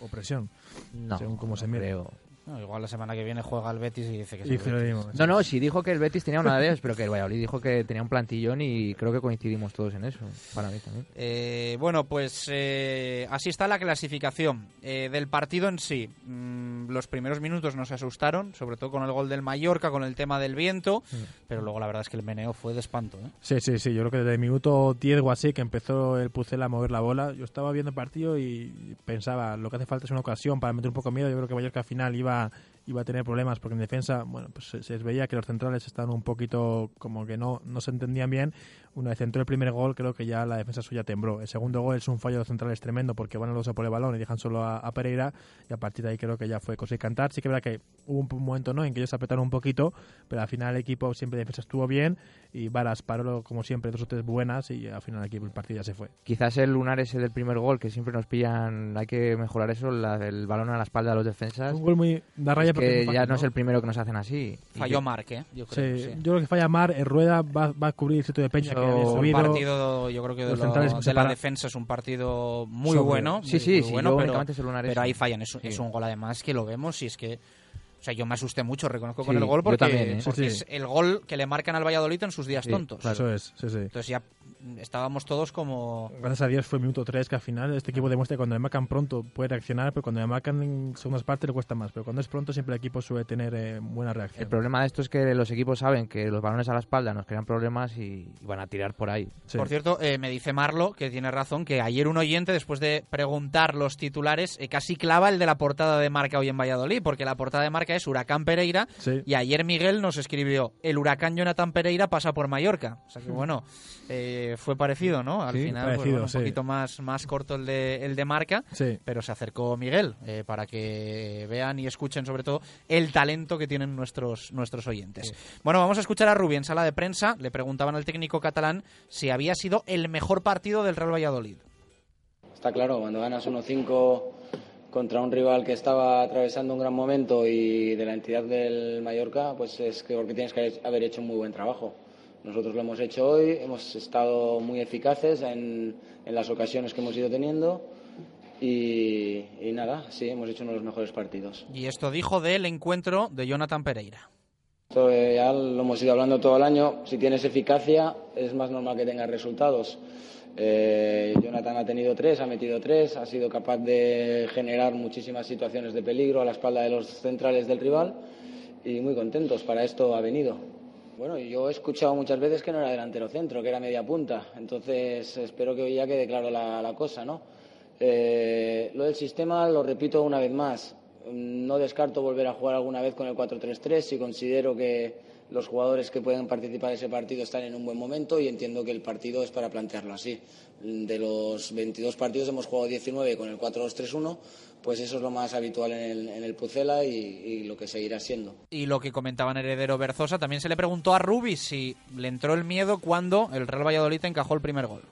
Speaker 4: O presión,
Speaker 27: No,
Speaker 4: según cómo se
Speaker 27: no
Speaker 4: mire.
Speaker 27: creo.
Speaker 2: No, igual la semana que viene juega el Betis y dice que
Speaker 4: dimos.
Speaker 27: No, no, sí dijo que el Betis tenía una de ellas, pero que el Valladolid dijo que tenía un plantillón y creo que coincidimos todos en eso, para mí también.
Speaker 2: Eh, bueno, pues eh, así está la clasificación. Eh, del partido en sí, mm, los primeros minutos nos asustaron, sobre todo con el gol del Mallorca, con el tema del viento, pero luego la verdad es que el meneo fue de espanto. ¿eh?
Speaker 4: Sí, sí, sí. Yo creo que desde el minuto 10 o así que empezó el Pucel a mover la bola, yo estaba viendo el partido y pensaba, lo que hace falta es una ocasión para meter un poco de miedo. Yo creo que Mallorca al final iba esa iba a tener problemas porque en defensa, bueno, pues se, se veía que los centrales estaban un poquito como que no, no se entendían bien. Una vez entró el primer gol, creo que ya la defensa suya tembló. El segundo gol es un fallo de los centrales tremendo porque van a los a por el balón y dejan solo a, a Pereira y a partir de ahí creo que ya fue cosa y cantar. Sí que es verdad que hubo un, momento ¿no? en que ellos apretaron un poquito, pero al final el equipo siempre de defensa estuvo bien y Varas paró como siempre dos o tres buenas y al final aquí el partido ya se fue.
Speaker 27: Quizás el lunar ese del primer gol, que siempre nos pillan, hay que mejorar eso, la, el balón a la espalda de los defensas.
Speaker 4: Un gol muy da raya porque
Speaker 27: que ya no es el primero que nos hacen así.
Speaker 2: Falló
Speaker 27: que-
Speaker 2: Marc, ¿eh? Yo creo.
Speaker 4: Sí,
Speaker 2: sí.
Speaker 4: Yo creo que falla Mar, el Rueda va, va a cubrir el sitio de Peña que
Speaker 2: Eso, un
Speaker 4: subido.
Speaker 2: partido, yo creo que de,
Speaker 4: Los
Speaker 2: lo-
Speaker 4: centrales
Speaker 2: de la defensa es un partido muy
Speaker 4: Sobre-
Speaker 2: bueno.
Speaker 27: Sí, sí,
Speaker 2: muy
Speaker 27: sí,
Speaker 2: bueno, pero, pero ahí fallan. Es,
Speaker 27: Sí.
Speaker 2: es un gol además que lo vemos y es que... O sea, yo me asusté mucho, reconozco con
Speaker 27: Sí,
Speaker 2: el gol porque,
Speaker 27: también, ¿eh?
Speaker 2: porque
Speaker 4: Sí, sí.
Speaker 2: es el gol que le marcan al Valladolid en sus días
Speaker 4: Sí,
Speaker 2: tontos.
Speaker 4: claro. Eso es, sí, sí.
Speaker 2: Entonces ya estábamos todos como...
Speaker 4: Gracias a Dios fue el minuto 3 que al final este equipo demuestra que cuando le marcan pronto puede reaccionar, pero cuando le marcan en segundas partes le cuesta más. Pero cuando es pronto siempre el equipo suele tener eh, buena reacción.
Speaker 27: El problema de esto es que los equipos saben que los balones a la espalda nos crean problemas y, y van a tirar por ahí.
Speaker 2: Por cierto, eh, me dice Marlo, que tiene razón, que ayer un oyente, después de preguntar los titulares, eh, casi clava el de la portada de marca hoy en Valladolid, porque la portada de marca es Huracán Pereira,
Speaker 4: Sí.
Speaker 2: y ayer Miguel nos escribió, el Huracán Jonathan Pereira pasa por Mallorca. O sea que bueno, fue parecido, ¿no? Al
Speaker 4: Sí,
Speaker 2: final, pues,
Speaker 4: parecido,
Speaker 2: bueno, un
Speaker 4: sí.
Speaker 2: poquito más, más corto el de, el de marca,
Speaker 4: Sí.
Speaker 2: pero se acercó Miguel eh, para que vean y escuchen sobre todo el talento que tienen nuestros, nuestros oyentes. Bueno, vamos a escuchar a Rubí en sala de prensa. Le preguntaban al técnico catalán si había sido el mejor partido del Real Valladolid.
Speaker 31: Está claro, cuando ganas 1-5 contra un rival que estaba atravesando un gran momento y de la entidad del Mallorca, pues es que porque tienes que haber hecho un muy buen trabajo. Nosotros lo hemos hecho hoy, hemos estado muy eficaces en, en las ocasiones que hemos ido teniendo y, y nada, sí, hemos hecho uno de los mejores partidos.
Speaker 2: Y esto dijo del encuentro de Jonathan Pereira.
Speaker 31: Esto ya lo hemos ido hablando todo el año. Si tienes eficacia, es más normal que tengas resultados. Eh, Jonathan ha tenido tres, ha metido tres, ha sido capaz de generar muchísimas situaciones de peligro a la espalda de los centrales del rival y muy contentos. Para esto ha venido. Bueno, yo he escuchado muchas veces que no era delantero centro, que era media punta. Entonces espero que hoy ya quede claro la, cosa, ¿no? Eh, lo del sistema lo repito una vez más. No descarto volver a jugar alguna vez con el 4-3-3 si considero que los jugadores que pueden participar en ese partido están en un buen momento y entiendo que el partido es para plantearlo así. De los 22 partidos hemos jugado 19 con el 4-2-3-1, pues eso es lo más habitual en el, en el Pucela y, y lo que seguirá siendo.
Speaker 2: Y lo que comentaban Heredero Berzosa, también se le preguntó a Rubi si le entró el miedo cuando el Real Valladolid encajó el primer gol.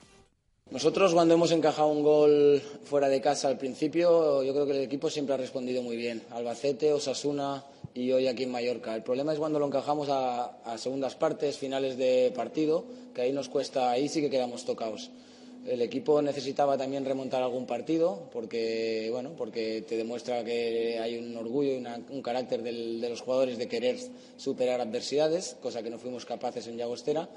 Speaker 31: Nosotros cuando hemos encajado un gol fuera de casa al principio, yo creo que el equipo siempre ha respondido muy bien. Albacete, Osasuna y hoy aquí en Mallorca. El problema es cuando lo encajamos a, a segundas partes, finales de partido, que ahí nos cuesta, ahí sí que quedamos tocados. El equipo necesitaba también remontar algún partido porque, bueno, porque te demuestra que hay un orgullo y una- un carácter de los jugadores de querer superar adversidades, cosa que no fuimos capaces en Llagostera.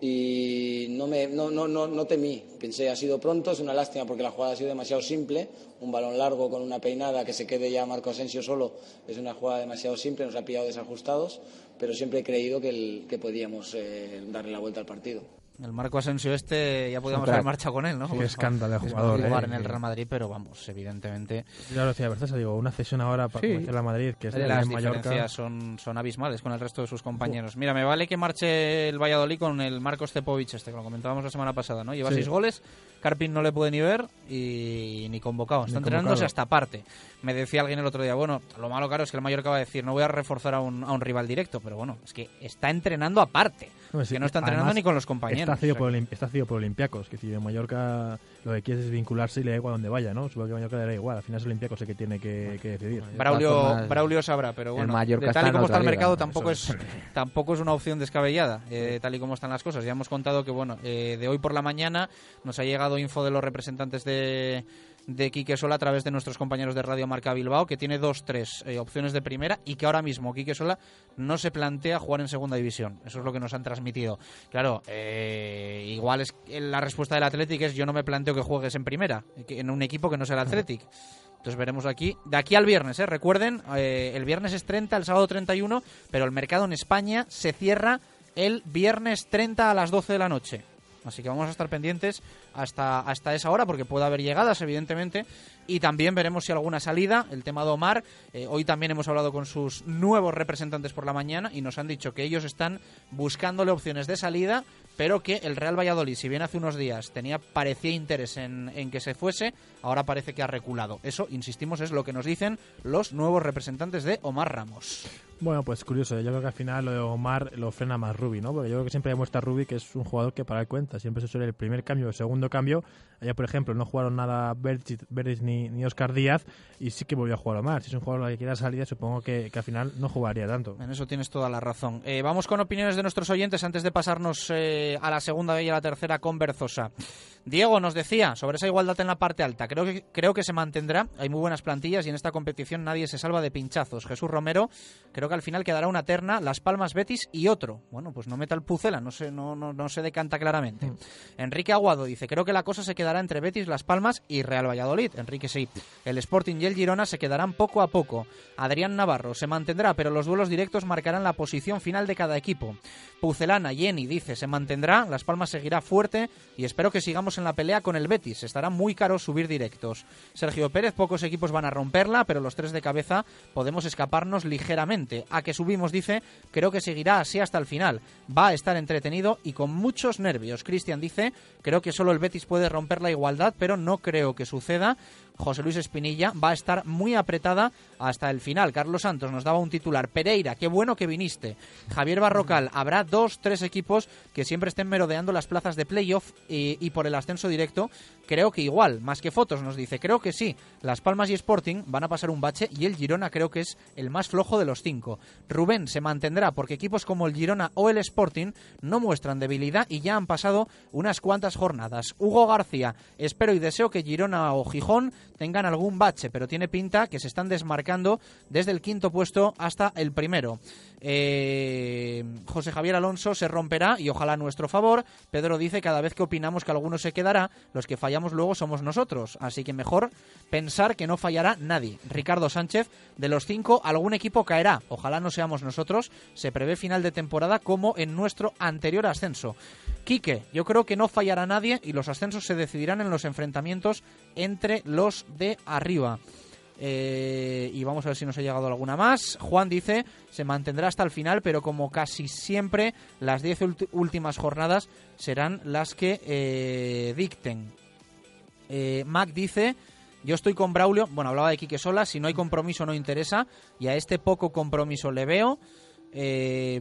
Speaker 31: Y no, me, no, no, no, temí, pensé ha sido pronto, es una lástima porque la jugada ha sido demasiado simple, un balón largo con una peinada que se quede ya Marco Asensio solo, es una jugada demasiado simple, nos ha pillado desajustados, pero siempre he creído que, que podíamos eh, darle la vuelta al partido.
Speaker 2: El Marco Asensio este ya podíamos haber marchado con él, ¿no?
Speaker 4: Qué
Speaker 2: Pues,
Speaker 4: escándalo de jugador,
Speaker 2: jugar
Speaker 4: ¿eh?
Speaker 2: en el Real Madrid, pero vamos, evidentemente.
Speaker 4: Ya lo decía Berzosa, digo, una cesión ahora para
Speaker 2: Sí.
Speaker 4: a Madrid, que es
Speaker 2: las
Speaker 4: en Mallorca.
Speaker 2: diferencias son, son abismales con el resto de sus compañeros. Mira, me vale que marche el Valladolid con el Marcos Cepovic este, que lo comentábamos la semana pasada, ¿no? Lleva
Speaker 4: Sí.
Speaker 2: seis goles, Carpin no le puede ni ver y ni convocado. Está
Speaker 4: Ni
Speaker 2: entrenándose
Speaker 4: convocado.
Speaker 2: hasta aparte. Me decía alguien el otro día, bueno, lo malo claro es que el Mallorca va a decir, no voy a reforzar a un, a un rival directo, pero bueno, es que está entrenando aparte.
Speaker 4: No,
Speaker 2: Es
Speaker 4: sí,
Speaker 2: que no está entrenando ni con los compañeros.
Speaker 4: Está cedido,
Speaker 2: O sea
Speaker 4: por, está cedido por Olympiacos, que si en Mallorca lo que quiere es vincularse y le da igual donde vaya, ¿no? Supongo que Mallorca le da igual, al final es Olympiacos el que tiene que, que decidir.
Speaker 2: Braulio, Braulio sabrá, pero
Speaker 27: el
Speaker 2: bueno,
Speaker 27: Mallorca
Speaker 2: de tal y como está el
Speaker 27: liga,
Speaker 2: mercado
Speaker 27: ¿no?
Speaker 2: tampoco
Speaker 27: Eso
Speaker 2: es tampoco es una opción descabellada, eh, tal y como están las cosas. Ya hemos contado que bueno, eh, de hoy por la mañana nos ha llegado info de los representantes de de Quique Sola a través de nuestros compañeros de Radio Marca Bilbao, que tiene dos, tres eh, opciones de primera y que ahora mismo Quique Sola no se plantea jugar en segunda división. Eso es lo que nos han transmitido. Claro, eh, igual es la respuesta del Athletic es yo no me planteo que juegues en primera, en un equipo que no sea el Athletic. Entonces veremos aquí, de aquí al viernes, ¿eh? recuerden, eh, el viernes es 30, el sábado 31, pero el mercado en España se cierra el viernes 30 a las 12 de la noche. Así que vamos a estar pendientes hasta, hasta esa hora, porque puede haber llegadas, evidentemente, y también veremos si alguna salida. El tema de Omar, eh, hoy también hemos hablado con sus nuevos representantes por la mañana y nos han dicho que ellos están buscándole opciones de salida, pero que el Real Valladolid, si bien hace unos días tenía parecía interés en, en que se fuese, ahora parece que ha reculado. Eso, insistimos, es lo que nos dicen los nuevos representantes de Omar Ramos.
Speaker 28: Bueno, pues curioso. Yo creo que al final lo de Omar lo frena más Rubi, ¿no? Porque yo creo que siempre demuestra Rubi que es un jugador que para el cuenta. Siempre se suele el primer cambio, el segundo cambio. Allá, por ejemplo, no jugaron nada Verdes ni, ni Oscar Díaz y sí que volvió a jugar Omar. Si es un jugador que quiera salir, supongo que, al final no jugaría tanto.
Speaker 2: En eso tienes toda la razón. Eh, vamos con opiniones de nuestros oyentes antes de pasarnos eh, a la segunda y a la tercera con Berzosa. Diego nos decía sobre esa igualdad en la parte alta. Creo que, creo que se mantendrá. Hay muy buenas plantillas y en esta competición nadie se salva de pinchazos. Jesús Romero, creo que al final quedará una terna, Las Palmas Betis y otro. Bueno, pues no meta el Pucela, no se, no, no, no se decanta claramente.
Speaker 28: Mm.
Speaker 2: Enrique Aguado dice, creo que la cosa se quedará entre Betis, Las Palmas y Real Valladolid. Enrique sí. El Sporting y el Girona se quedarán poco a poco. Adrián Navarro se mantendrá, pero los duelos directos marcarán la posición final de cada equipo. Pucelana, Jenny dice, se mantendrá, Las Palmas seguirá fuerte y espero que sigamos en la pelea con el Betis. Estará muy caro subir directos. Sergio Pérez, pocos equipos van a romperla, pero los tres de cabeza podemos escaparnos ligeramente. A que subimos, dice, creo que seguirá así hasta el final. Va a estar entretenido y con muchos nervios. Cristian dice, creo que solo el Betis puede romper la igualdad, pero no creo que suceda. José Luis Espinilla va a estar muy apretada hasta el final. Carlos Santos nos daba un titular. Pereira, qué bueno que viniste. Javier Barrocal, habrá dos, tres equipos que siempre estén merodeando las plazas de playoff y, y por el ascenso directo. Creo que igual, más que fotos, nos dice. Creo que sí. Las Palmas y Sporting van a pasar un bache y el Girona creo que es el más flojo de los cinco. Rubén se mantendrá porque equipos como el Girona o el Sporting no muestran debilidad y ya han pasado unas cuantas jornadas. Hugo García, espero y deseo que Girona o Gijón tengan algún bache, pero tiene pinta que se están desmarcando desde el quinto puesto hasta el primero. Eh, José Javier Alonso se romperá y ojalá a nuestro favor. Pedro dice cada vez que opinamos que alguno se quedará, los que fallamos luego somos nosotros. Así que mejor pensar que no fallará nadie. Ricardo Sánchez, de los cinco, algún equipo caerá. Ojalá no seamos nosotros. Se prevé final de temporada como en nuestro anterior ascenso. Quique, yo creo que no fallará nadie y los ascensos se decidirán en los enfrentamientos entre los de arriba. Eh, y vamos a ver si nos ha llegado alguna más. Juan dice, se mantendrá hasta el final, pero como casi siempre, las 10 últimas jornadas serán las que eh, dicten. Eh, Mac dice, yo estoy con Braulio, bueno, hablaba de Quique Sola, si no hay compromiso no interesa, y a este poco compromiso le veo. Eh,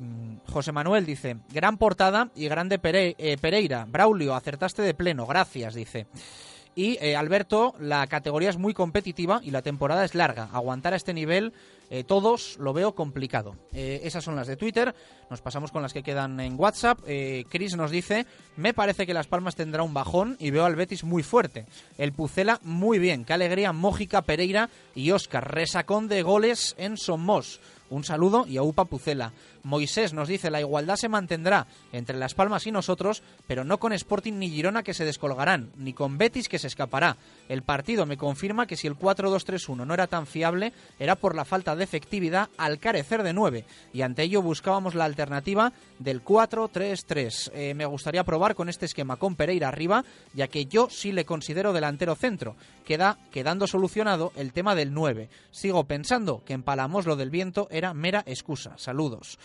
Speaker 2: José Manuel dice, gran portada y grande eh, Pereira. Braulio, acertaste de pleno, gracias, dice. Y eh, Alberto, la categoría es muy competitiva y la temporada es larga. Aguantar a este nivel, eh, todos lo veo complicado. Eh, esas son las de Twitter. Nos pasamos con las que quedan en WhatsApp. Eh, Chris nos dice, me parece que Las Palmas tendrá un bajón y veo al Betis muy fuerte. El Pucela muy bien. Qué alegría Mójica, Pereira y Oscar. Resacón de goles en Somos. Un saludo y a Upa Pucela. Moisés nos dice la igualdad se mantendrá entre Las Palmas y nosotros, pero no con Sporting ni Girona que se descolgarán, ni con Betis que se escapará. El partido me confirma que si el 4-2-3-1 no era tan fiable, era por la falta de efectividad al carecer de 9, y ante ello buscábamos la alternativa del 4-3-3. Eh, me gustaría probar con este esquema con Pereira arriba, ya que yo sí le considero delantero centro. Queda quedando solucionado el tema del 9. Sigo pensando que empalamos lo del viento era mera excusa. Saludos.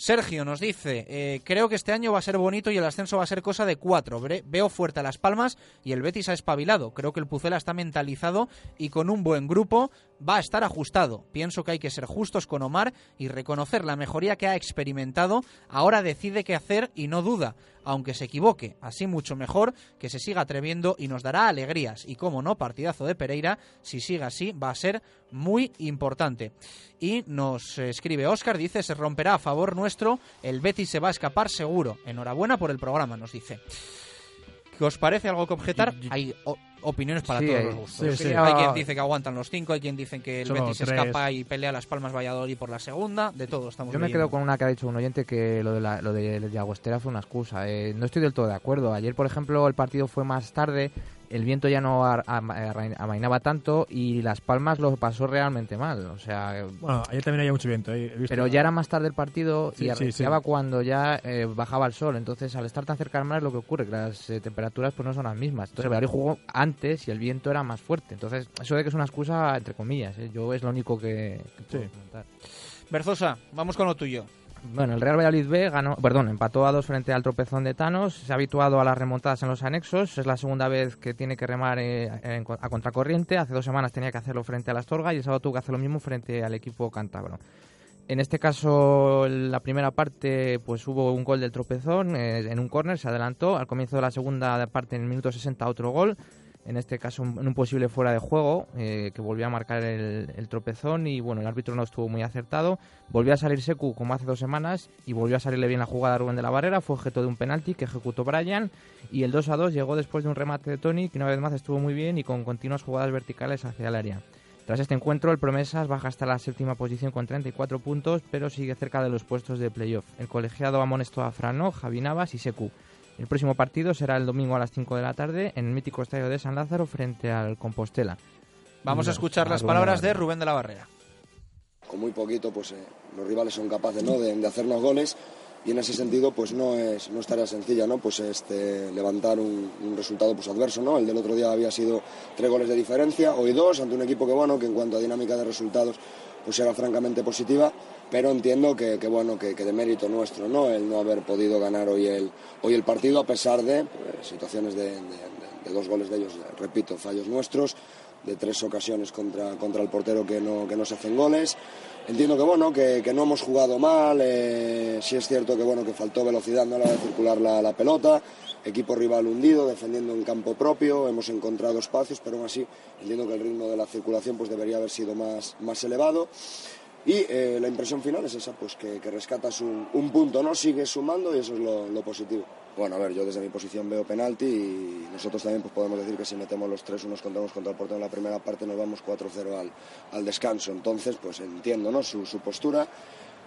Speaker 2: Sergio nos dice, eh, creo que este año va a ser bonito y el ascenso va a ser cosa de cuatro. Ve- Veo fuerte a Las Palmas y el Betis ha espabilado. Creo que el Pucela está mentalizado y con un buen grupo va a estar ajustado. Pienso que hay que ser justos con Omar y reconocer la mejoría que ha experimentado. Ahora decide qué hacer y no duda, aunque se equivoque. Así mucho mejor que se siga atreviendo y nos dará alegrías. Y como no, partidazo de Pereira, si sigue así, va a ser muy importante. Y nos escribe Oscar, dice, se romperá a favor nuestro, el Betis se va a escapar seguro. Enhorabuena por el programa, nos dice. ¿Qué os parece algo que objetar? Hay opiniones para
Speaker 27: Sí,
Speaker 2: todos los gustos.
Speaker 27: sí, sí.
Speaker 2: Hay quien dice que aguantan los cinco, hay quien dice que el
Speaker 28: Solo
Speaker 2: Betis
Speaker 28: tres.
Speaker 2: escapa y pelea Las Palmas Valladolid por la segunda. De todo estamos
Speaker 27: Yo me quedo con una que ha dicho un oyente que lo de, la, lo de, de Agostera fue una excusa. Eh, no estoy del todo de acuerdo. Ayer, por ejemplo, el partido fue más tarde, el viento ya no amainaba tanto y Las Palmas lo pasó realmente mal. O sea,
Speaker 28: Bueno, ayer también había mucho viento. eh, he visto-
Speaker 27: pero ya era más tarde el partido
Speaker 28: Sí,
Speaker 27: y
Speaker 28: sí, sí.
Speaker 27: arreciaba cuando ya eh, bajaba el sol. Entonces, al estar tan cerca del mar es lo que ocurre, que las eh, temperaturas pues no son las mismas. Entonces, el Valladolid jugó antes y el viento era más fuerte. Entonces, eso de que es una excusa, entre comillas, eh, yo es lo único que, que puedo comentar.
Speaker 2: Berzosa, vamos con lo tuyo.
Speaker 27: Bueno, el Real Valladolid B ganó, perdón, empató a dos frente al tropezón de Thanos. Se ha habituado a las remontadas en los anexos. Es la segunda vez que tiene que remar eh, a contracorriente. Hace dos semanas tenía que hacerlo frente a la Astorga y el sábado tuvo que hacer lo mismo frente al equipo cántabro. En este caso, la primera parte, pues hubo un gol del tropezón eh, en un córner, se adelantó. Al comienzo de la segunda parte, en el minuto 60, otro gol. En este caso, en un posible fuera de juego, eh, que volvió a marcar el, tropezón. Y bueno, el árbitro no estuvo muy acertado. Volvió a salir Secu como hace dos semanas y volvió a salirle bien la jugada a Rubén de la Barrera. Fue objeto de un penalti que ejecutó Brian. Y el 2 a 2 llegó después de un remate de Tony, que una vez más estuvo muy bien y con continuas jugadas verticales hacia el área. Tras este encuentro, el Promesas baja hasta la séptima posición con 34 puntos, pero sigue cerca de los puestos de playoff. El colegiado amonestó a Frano, Javi Navas y Secu. El próximo partido será el domingo a las 5 de la tarde en el mítico estadio de San Lázaro frente al Compostela.
Speaker 2: Vamos a escuchar las
Speaker 27: la
Speaker 2: palabras de. Rubén de la Barrera.
Speaker 32: con muy poquito pues eh, los rivales son capaces ¿no? de, de hacernos goles y en ese sentido pues no es, no es tarea sencilla ¿no? pues este, levantar un, un resultado pues adverso ¿no? el del otro día había sido tres goles de diferencia hoy dos ante un equipo que bueno que en cuanto a dinámica de resultados pues era francamente positiva pero entiendo que, bueno que, de mérito nuestro no el no haber podido ganar hoy el hoy el partido a pesar de pues, situaciones de, dos goles de ellos repito fallos nuestros de tres ocasiones contra, contra el portero que no, que no se hacen goles. Entiendo que bueno, que, no hemos jugado mal, eh, sí es cierto que bueno, que faltó velocidad ¿no? a la hora de circular la, la pelota, equipo rival hundido, defendiendo en campo propio, hemos encontrado espacios, pero aún así entiendo que el ritmo de la circulación pues debería haber sido más, más elevado. Y eh, la impresión final es esa, pues que, que rescatas un, un punto, ¿no? Sigues sumando y eso es lo, lo positivo. Bueno, a ver, yo desde mi posición veo penalti y nosotros también pues podemos decir que si metemos los tres unos contamos contra el portero en la primera parte nos vamos 4-0 al, al descanso. Entonces, pues entiendo, ¿no? Su, su postura.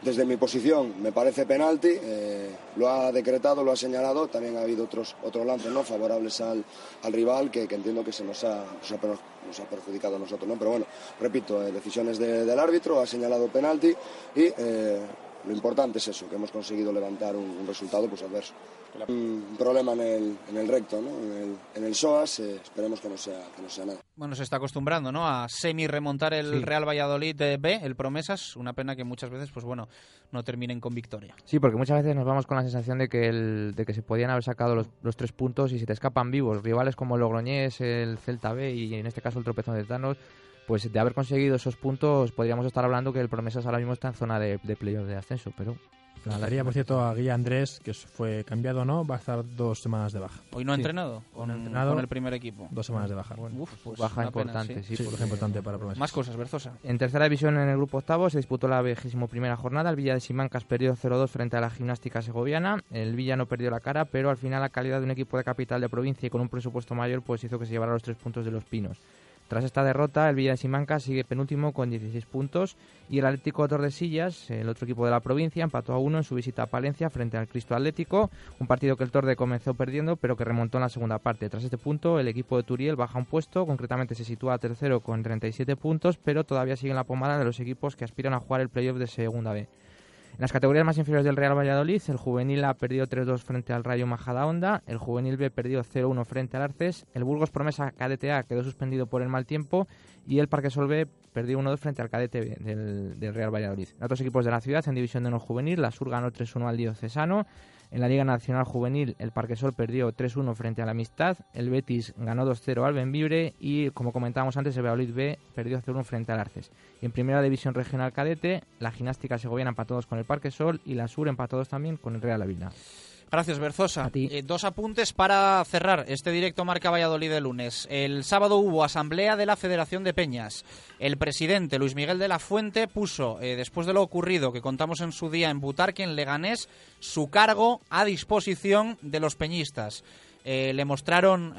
Speaker 32: Desde mi posición me parece penalti, eh, lo ha decretado, lo ha señalado, también ha habido otros, otros lances ¿no? favorables al, al rival que, que entiendo que se nos ha, per- nos ha perjudicado a nosotros. ¿no? Pero bueno, repito, eh, decisiones de- del árbitro, ha señalado penalti y eh, lo importante es eso, que hemos conseguido levantar un, un resultado pues, adverso. Un problema en el, en el recto, ¿no? en, el, en el SOAS, eh, esperemos que no, sea, que no sea nada.
Speaker 2: Bueno, se está acostumbrando, ¿no? A semi-remontar el
Speaker 27: Sí.
Speaker 2: Real Valladolid de B, el Promesas. Una pena que muchas veces, pues bueno, no terminen con victoria.
Speaker 27: Sí, porque muchas veces nos vamos con la sensación de que, el, de que se podían haber sacado los, los tres puntos y se te escapan vivos. Rivales como el Logroñés, el Celta B y en este caso el tropezón de Thanos, pues de haber conseguido esos puntos podríamos estar hablando que el Promesas ahora mismo está en zona de, de playoff de ascenso, pero... la
Speaker 28: Daría, por cierto, a Guilla Andrés, que fue cambiado o no, va a estar dos semanas de baja.
Speaker 2: Hoy no ha
Speaker 28: Sí.
Speaker 2: entrenado con,
Speaker 28: No entrenado,
Speaker 2: con el primer equipo.
Speaker 28: Dos semanas de baja.
Speaker 2: Uf, pues
Speaker 27: baja
Speaker 2: pena,
Speaker 27: importante, sí,
Speaker 28: baja importante para Promesas.
Speaker 2: Más cosas, Berzosa.
Speaker 27: En tercera división, en el grupo octavo, se disputó la vigésimo primera jornada. El Villa de Simancas perdió 0-2 frente a la gimnástica segoviana. El Villa no perdió la cara, pero al final la calidad de un equipo de capital de provincia y con un presupuesto mayor pues hizo que se llevara los tres puntos de los pinos. Tras esta derrota, el Villa de Simancas sigue penúltimo con 16 puntos y el Atlético de Tordesillas, el otro equipo de la provincia, empató a uno en su visita a Palencia frente al Cristo Atlético, un partido que el Torde comenzó perdiendo pero que remontó en la segunda parte. Tras este punto, el equipo de Turiel baja un puesto, concretamente se sitúa tercero con 37 puntos, pero todavía sigue en la pomada de los equipos que aspiran a jugar el playoff de Segunda B. En las categorías más inferiores del Real Valladolid, el juvenil A perdió 3-2 frente al Rayo Majadahonda, el juvenil B perdió 0-1 frente al Arces, el Burgos Promesa Cadete A quedó suspendido por el mal tiempo y el Parque Sol B perdió 1-2 frente al Cadete B del, del Real Valladolid. En otros equipos de la ciudad, en División de Honor Juvenil, la Sur ganó 3-1 al Diocesano, en la Liga Nacional Juvenil, el Parquesol perdió 3-1 frente a la Amistad, el Betis ganó 2-0 al Benvibre y, como comentábamos antes, el Valladolid B perdió 0-1 frente al Arces. Y en Primera División Regional Cadete, la Gimnástica Segoviana empató 2 con el Parquesol y la Sur empató 2 también con el Real Ávila.
Speaker 2: Gracias, Berzosa. Eh, dos apuntes para cerrar este directo Marca Valladolid de lunes. El sábado hubo asamblea de la Federación de Peñas. El presidente Luis Miguel de la Fuente puso, eh, después de lo ocurrido que contamos en su día en Butarque, en Leganés, su cargo a disposición de los peñistas. eh, le mostraron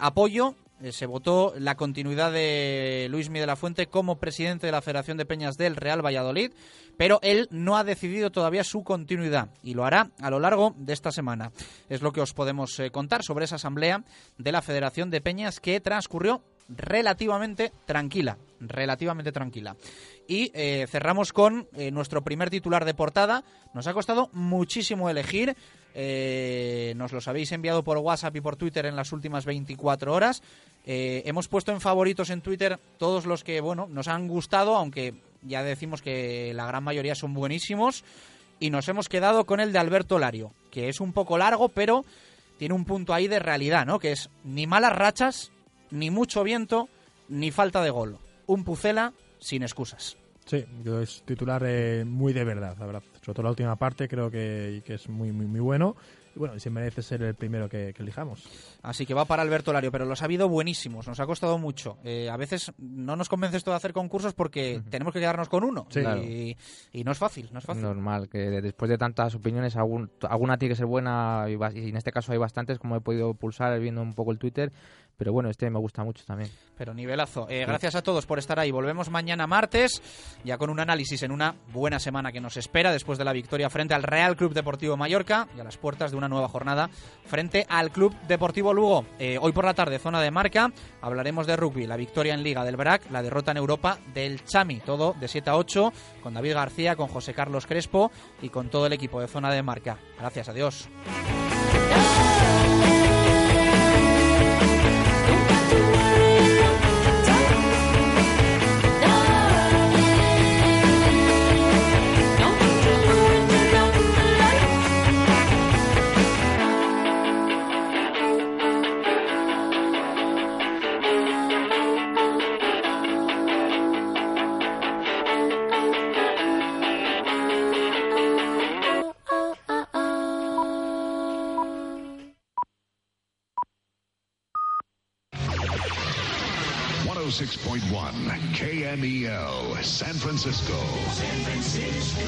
Speaker 2: apoyo. se votó la continuidad de Luis Miguel de la Fuente como presidente de la Federación de Peñas del Real Valladolid, pero él no ha decidido todavía su continuidad y lo hará a lo largo de esta semana. Es lo que os podemos eh, contar sobre esa asamblea de la Federación de Peñas que transcurrió relativamente tranquila, relativamente tranquila. Y eh, cerramos con eh, nuestro primer titular de portada. Nos ha costado muchísimo elegir. nos los habéis enviado por WhatsApp y por Twitter en las últimas 24 horas. Hemos puesto en favoritos en Twitter todos los que, bueno, nos han gustado, aunque ya decimos que la gran mayoría son buenísimos. Y nos hemos quedado con el de Alberto Lario, que es un poco largo, pero tiene un punto ahí de realidad, ¿no? Que es ni malas rachas, ni mucho viento, ni falta de gol. Un Pucela sin excusas.
Speaker 28: Sí, es titular eh, muy de verdad, la verdad. Sobre todo la última parte creo que, que es muy, muy, muy bueno. Y bueno, y se merece ser el primero que, que elijamos.
Speaker 2: Así que va para Alberto Lario, pero los ha habido buenísimos, nos ha costado mucho. Eh, a veces no nos convence esto de hacer concursos porque tenemos que quedarnos con uno.
Speaker 27: Sí.
Speaker 2: y,
Speaker 27: Claro.
Speaker 2: y no es fácil, no es fácil.
Speaker 27: Normal, que después de tantas opiniones, algún- alguna tiene que ser buena y, y en este caso hay bastantes, como he podido pulsar viendo un poco el Twitter. Pero bueno, este me gusta mucho también.
Speaker 2: Pero nivelazo. Eh,
Speaker 27: Sí.
Speaker 2: Gracias a todos por estar ahí. Volvemos mañana martes, ya con un análisis en una buena semana que nos espera después de la victoria frente al Real Club Deportivo Mallorca y a las puertas de una nueva jornada frente al Club Deportivo Lugo. Eh, hoy por la tarde, zona de marca, hablaremos de rugby, la victoria en Liga del BRAC, la derrota en Europa del Chami. Todo de 7 a 8, con David García, con José Carlos Crespo y con todo el equipo de zona de marca. Gracias, adiós.
Speaker 33: KMEL San Francisco. San Francisco.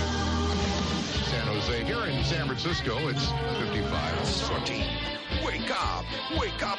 Speaker 33: San Jose. Here in San Francisco, it's 55. 14. Wake up! Wake up!